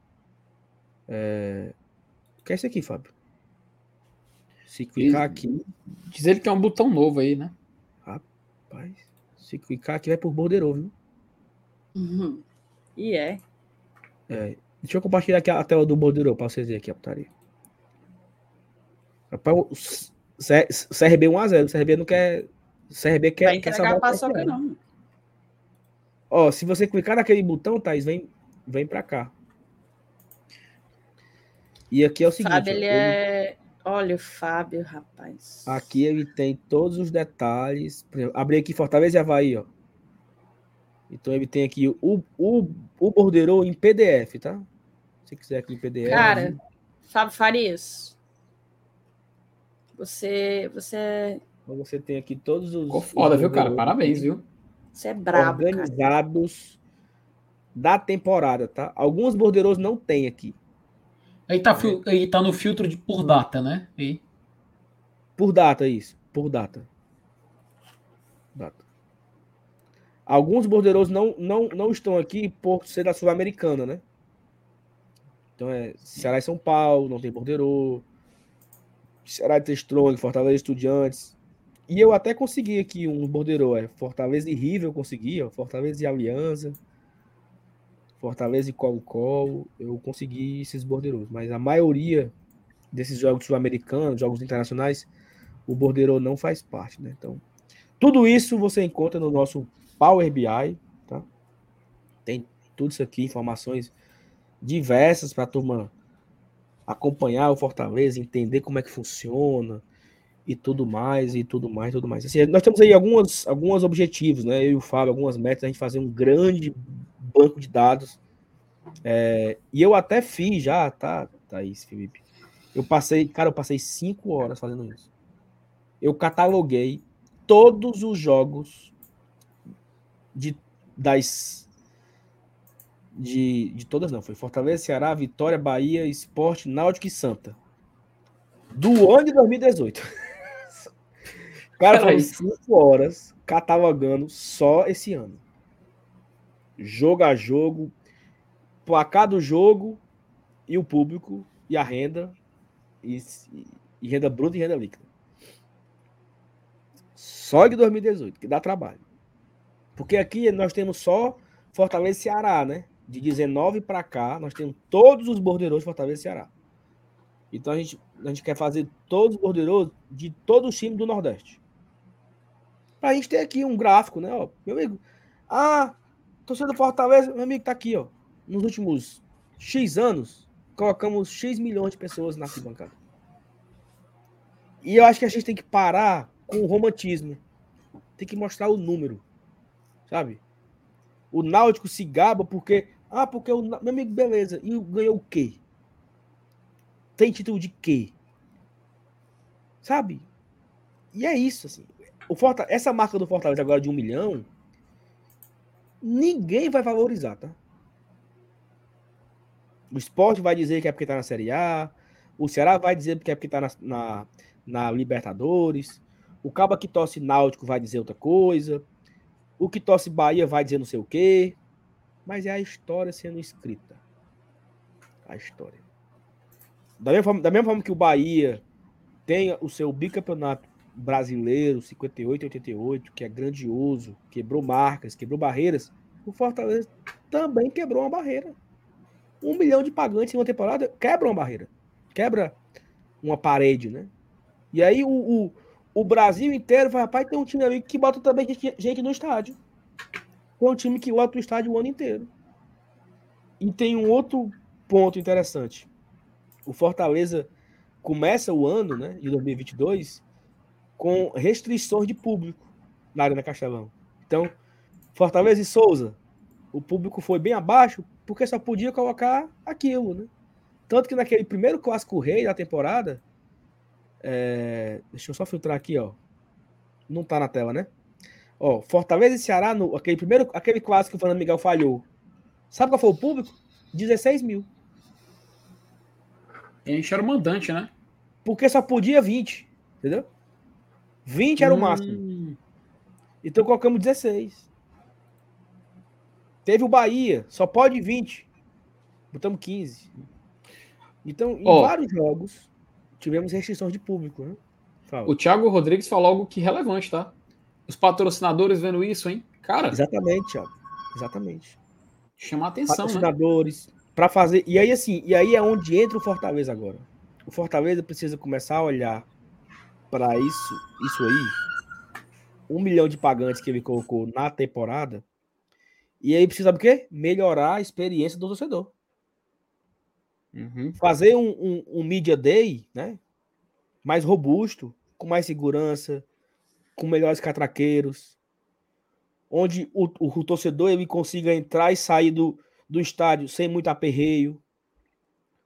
É... O que é isso aqui, Fábio? Se clicar aqui. Diz ele que é um botão novo aí, né? Rapaz. Se clicar aqui vai por borderou, viu? Uhum. E é. é. Deixa eu compartilhar aqui a tela do borderou para vocês verem aqui a putaria. Rapaz, o CRB 1x0. O CRB não quer. O CRB quer. Vai entregar quer paçoca, não. Ó, se você clicar naquele botão, Thais, vem, vem para cá. E aqui é o seguinte. Sabe, ele, ó, é... Olha o Fábio, rapaz. Aqui ele tem todos os detalhes. Abri aqui Fortaleza e Havaí, ó. Então ele tem aqui o, o, o borderou em PDF, tá? Se quiser aqui em PDF. Cara, Fábio Farias. Você. Você. Então você tem aqui todos os. Ficou foda, viu, cara? Parabéns, viu? Você é brabo. Organizados cara. da temporada, tá? Alguns borderos não tem aqui. Aí tá, aí tá no filtro de por data, né? Aí. Por data, isso. Por data. Data. Alguns borderos não, não, não estão aqui por ser da Sul-Americana, né? Então é Ceará e São Paulo, não tem borderô. Ceará e Strong, Fortaleza Estudiantes. E eu até consegui aqui um borderô, é Fortaleza e River eu consegui, ó, Fortaleza e Aliança. Fortaleza e Colo-Colo, eu consegui esses borderos, mas a maioria desses jogos sul-americanos, jogos internacionais, o borderô não faz parte, né? Então, tudo isso você encontra no nosso Power BI, tá? Tem tudo isso aqui, informações diversas para a turma acompanhar o Fortaleza, entender como é que funciona e tudo mais, e tudo mais, tudo mais. Assim, nós temos aí algumas, alguns objetivos, né? Eu e o Fábio, algumas metas, a gente fazer um grande banco de dados. É, e eu até fiz já, tá, Thaís, Felipe? Eu passei, cara, eu passei cinco horas fazendo isso. Eu cataloguei todos os jogos de das de, de todas não, foi Fortaleza, Ceará, Vitória, Bahia, Esporte, Náutico e Santa. Do ano de 2018. Cara, foi cinco horas catalogando só esse ano jogo a jogo, placar do jogo e o público e a renda e, e renda bruta e renda líquida. Só de 2018, que dá trabalho. Porque aqui nós temos só Fortaleza e Ceará, né? De 19 para cá, nós temos todos os borderos de Fortaleza e Ceará. Então a gente, a gente quer fazer todos os borderos de todos os times do Nordeste. Pra gente ter aqui um gráfico, né? Ó, meu amigo, ah, Torcedor do Fortaleza, meu amigo, tá aqui, ó. Nos últimos X anos, colocamos X milhões de pessoas na arquibancada. E eu acho que a gente tem que parar com o romantismo. Tem que mostrar o número. Sabe? O Náutico se gaba porque. Ah, porque o. Meu amigo, beleza. E ganhou o quê? Tem título de quê? Sabe? E é isso, assim. O Forta... Essa marca do Fortaleza agora de um milhão ninguém vai valorizar, tá? O esporte vai dizer que é porque tá na Série A, o Ceará vai dizer que é porque tá na, na, na Libertadores, o Cabo que torce Náutico vai dizer outra coisa, o que torce Bahia vai dizer não sei o quê, mas é a história sendo escrita. A história. Da mesma forma, da mesma forma que o Bahia tem o seu bicampeonato brasileiro, 58 88, que é grandioso, quebrou marcas, quebrou barreiras, o Fortaleza também quebrou uma barreira. Um milhão de pagantes em uma temporada quebra uma barreira, quebra uma parede, né? E aí o, o, o Brasil inteiro vai, rapaz, tem um time ali que bota também gente no estádio. Tem um time que lota o estádio o ano inteiro. E tem um outro ponto interessante. O Fortaleza começa o ano, né, de 2022, com restrições de público na Arena Castelão. Então, Fortaleza e Souza, o público foi bem abaixo porque só podia colocar aquilo, né? Tanto que naquele primeiro clássico rei da temporada, é... deixa eu só filtrar aqui, ó. Não tá na tela, né? Ó, Fortaleza e Ceará, no, aquele primeiro, aquele clássico que o Fernando Miguel falhou. Sabe qual foi o público? 16 mil. Enche era o mandante, né? Porque só podia 20, entendeu? 20 era hum. o máximo. Então colocamos 16. Teve o Bahia, só pode 20. Botamos 15. Então, em oh, vários jogos, tivemos restrições de público, né? Fala. O Thiago Rodrigues falou algo que é relevante, tá? Os patrocinadores vendo isso, hein? Cara. Exatamente, Thiago. Exatamente. Chamar atenção, né? patrocinadores, né? para fazer. E aí, assim, e aí é onde entra o Fortaleza agora. O Fortaleza precisa começar a olhar para isso, isso aí, um milhão de pagantes que ele colocou na temporada, e aí precisa do quê? Melhorar a experiência do torcedor. Uhum. Fazer um, um, um, Media Day, né? mais robusto, com mais segurança, com melhores catraqueiros, onde o, o, o torcedor ele consiga entrar e sair do, do estádio sem muito aperreio,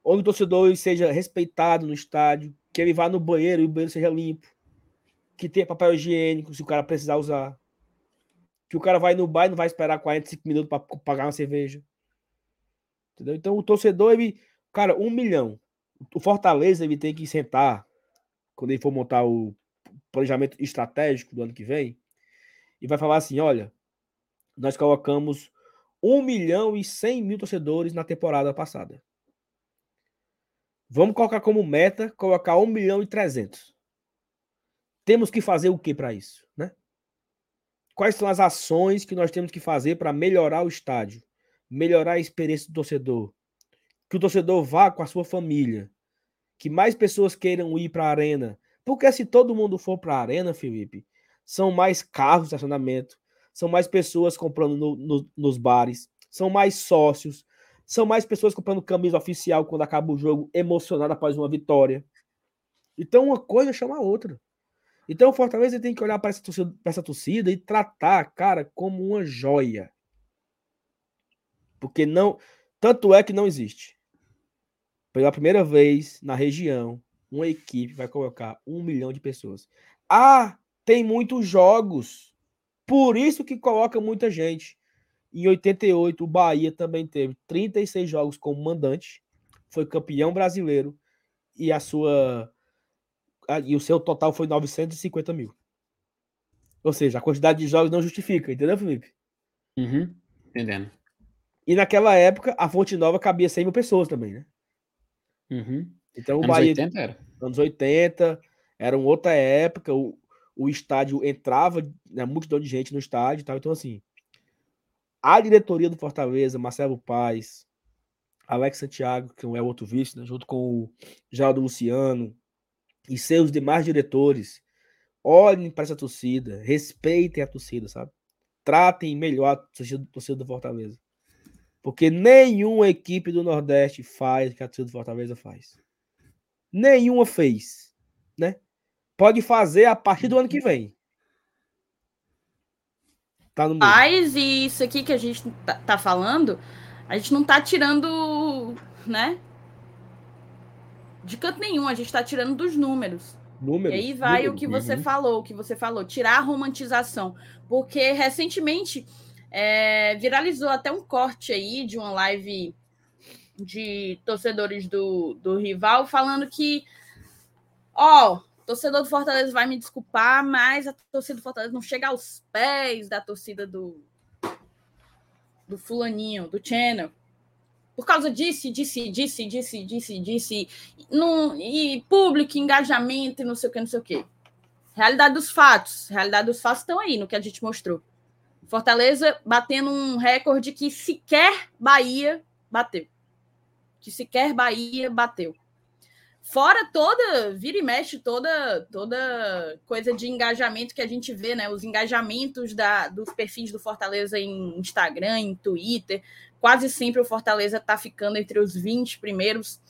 onde o torcedor seja respeitado no estádio, que ele vá no banheiro e o banheiro seja limpo, que tenha papel higiênico se o cara precisar usar, que o cara vai no bar e não vai esperar 45 minutos para pagar uma cerveja. Entendeu? Então o torcedor, ele, cara, um milhão. O Fortaleza ele tem que sentar quando ele for montar o planejamento estratégico do ano que vem e vai falar assim: olha, nós colocamos 1 milhão e 100 mil torcedores na temporada passada. Vamos colocar como meta colocar 1 milhão e 300. Temos que fazer o que para isso, né? Quais são as ações que nós temos que fazer para melhorar o estádio, melhorar a experiência do torcedor, que o torcedor vá com a sua família, que mais pessoas queiram ir para a arena, porque se todo mundo for para a arena, Felipe, são mais carros de estacionamento, são mais pessoas comprando no, no, nos bares, são mais sócios, são mais pessoas comprando camisa oficial quando acaba o jogo, emocionado após uma vitória. Então, uma coisa chama a outra. Então, o Fortaleza tem que olhar para essa, torcida, essa torcida e tratar, cara, como uma joia. Porque não. Tanto é que não existe. Pela primeira vez na região, uma equipe vai colocar um milhão de pessoas. Ah, tem muitos jogos. Por isso que coloca muita gente. Em 88, o Bahia também teve 36 jogos como mandante, foi campeão brasileiro e a sua e o seu total foi 950 mil. Ou seja, a quantidade de jogos não justifica, entendeu, Felipe? Uhum, entendendo. E naquela época, a Fonte Nova cabia 100 mil pessoas também, né? Uhum. Então o anos Bahia. 80 era. Anos 80, era uma outra época, o, o estádio entrava, né, multidão de gente no estádio e tal. Então, assim, a diretoria do Fortaleza, Marcelo Paz, Alex Santiago, que é o outro vice, né, junto com o Geraldo Luciano e seus demais diretores, olhem para essa torcida, respeitem a torcida, sabe? Tratem melhor a torcida, a torcida do Fortaleza. Porque nenhuma equipe do Nordeste faz o que a torcida do Fortaleza faz. Nenhuma fez, né? Pode fazer a partir do ano que vem. Tá no Mas e isso aqui que a gente tá, tá, falando, a gente não tá tirando, né? De canto nenhum, a gente tá tirando dos números. Números, e aí vai números, o que você uhum. falou, o que você falou, tirar a romantização. Porque recentemente é, viralizou até um corte aí de uma live de torcedores do, do rival falando que, ó, torcedor do Fortaleza vai me desculpar, mas a torcida do Fortaleza não chega aos pés da torcida do do fulaninho, do Channel. Por causa disso, disse, disse, disse, disse, disse, e público, engajamento e não sei o que, não sei o que. Realidade dos fatos. Realidade dos fatos estão aí no que a gente mostrou. Fortaleza batendo um recorde que sequer Bahia bateu. Que sequer Bahia bateu. Fora toda, vira e mexe, toda, toda coisa de engajamento que a gente vê, né? Os engajamentos da, dos perfis do Fortaleza em Instagram, em Twitter. Quase sempre o Fortaleza está ficando entre os 20 primeiros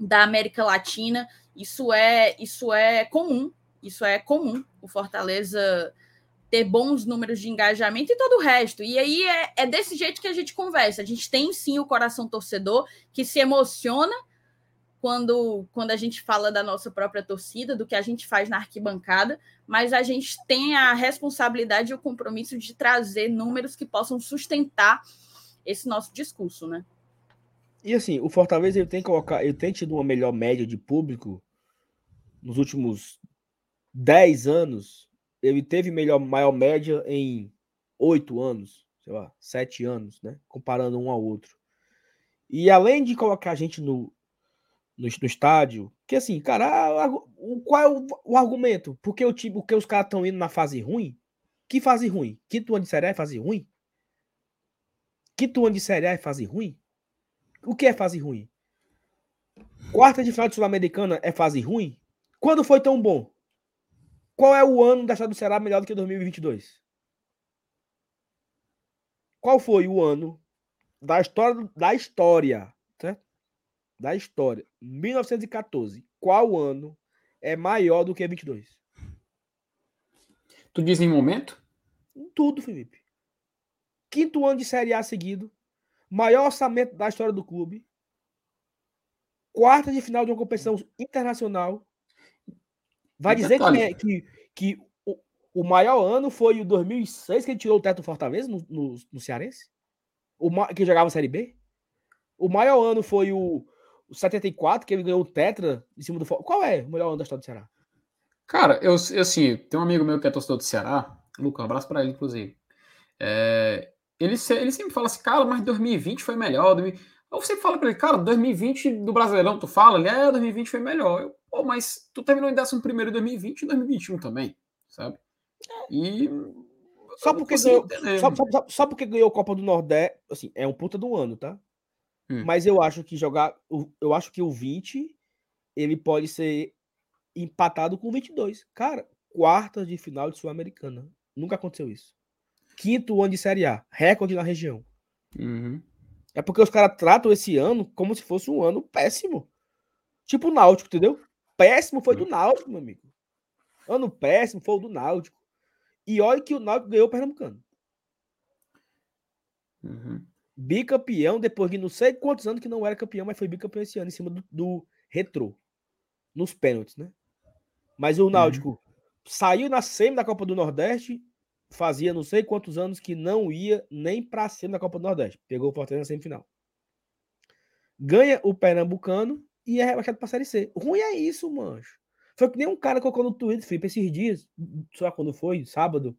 da América Latina. Isso é, isso é comum. Isso é comum. O Fortaleza ter bons números de engajamento e todo o resto. E aí é, é desse jeito que a gente conversa. A gente tem sim o coração torcedor que se emociona quando, quando a gente fala da nossa própria torcida, do que a gente faz na arquibancada, mas a gente tem a responsabilidade e o compromisso de trazer números que possam sustentar esse nosso discurso, né? E assim, o Fortaleza ele tem, colocar, ele tem tido uma melhor média de público nos últimos 10 anos. Ele teve melhor, maior média em 8 anos, sei lá, 7 anos, né? Comparando um ao outro. E além de colocar a gente no, no, no estádio. Que assim, cara, o, qual é o, o argumento? Porque o time, porque os caras estão indo na fase ruim? Que fase ruim? Quinto ano de Série é fase ruim? Quinto ano de Série é fase ruim? O que é fase ruim? Quarta de final de Sul-Americana é fase ruim? Quando foi tão bom? Qual é o ano da do Ceará melhor do que 2022? Qual foi o ano da história da história da história, 1914, qual ano é maior do que 22. Tu diz em momento? Em tudo, Felipe. Quinto ano de Série A seguido. Maior orçamento da história do clube. Quarta de final de uma competição internacional. Vai dizer que, é, que, que o, o, maior ano foi o 2006, que ele tirou o teto do Fortaleza no, no, no Cearense? O, que jogava Série B? O maior ano foi o, o 74, que ele ganhou o Tetra em cima do. Qual é o melhor ano da história do Ceará? Cara, eu, eu assim, tem um amigo meu que é torcedor do Ceará, Lucas, um abraço para ele, inclusive. É, ele, ele sempre fala assim, cara, mas 2020 foi melhor. Eu sempre falo para ele, cara, 2020 do Brasileirão, tu fala, ele é, 2020 foi melhor. Eu, Pô, mas tu terminou em 11 em 2020 e 2021 também, sabe? E. Só porque, ganhou, só, só, só, porque ganhou a Copa do Nordeste, assim, é um puta do ano, tá? Hum. Mas eu acho que jogar. Eu acho que o 20 ele pode ser empatado com o 22. Cara, quarta de final de Sul-Americana. Nunca aconteceu isso. Quinto ano de Série A. Recorde na região. Uhum. É porque os caras tratam esse ano como se fosse um ano péssimo. Tipo o Náutico, entendeu? péssimo foi do Náutico, meu amigo. Ano péssimo foi o do Náutico. E olha que o Náutico ganhou o Pernambucano. Uhum. Bicampeão, depois de não sei quantos anos que não era campeão, mas foi bicampeão esse ano em cima do, do Retrô. Nos pênaltis, né? Mas o uhum. Náutico uhum. saiu na semi da Copa do Nordeste, fazia não sei quantos anos que não ia nem pra semi da Copa do Nordeste. Pegou o Fortaleza na semifinal. Ganha o Pernambucano e é rebaixado pra Série C. Ruim é isso, mancho. Foi que nem um cara colocou no Twitter, Felipe, esses dias, lá quando foi, sábado,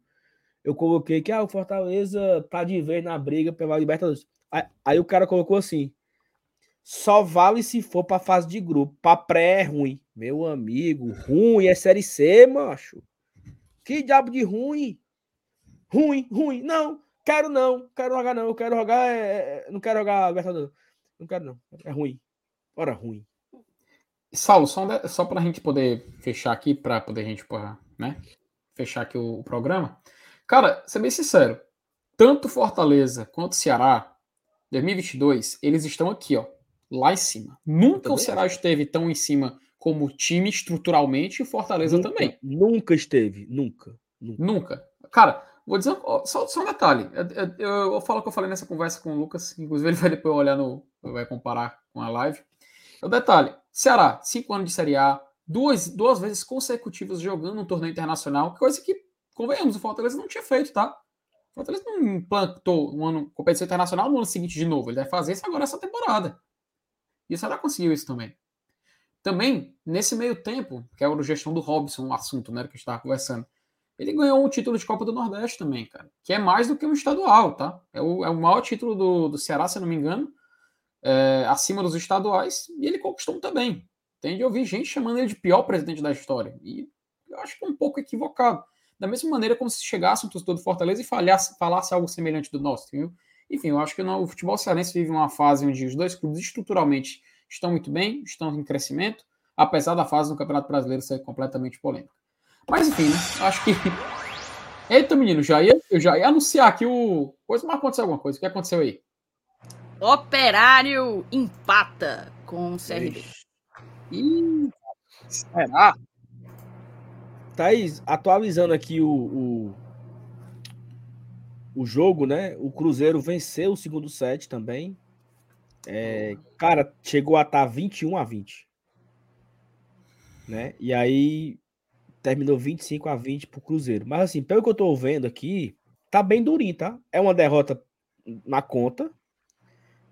eu coloquei que ah, o Fortaleza tá de vez na briga pela Libertadores. Aí, aí o cara colocou assim: só vale se for pra fase de grupo. Pra pré é ruim. Meu amigo, ruim é Série C, macho. Que diabo de ruim? Ruim, ruim. Não, quero não, quero jogar não. Eu quero jogar, é... não quero jogar Libertadores. Não quero não. É ruim. Ora, ruim. Saulo, só, só para a gente poder fechar aqui, para poder a gente né, fechar aqui o, o, programa. Cara, ser bem sincero, tanto Fortaleza quanto Ceará, 2022, eles estão aqui, ó, lá em cima. Nunca o Ceará esteve tão em cima como time estruturalmente e Fortaleza nunca, também. Nunca esteve, nunca, nunca. Nunca. Cara, vou dizer só, só um detalhe. Eu, eu, eu, falo que eu falei nessa conversa com o Lucas, inclusive ele vai depois olhar no. vai comparar com a live. O detalhe: Ceará, cinco anos de Série A, duas, duas vezes consecutivas jogando um torneio internacional, coisa que, convenhamos, o Fortaleza não tinha feito, tá? O Fortaleza não implantou um ano competição internacional no ano seguinte de novo. Ele vai fazer isso agora essa temporada. E o Ceará conseguiu isso também. Também, nesse meio tempo, que é a gestão do Robson, o assunto né, que a gente estava conversando, ele ganhou um título de Copa do Nordeste também, cara. Que é mais do que um estadual, tá? É o, é o maior título do, do Ceará, se eu não me engano é, acima dos estaduais e ele conquistou um também. Tem de ouvir gente chamando ele de pior presidente da história. E eu acho que é um pouco equivocado. Da mesma maneira como se chegasse um torcedor do Fortaleza e falhasse, falasse algo semelhante do nosso, entendeu? Enfim, eu acho que o futebol cearense vive uma fase onde os dois clubes estruturalmente estão muito bem, estão em crescimento, apesar da fase do Campeonato Brasileiro ser completamente polêmica. Mas enfim, né? Acho que. Eita, menino, já ia, eu já ia anunciar aqui o. Coisa, mas aconteceu alguma coisa. O que aconteceu aí? Operário empata com o CRB. Ih, será? Thaís, atualizando aqui o, o, o, jogo, né? O Cruzeiro venceu o segundo set também. É, cara, chegou a estar 21 a 20. Né? E aí terminou 25 a 20 pro Cruzeiro. Mas assim, pelo que eu tô vendo aqui, tá bem durinho, tá? É uma derrota na conta,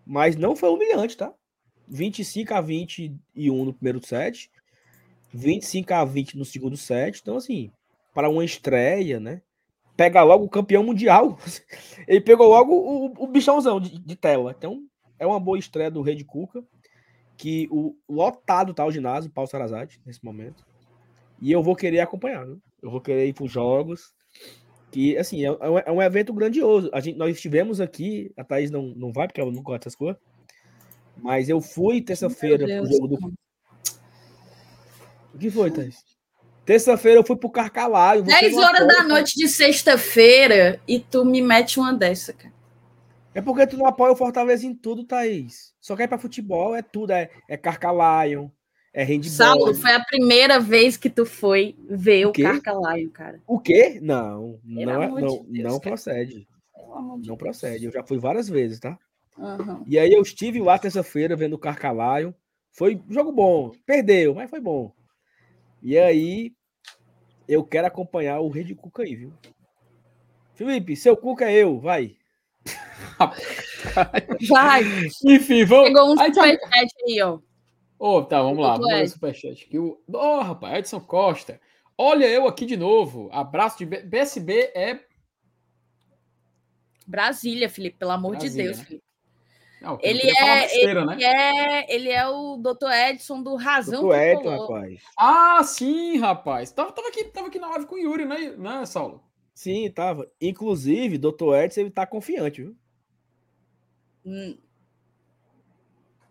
mas não foi humilhante, tá? 25 a 21 no primeiro set, 25 a 20 no segundo set. Então, assim, para uma estreia, né? Pega logo o campeão mundial. Ele pegou logo o, o bichãozão de, de, tela. Então, é uma boa estreia do Rede Cuca. Que o lotado tá o ginásio, Paulo Sarazade, nesse momento. E eu vou querer acompanhar, né? Eu vou querer ir para os jogos. Que, assim, é, é, um, é, um, evento grandioso. A gente, nós estivemos aqui, a Thaís não, não vai, porque ela não gosta dessas coisas. Mas eu fui terça-feira pro jogo do. O que foi, Thaís? Terça-feira eu fui pro Carcalaio. 10 horas da noite de sexta-feira e tu me mete uma dessa, cara. É porque tu não apoia o Fortaleza em tudo, Thaís. Só quer ir pra futebol, é tudo. É, é Carcalaio, é handball. Saulo, foi a primeira vez que tu foi ver O o, cara. O quê? Não, Pelo não, é- não, de Deus, não cara. procede. De Não procede. Eu já fui várias vezes, tá? Aham. E aí eu estive lá terça-feira vendo o Carcalaio. Foi um jogo bom. Perdeu, mas foi bom. E aí eu quero acompanhar o Rei de Cuca aí, viu? Felipe, seu Cuca é eu, vai. Vai, Enfim, vamos. pegou um tá- superchat aí, ó. Ô, tá, vamos lá. Vamos ler o Ed. superchat aqui. O... Ô, rapaz, Edson Costa. Olha eu aqui de novo. Abraço de B- BSB é. Brasília, Felipe, pelo amor Brasília, de Deus, né? Não, eu Ele é, besteira, né? ele, é, ele é o Dr. Edson do Razão Doutor Edson, rapaz. Ah, sim, rapaz. Tava, tava, aqui, tava aqui na live com o Yuri, né, né Saulo? Sim, tava. Inclusive, Dr. Edson, ele tá confiante, viu? Hum.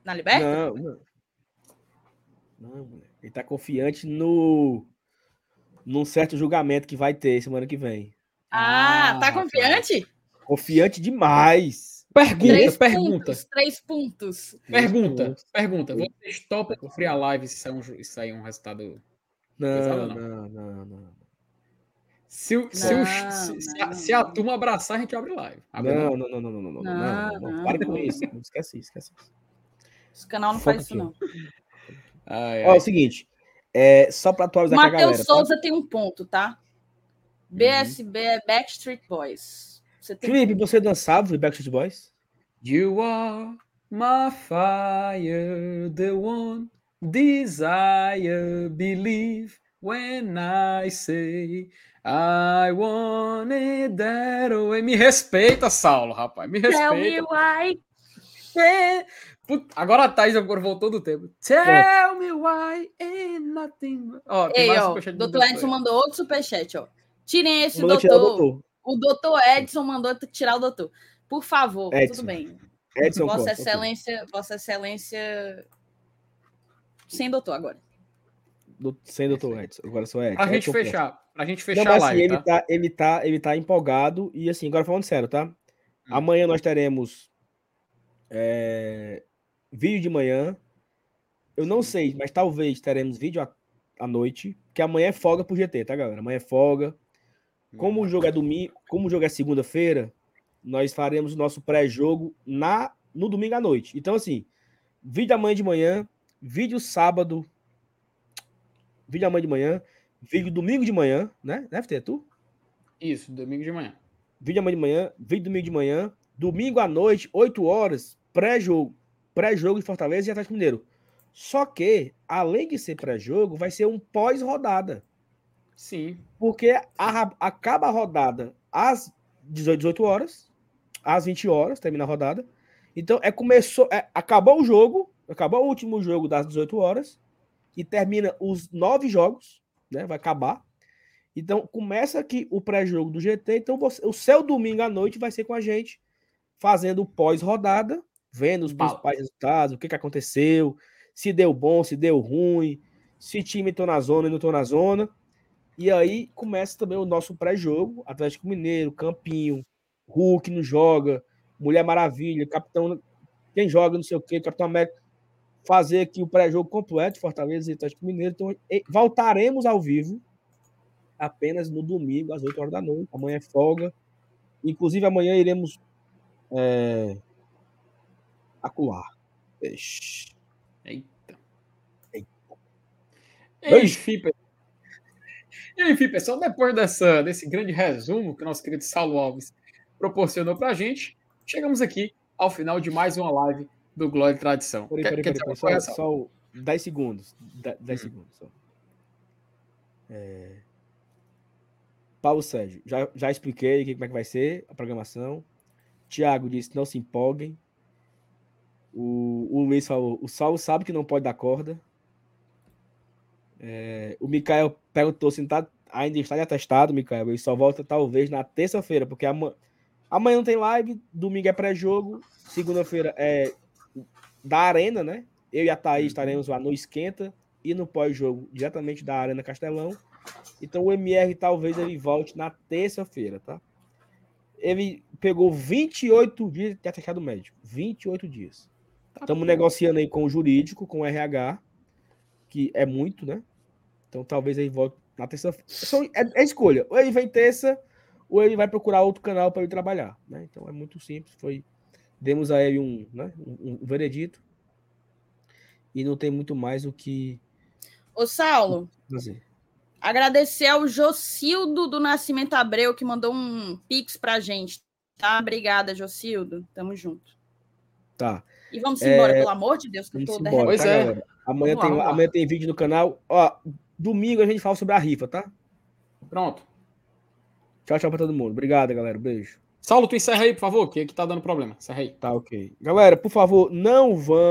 Na Liberta? Não, não. Não. Ele tá confiante no num certo julgamento que vai ter semana que vem. Ah, Ah, tá rapaz. confiante? Confiante demais. Pergunta, Três pergunta. pontos, três pontos. Pergunta, pontos. pergunta. Vocês topam cumprir a live se sair um, se sair um resultado. Não, Pesado, não, não. não, não. Se, o- se, o- Não, se- se a, não, se a turma abraçar, a gente abre live. Abre Não, não, não, não, não, não, não, não, não, Não, não. Para com isso. Não esquece isso, esquece isso. Esse canal não Foca faz isso, aqui. não. Ai, Ó, é ai. o seguinte, é, só pra atualizar com a galera, Matheus tá? Souza tem um ponto, tá? BSB é Backstreet Boys. Você tem Felipe, você dançava os Backstreet Boys? You are my fire, the one desire, believe when I say I want it that way. Me respeita, Saulo, rapaz. Me Tell me respeita. why. É. Put- Agora a Thaís agora voltou do tempo. Tell me why ain't nothing. Ó, tem Ei, mais ó, doutor Edson mandou outro superchat, ó. Tirem esse doutor. O doutor Edson mandou tirar o doutor. Por favor, Edson. tudo bem. Edson Vossa Costa. Excelência, Vossa Excelência. Sem doutor agora. Do- Sem doutor Edson. Agora sou Edson. Pra gente Edson Costa. fechar. Pra gente Não, fechar mas a assim, live, ele, tá? tá, ele, tá, ele tá empolgado. E assim, agora falando sério, tá? Hum. Amanhã nós teremos é, vídeo de manhã. Eu não sei, mas talvez teremos vídeo à, à noite. Que amanhã é folga pro GT, tá, galera? Amanhã é folga. Como o jogo é domingo, como o jogo é segunda-feira, nós faremos o nosso pré-jogo na no domingo à noite. Então, assim, vídeo amanhã de manhã, vídeo sábado, vídeo amanhã de manhã, vídeo domingo de manhã, né? Deve ter, tu? Isso, domingo de manhã. Vídeo amanhã de manhã, vídeo domingo de manhã, domingo à noite, 8 horas, pré-jogo. Pré-jogo de Fortaleza e Atlético Mineiro. Só que, além de ser pré-jogo, vai ser um pós-rodada. Sim. Porque a acaba a rodada às 18, 18 horas, às 20 horas, termina a rodada. Então, é começou, é, acabou o jogo, acabou o último jogo das 18 horas e termina os nove jogos, né? Vai acabar. Então, começa aqui o pré-jogo do GT. Então, você- o seu domingo à noite vai ser com a gente, fazendo pós-rodada, vendo os principais resultados, o que, que aconteceu, se deu bom, se deu ruim, se time entrou na zona e não entrou na zona. E aí começa também o nosso pré-jogo, Atlético Mineiro, Campinho, Hulk não joga, Mulher Maravilha, Capitão, quem joga, não sei o quê, Capitão América, fazer aqui o pré-jogo completo, Fortaleza e Atlético Mineiro. Então, e- voltaremos ao vivo apenas no domingo, às 8 horas da noite. Amanhã é folga. Inclusive, amanhã iremos é, acuar. Ixi. Eita. Eita. Pe- Enfim, pessoal, depois dessa, desse grande resumo que o nosso querido Saulo Alves proporcionou pra gente, chegamos aqui ao final de mais uma live do Glória e Tradição. Peraí, peraí, peraí, peraí, só, só 10 segundos. 10 Hum. segundos só. É... Paulo Sérgio, já, já expliquei aqui como é que vai ser a programação. Tiago disse: não se empolguem. O, o Luiz falou: o Saulo sabe que não pode dar corda. É, o Mikael perguntou se tá, ainda está atestado, Mikael. Ele só volta talvez na terça-feira, porque amanhã, amanhã não tem live, domingo é pré-jogo, segunda-feira é da Arena, né? Eu e a Thaís estaremos lá no Esquenta e no pós-jogo diretamente da Arena Castelão. Então o MR talvez ele volte na terça-feira, tá? Ele pegou 28 dias de atestado médico. 28 dias. Estamos negociando aí com o jurídico, com o RH, que é muito, né? Então talvez ele volte na terça-feira. São- É, é escolha. Ou ele vem terça, ou ele vai procurar outro canal para ele trabalhar, né? Então é muito simples. Foi demos a ele um, né, um, um veredito e não tem muito mais o que Ô, Saulo, fazer. agradecer ao Jocildo do Nascimento Abreu, que mandou um pix pra gente. Tá? Obrigada, Jocildo. Tamo junto. Tá. E vamos embora, É, pelo amor de Deus, que eu tô derretendo. Pois tá, é. Amanhã, Vamos tem, lá. amanhã tem vídeo no canal. Ó, domingo a gente fala sobre a rifa, tá? Pronto. Tchau, tchau pra todo mundo. Obrigado, galera. Beijo. Saulo, tu encerra aí, por favor, que aqui tá dando problema. Encerra aí. Tá ok. Galera, por favor, não vão